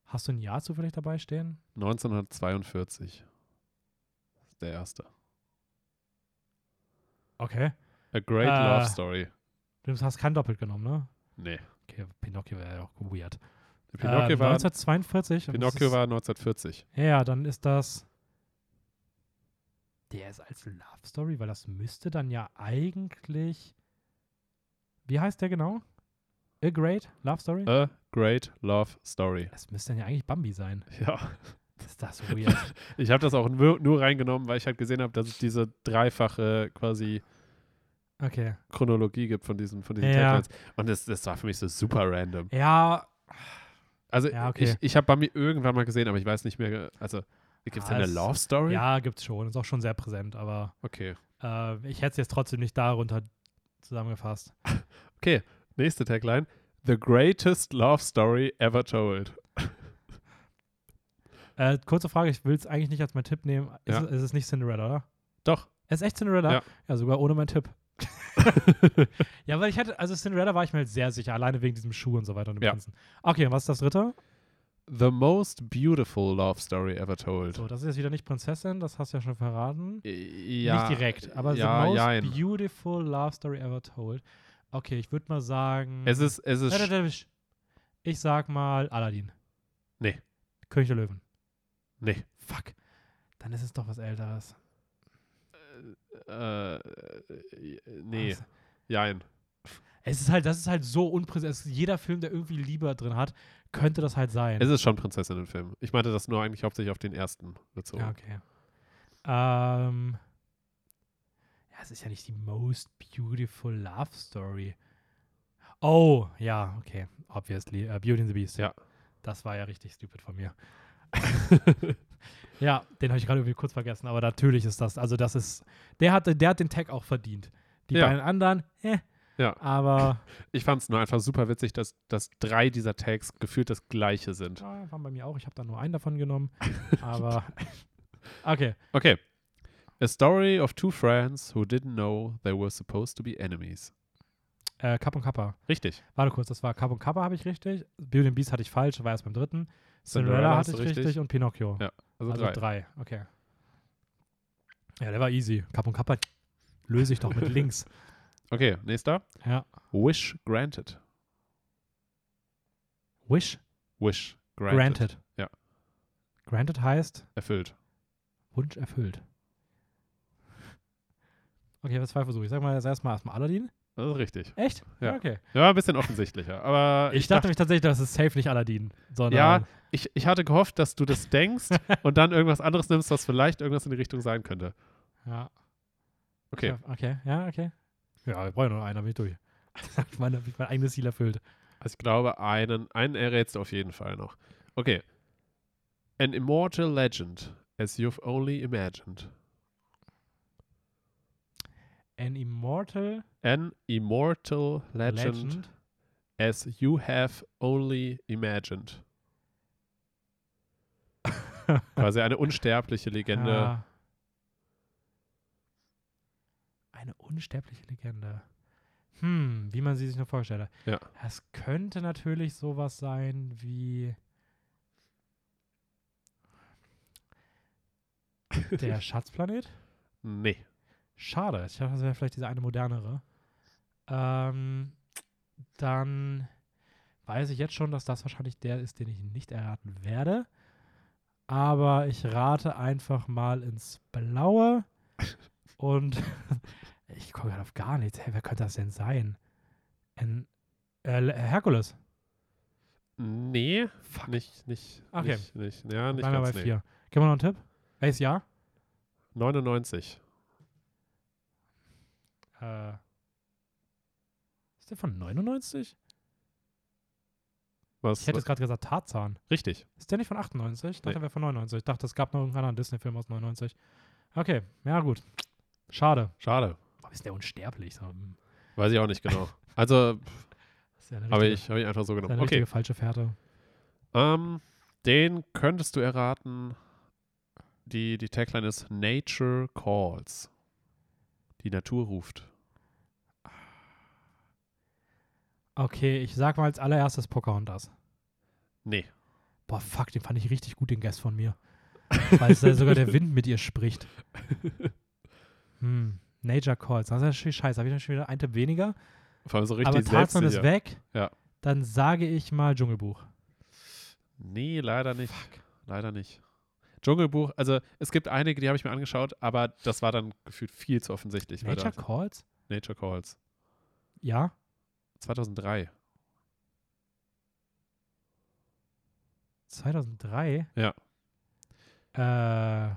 Hast du ein Jahr zufällig dabei stehen? 1942. Das ist der erste. Okay. A Great Äh. Love Story. Du hast kein Doppelt genommen, ne? Nee. Okay, Pinocchio wäre ja auch weird. Pinocchio, äh, war, 1942. und das Pinocchio war 1940. Ja, dann ist das. Der ist als Love Story, weil das müsste dann ja eigentlich. Wie heißt der genau? A Great Love Story? A Great Love Story. Das müsste dann ja eigentlich Bambi sein. Ja. Ist das weird. Ich habe das auch nur, nur reingenommen, weil ich halt gesehen habe, dass es diese dreifache quasi Okay. Chronologie gibt von diesen, von diesen Ja. Taglines. Und das, das war für mich so super random. Ja, Also Ja, okay. ich, ich habe Bambi irgendwann mal gesehen, aber ich weiß nicht mehr, also gibt es da eine es- Love Story? ja, gibt's schon. Ist auch schon sehr präsent, aber Okay. äh, ich hätte es jetzt trotzdem nicht darunter zusammengefasst. Okay, nächste Tagline. The greatest love story ever told. Äh, kurze Frage, ich will es eigentlich nicht als mein Tipp nehmen. Ist, Ja. es- ist es nicht Cinderella, oder? Doch. Es ist echt Cinderella? Ja. ja, sogar ohne meinen Tipp. ja, weil ich hatte, also Cinderella war ich mir halt sehr sicher, alleine wegen diesem Schuh und so weiter und dem Ja. Prinzen. Okay, und was ist das dritte? The most beautiful love story ever told. So, das ist jetzt wieder nicht Prinzessin, das hast du ja schon verraten. Ja, nicht direkt, aber ja, the most jein. beautiful love story ever told. Okay, ich würde mal sagen. Es ist, es ist, Ich sag mal Aladdin. Nee. König der Löwen. nee. Fuck. Dann ist es doch was Älteres. Äh, nee, Was? jein. Es ist halt, das ist halt so unpräsent. Es ist Jeder Film, der irgendwie Liebe drin hat, könnte das halt sein. Es ist schon Prinzessinnenfilm. Ich meinte das nur eigentlich hauptsächlich auf den ersten bezogen. Ja, okay. Ähm. Ja, es ist ja nicht die most beautiful love story. Oh, ja, okay. Obviously. Äh, Beauty and the Beast. Ja. Das war ja richtig stupid von mir. ja, den habe ich gerade irgendwie kurz vergessen, aber natürlich ist das, also das ist, der hat, der hat den Tag auch verdient. Die Ja. beiden anderen, eh, Ja. aber Ich fand es nur einfach super witzig, dass, dass drei dieser Tags gefühlt das gleiche sind. ja, waren bei mir auch. Ich habe da nur einen davon genommen. aber okay. Okay. A story of two friends who didn't know they were supposed to be enemies. Äh, Kapp und Kappa. Richtig. Warte kurz, das war Kapp und Kappa habe ich richtig. Beauty and Beast hatte ich falsch, war erst beim dritten. Cinderella Cinderella hatte ich richtig. richtig. und Pinocchio. Ja, Also, also drei. drei. Okay. Ja, der war easy. Kapp und Kappa löse ich doch mit links. Okay, nächster. Ja. Wish granted. Wish Wish granted. granted. Ja. Granted heißt Erfüllt. Wunsch erfüllt. Okay, was zwei Versuche. Ich sag mal jetzt erstmal erstmal Aladdin. Das ist richtig. Echt? Ja. Okay. Ja, ein bisschen offensichtlicher. Aber Ich, dachte nämlich tatsächlich, das ist safe nicht Aladdin, sondern Ja, ich, ich hatte gehofft, dass du das denkst und dann irgendwas anderes nimmst, was vielleicht irgendwas in die Richtung sein könnte. ja. Okay. Ja, okay, ja, okay. Ja, wir brauchen nur einen, damit ich durch. ich meine, hab ich mein eigenes Ziel erfüllt. Also ich glaube, einen, einen errätst du auf jeden Fall noch. Okay. An immortal legend, as you've only imagined. An Immortal An immortal legend, Legend. as you have only imagined. Quasi eine unsterbliche Legende. Ja. Eine unsterbliche Legende. Hm, wie man sie sich nur vorgestellt hat. Ja. Es könnte natürlich sowas sein wie der Schatzplanet. Nee. Schade. Ich dachte, das wäre vielleicht diese eine modernere. Ähm, dann weiß ich jetzt schon, dass das wahrscheinlich der ist, den ich nicht erraten werde. Aber ich rate einfach mal ins Blaue. Und ich komme gerade auf gar nichts. Hey, wer könnte das denn sein? Ein, äh, Herkules. Nee, Fuck. nicht, nicht, Okay. nicht, nicht, ja, nicht Bleiben wir ganz bei nee. vier. Gib mal noch einen Tipp. Welches Jahr? 99. Äh, ist der von 99? Was? Ich hätte jetzt gerade gesagt Tarzan. richtig. Ist der nicht von 98? Ich dachte, Nee. der wäre von 99. Ich dachte, es gab noch irgendeinen anderen Disney-Film aus 99. Okay, ja gut. Schade. Schade. Warum ist der unsterblich? So, hm, Weiß ich auch nicht genau. Also ja habe ich, hab ich einfach so genommen. eine Okay. falsche Fährte. Ähm, den könntest du erraten. Die, die Tagline ist Nature Calls. Die Natur ruft. Okay, ich sag mal als allererstes Pocahontas. Nee. Boah, fuck, den fand ich richtig gut, den Guest von mir. Weil es da sogar der Wind mit ihr spricht. Hm, Nature Calls. Das ist natürlich scheiße. Habe ich dann schon wieder einen Tipp weniger. Vor allem so Aber richtig Tarzan ist weg. Ja. Dann sage ich mal Dschungelbuch. Nee, leider nicht. Leider nicht. Dschungelbuch, also es gibt einige, die habe ich mir angeschaut, aber das war dann gefühlt viel zu offensichtlich. Nature Calls? Nature Calls. Ja. 2003. 2003? Ja. Äh,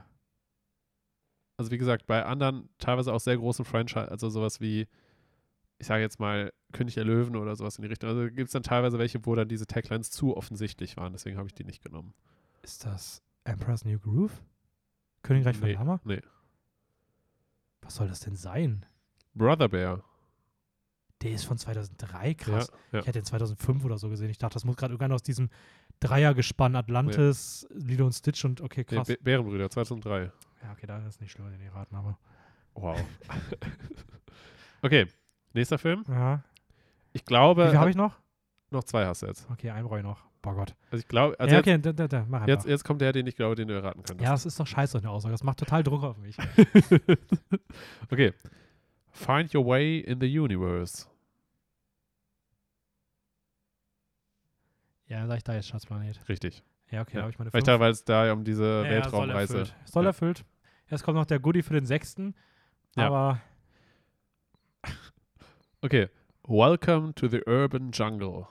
Also wie gesagt, bei anderen teilweise auch sehr großen Franchise, also sowas wie, ich sage jetzt mal, König der Löwen oder sowas in die Richtung. Also gibt es dann teilweise welche, wo dann diese Taglines zu offensichtlich waren, deswegen habe ich die nicht genommen. ist das Emperor's New Groove? Königreich von Nee, Lama? nee. Was soll das denn sein? Brother Bear. Der ist von 2003, krass. Ja, ja. Ich hätte den 2005 oder so gesehen. Ich dachte, das muss gerade irgendwann aus diesem Dreiergespann Atlantis, Lilo und Stitch und okay, Nee, krass. Bä- Bärenbrüder, 2003. ja, okay, da ist nicht schlimmer, den die raten, aber. Wow. okay, nächster Film. Ja. Ich glaube, Wie viel habe ich noch? noch zwei hast du jetzt. Okay, einen brauche ich noch. Boah Gott. Also ich glaube, also ja, jetzt, okay, da, da, da, mach jetzt, jetzt kommt der, den ich glaube, den du erraten könntest. ja, das ist doch scheiße, eine Aussage. Das macht total Druck auf mich. okay. Find your way in the universe. ja, dann sag ich da jetzt Schatzplanet. Richtig. Ja, okay, Ja. habe ich meine Vielleicht fünf. da, weil es da um diese Ja, ja, Soll Weltraumreise. erfüllt. Soll erfüllt. Jetzt kommt noch der Goodie für den sechsten. Ja. Aber Okay. Welcome to the urban jungle.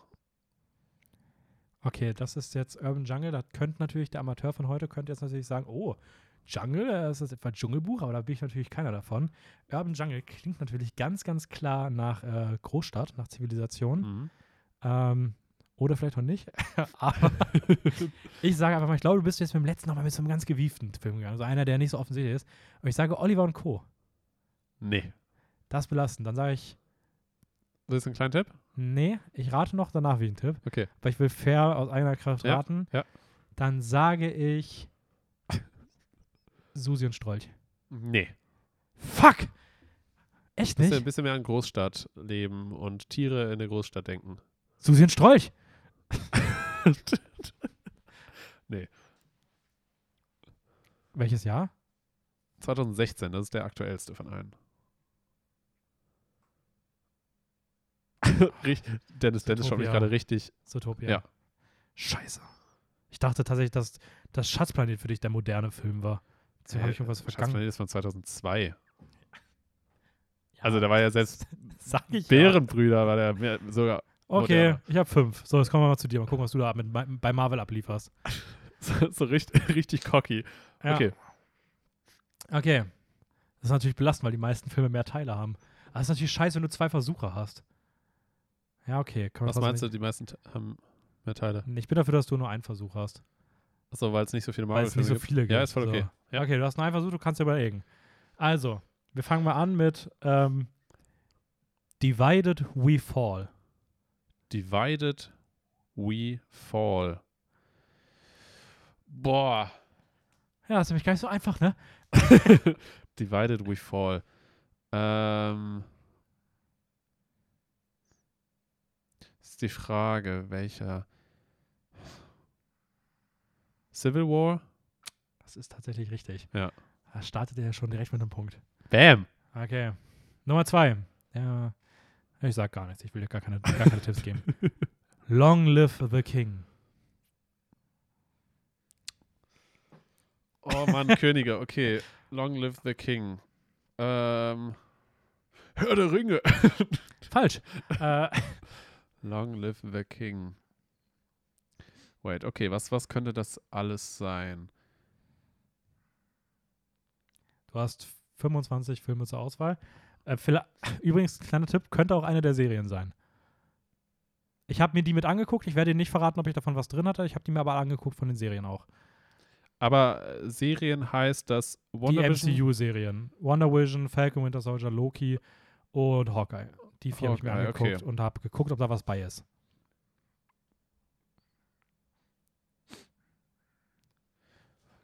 okay, das ist jetzt Urban Jungle. Da könnte natürlich der Amateur von heute könnte jetzt natürlich sagen, oh, Jungle, das ist etwa Dschungelbuch, aber da bin ich natürlich keiner davon. Urban Jungle klingt natürlich ganz, ganz klar nach äh, Großstadt, nach Zivilisation. Mhm. Ähm, oder vielleicht auch nicht. Aber ich sage einfach mal, ich glaube, du bist jetzt mit dem letzten nochmal mit so einem ganz gewieften Film gegangen. Also einer, der nicht so offensichtlich ist. Und ich sage Oliver und Co. Nee. Das belasten. Dann sage ich, Willst du einen kleinen Tipp? nee, ich rate noch danach wie ein Tipp. Okay. Weil ich will fair aus eigener Kraft Ja, raten. ja. Dann sage ich Susi und Strolch. Nee. Fuck! Echt Bisschen, nicht? ein bisschen mehr an Großstadt leben und Tiere in der Großstadt denken. Susi und Strolch! nee. Welches Jahr? 2016, das ist der aktuellste von allen. Dennis, Dennis schaut mich gerade richtig. Zootopia. Ja. Scheiße. Ich dachte tatsächlich, dass das Schatzplanet für dich der moderne Film war. Deswegen habe ich irgendwas vergangen. Schatzplanet ist von 2002. Ja, Also da war ja selbst. Bärenbrüder, war der sogar Okay, moderner. ich habe fünf. So, jetzt kommen wir mal zu dir. Mal gucken, was du da mit, bei Marvel ablieferst. so, so richtig, richtig cocky. Ja. Okay. Okay. Das ist natürlich belastend, weil die meisten Filme mehr Teile haben. Aber das ist natürlich scheiße, wenn du zwei Versuche hast. Ja, okay. Was meinst du, die meisten haben mehr Teile? Ich bin dafür, dass du nur einen Versuch hast. Achso, weil es nicht so viele Weil es Marvel-Filme nicht so gibt. viele gibt. Ja, ist voll okay. So. Ja. Okay, du hast nur einen Versuch, du kannst dir überlegen. Also, wir fangen mal an mit ähm, Divided We Fall. Divided We Fall. Boah. Ja, ist nämlich gar nicht so einfach, ne? Divided We Fall. Ähm. Ist die Frage, welcher. Civil War? Das ist tatsächlich richtig. Ja. Da startet er ja schon direkt mit einem Punkt. Bam! Okay. Nummer zwei. Ja, ich sag gar nichts. Ich will dir gar keine, gar keine Tipps geben. Long live the King. Oh Mann, Könige, okay. Long live the King. Ähm. Hör der Ringe. Falsch. äh, Long live the King. Wait, okay, was, was könnte das alles sein? du hast 25 Filme zur Auswahl. Äh, übrigens, kleiner Tipp, könnte auch eine der Serien sein. Ich habe mir die mit angeguckt. Ich werde dir nicht verraten, ob ich davon was drin hatte. Ich habe die mir aber angeguckt von den Serien auch. Aber äh, Serien heißt das Die WandaVision. MCU-Serien. Wonder Vision, Falcon Winter Soldier, Loki und Hawkeye. Die vier habe ich mir Hawkeye, angeguckt okay. und habe geguckt, ob da was bei ist.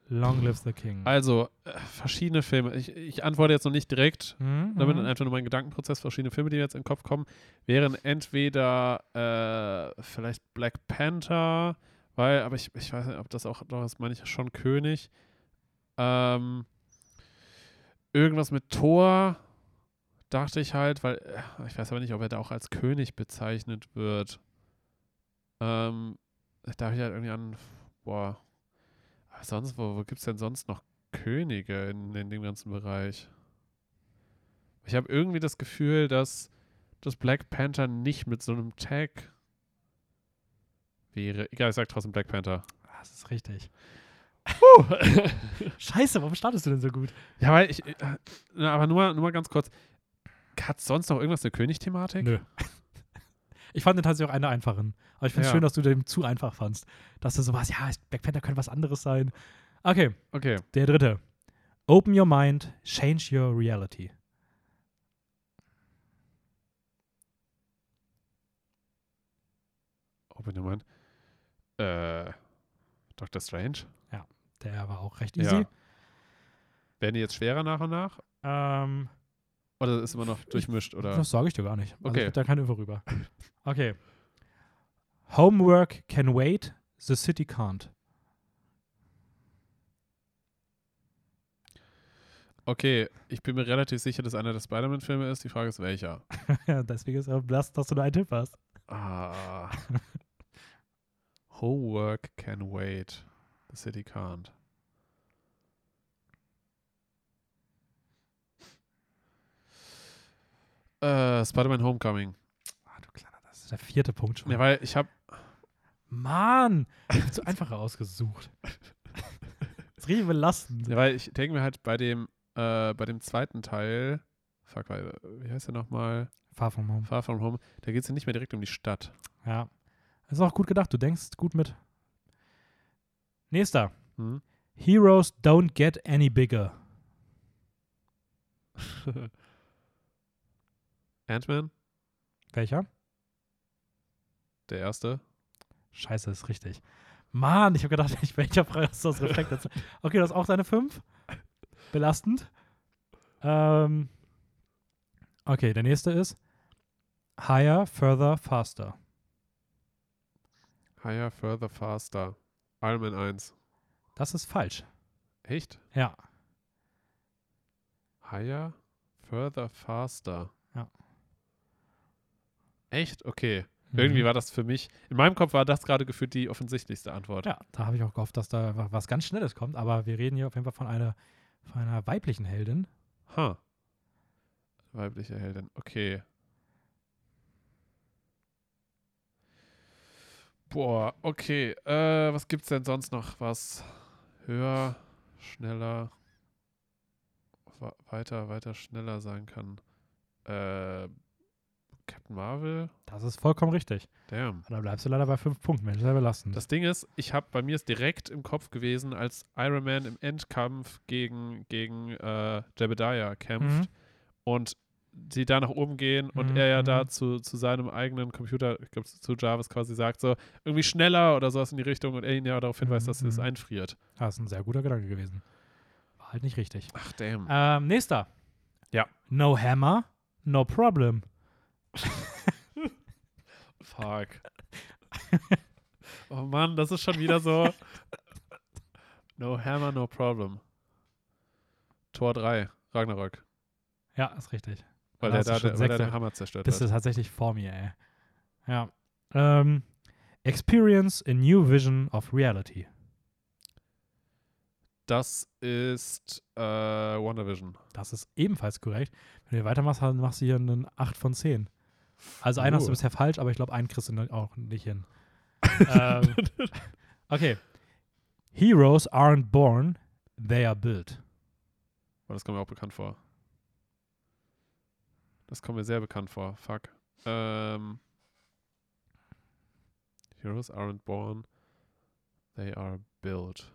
Long lives the King. Also, äh, verschiedene Filme. Ich, ich antworte jetzt noch nicht direkt, Mhm, damit mhm. einfach nur mein Gedankenprozess. Verschiedene Filme, die mir jetzt in den Kopf kommen, wären entweder äh, vielleicht Black Panther, weil, aber ich, ich weiß nicht, ob das auch, das meine ich schon König. Ähm, irgendwas mit Thor, dachte ich halt, weil, äh, ich weiß aber nicht, ob er da auch als König bezeichnet wird. Ähm, da habe ich halt irgendwie an, boah, sonst, wo, wo gibt es denn sonst noch Könige in, in dem ganzen Bereich? Ich habe irgendwie das Gefühl, dass das Black Panther nicht mit so einem Tag wäre. Egal, ich sag trotzdem Black Panther. Das ist richtig. Scheiße, warum startest du denn so gut? ja, weil ich, äh, aber nur, nur mal ganz kurz. Hat sonst noch irgendwas eine König-Thematik? Nö. Ich fand den tatsächlich auch eine einfachen. Aber ich finde es Ja. schön, dass du den zu einfach fandst. Dass du so warst, ja, Black Panther könnte was anderes sein. Okay, Okay. der dritte. Open your mind, change your reality. Open your mind. Äh, Doctor Strange? Der war auch recht Ja. easy. Werden die jetzt schwerer nach und nach? Ähm, Oder ist immer noch durchmischt? Oder? Das sage ich dir gar nicht. Also Okay. Ich da keine Info rüber. Okay. Homework can wait, the city can't. Okay, ich bin mir relativ sicher, dass einer der Spider-Man-Filme ist. Die Frage ist, welcher? ja, deswegen ist auch blass, dass du nur einen Tipp hast. Ah. Homework can wait. The city can't. Äh, Spider-Man Homecoming. Ah, du Kleiner, das ist der vierte Punkt schon. Ja, weil ich habe Mann, ich hab zu einfacher ausgesucht. Das ist richtig belastend. Ja, weil ich denke mir halt bei dem, äh, bei dem zweiten Teil, fuck, wie heißt der nochmal? Far from home. Far From Home, da geht es ja nicht mehr direkt um die Stadt. Ja. Das ist auch gut gedacht. Du denkst gut mit. Nächster. Hm? Heroes don't get any bigger. Ant-Man, Welcher? der erste. Scheiße, ist richtig. Mann, ich habe gedacht, ich welcher Frage hast du das Reflekt dazu? Okay, das ist auch deine 5. Belastend. Ähm, okay, der nächste ist Higher, Further, Faster. Higher, Further, Faster. Iron Man 1. Das ist falsch. Echt? Ja. Higher, Further, Faster. Echt? Okay. Irgendwie Mhm. war das für mich, in meinem Kopf war das gerade gefühlt die offensichtlichste Antwort. Ja, da habe ich auch gehofft, dass da wa- was ganz Schnelles kommt, aber wir reden hier auf jeden Fall von einer, von einer weiblichen Heldin. Ha. Weibliche Heldin. Okay. Boah, okay. Äh, was gibt's denn sonst noch? Was höher, schneller, weiter, weiter, schneller sein kann? Äh, Captain Marvel? Das ist vollkommen richtig. Damn. Da bleibst du leider bei fünf Punkten, Mensch, sehr belastend. Das Ding ist, ich habe bei mir ist direkt im Kopf gewesen, als Iron Man im Endkampf gegen, gegen äh, Jebediah kämpft Mhm. und sie da nach oben gehen und Mhm, er ja da mhm. zu, zu seinem eigenen Computer, ich glaube zu Jarvis quasi sagt, so irgendwie schneller oder sowas in die Richtung und er ihn ja darauf hinweist, Mhm, dass es mhm. einfriert. das ist ein sehr guter Gedanke gewesen. War halt nicht richtig. Ach, damn. Ähm, nächster. Ja. No hammer, no problem. Fuck. oh Mann, das ist schon wieder so. No hammer, no problem. Tor 3, Ragnarök. Ja, ist richtig. Weil, der, du da, der, weil der Hammer zerstört Bist du wird. tatsächlich vor mir, ey. Ja. Ähm, experience a new vision of reality. Das ist äh, WandaVision. Das ist ebenfalls korrekt. Wenn du weitermachst, dann machst du hier einen 8 von 10. Also einen uh. hast du bisher falsch, aber ich glaube, einen kriegst du auch nicht hin. ähm, okay. Heroes aren't born, they are built. Oh, das kommt mir auch bekannt vor. Das kommt mir sehr bekannt vor. Fuck. Ähm, Heroes aren't born, they are built.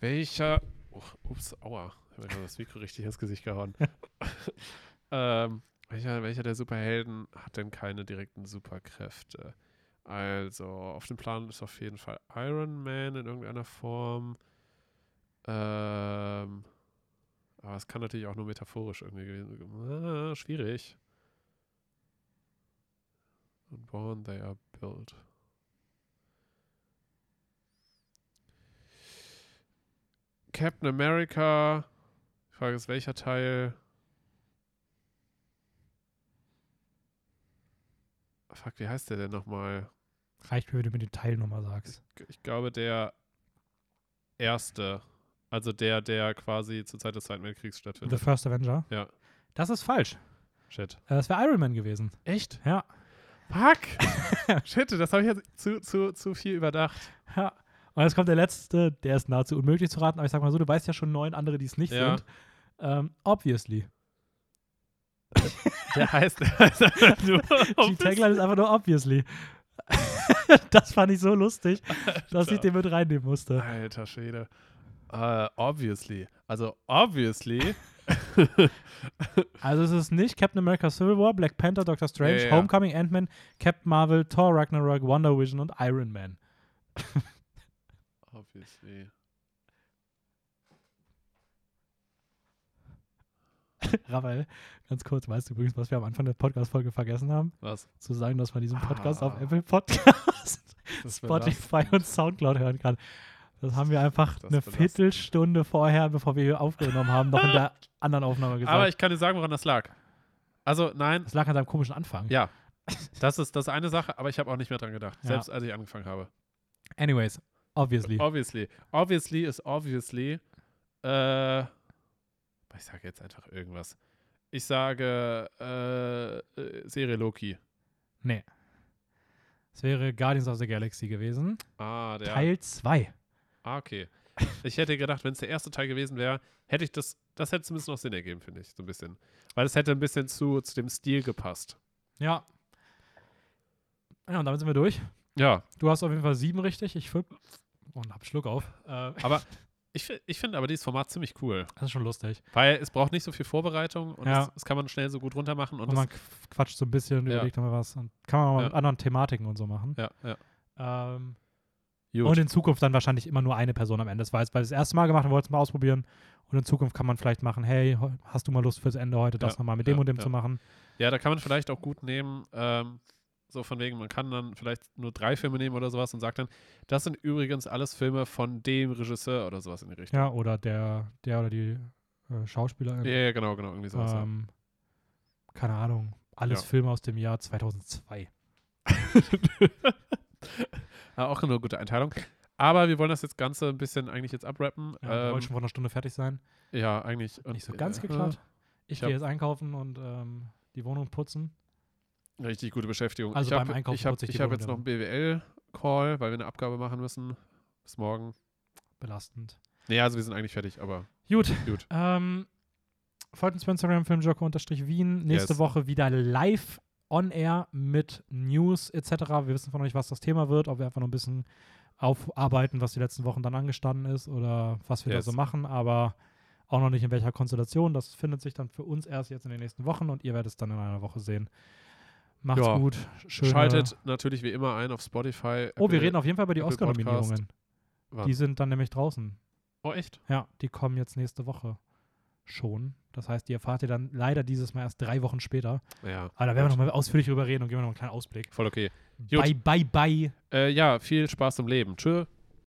Welcher. Oh, ups, aua. Ich habe gerade das Mikro richtig ins Gesicht gehauen. ähm, welcher, welcher der Superhelden hat denn keine direkten Superkräfte? Also, auf dem Plan ist auf jeden Fall Iron Man in irgendeiner Form. Ähm, aber es kann natürlich auch nur metaphorisch irgendwie gewesen ah, Schwierig. Und born they are built. Captain America. Die Frage ist, welcher Teil? Fuck, wie heißt der denn nochmal? Reicht mir, wenn du mir die Teilnummer sagst. Ich glaube, der erste. Also der, der quasi zur Zeit des Zweiten Weltkriegs The stattfindet. First Avenger? Ja. Das ist falsch. Shit. Äh, Das wäre Iron Man gewesen. Echt? Ja. Fuck! Shit, das habe ich jetzt zu, zu, zu viel überdacht. Ja. Und jetzt kommt der letzte, der ist nahezu unmöglich zu raten, aber ich sag mal so, du weißt ja schon neun andere, die es nicht Ja. sind. Ähm, obviously. Der heißt, der heißt einfach nur Die Tagline ist einfach nur obviously. das fand ich so lustig, dass ich Alter. den mit reinnehmen musste. Alter Schwede. Äh, obviously. Also, obviously. Also es ist nicht Captain America Civil War, Black Panther, Doctor Strange, ja, ja. Homecoming, Ant-Man, Captain Marvel, Thor Ragnarok, Wonder Vision und Iron Man. Obviously. Raphael, ganz kurz, weißt du übrigens, was wir am Anfang der Podcast-Folge vergessen haben? Was? Zu sagen, dass man diesen Podcast Ah. auf Apple Podcast, Spotify und Soundcloud hören kann. Das haben wir einfach Das eine belastend. Viertelstunde vorher, bevor wir hier aufgenommen haben, noch in der anderen Aufnahme gesagt. Aber ich kann dir sagen, woran das lag. Also, nein, das lag an deinem komischen Anfang. ja. Das ist das ist eine Sache, aber ich habe auch nicht mehr dran gedacht. Ja. Selbst als ich angefangen habe. Anyways, obviously. Obviously. Obviously ist obviously. Äh, ich sage jetzt einfach irgendwas. Ich sage äh, äh, Serie Loki. Nee. Es wäre Guardians of the Galaxy gewesen. Ah, der. Teil 2. Ah, okay. Ich hätte gedacht, wenn es der erste Teil gewesen wäre, hätte ich das, das hätte zumindest noch Sinn ergeben, finde ich, so ein bisschen. Weil es hätte ein bisschen zu, zu dem Stil gepasst. Ja. Ja, und damit sind wir durch. Ja, Du hast auf jeden Fall sieben richtig. Ich fünf. Oh, und hab einen Schluck auf. Äh, aber ich, ich finde aber dieses Format ziemlich cool. das ist schon lustig. Weil es braucht nicht so viel Vorbereitung und Ja. es, es kann man schnell so gut runter machen. Und Und man das, qu- quatscht so ein bisschen, Ja. überlegt nochmal was. Und kann man mal Ja. mit anderen Thematiken und so machen. ja, ja. Ähm, und in Zukunft dann wahrscheinlich immer nur eine Person am Ende. Das war jetzt, weil das erste Mal gemacht und wollten es mal ausprobieren. Und in Zukunft kann man vielleicht machen, hey, hast du mal Lust fürs Ende heute, das Ja, nochmal mit dem ja, und dem ja. zu machen? Ja, da kann man vielleicht auch gut nehmen, ähm, so von wegen, man kann dann vielleicht nur drei Filme nehmen oder sowas und sagt dann, das sind übrigens alles Filme von dem Regisseur oder sowas in die Richtung. Ja, oder der, der oder die äh, Schauspielerin. Ja, ja, genau, genau, irgendwie sowas. ja. ähm, keine Ahnung. Alles Ja. Filme aus dem Jahr 2002. Ja, auch eine gute Einteilung. Aber wir wollen das jetzt Ganze ein bisschen eigentlich jetzt abrappen. Ja, wir ähm, wollten schon vor einer Stunde fertig sein. ja eigentlich. Nicht so ganz äh, geklappt. Ich ich gehe jetzt einkaufen und ähm, die Wohnung putzen. Richtig gute Beschäftigung. Also ich beim hab, Einkaufen Ich habe hab jetzt noch einen BWL-Call, weil wir eine Abgabe machen müssen. Bis morgen. Belastend. Nee, also wir sind eigentlich fertig, aber Gut. Gut. Ähm, folgt uns bei Instagram, filmjoker-wien. Nächste Yes. Woche wieder live on air mit News etc. Wir wissen von euch, was das Thema wird, ob wir einfach noch ein bisschen aufarbeiten, was die letzten Wochen dann angestanden ist oder was wir Yes. da so machen, aber auch noch nicht in welcher Konstellation. Das findet sich dann für uns erst jetzt in den nächsten Wochen und ihr werdet es dann in einer Woche sehen. Macht's Ja. gut. Schöne schaltet natürlich wie immer ein auf Spotify. Oh, wir reden auf jeden Fall über die Oscar-Nominierungen. Die sind dann nämlich draußen. Oh, echt? Ja, die kommen jetzt nächste Woche schon. Das heißt, die erfahrt ihr dann leider dieses Mal erst drei Wochen später. Ja. Aber da werden wir nochmal ausführlich drüber reden und geben wir noch einen kleinen Ausblick. Voll okay. Gut. Bye, bye, bye. Äh, ja, viel Spaß im Leben. Tschö.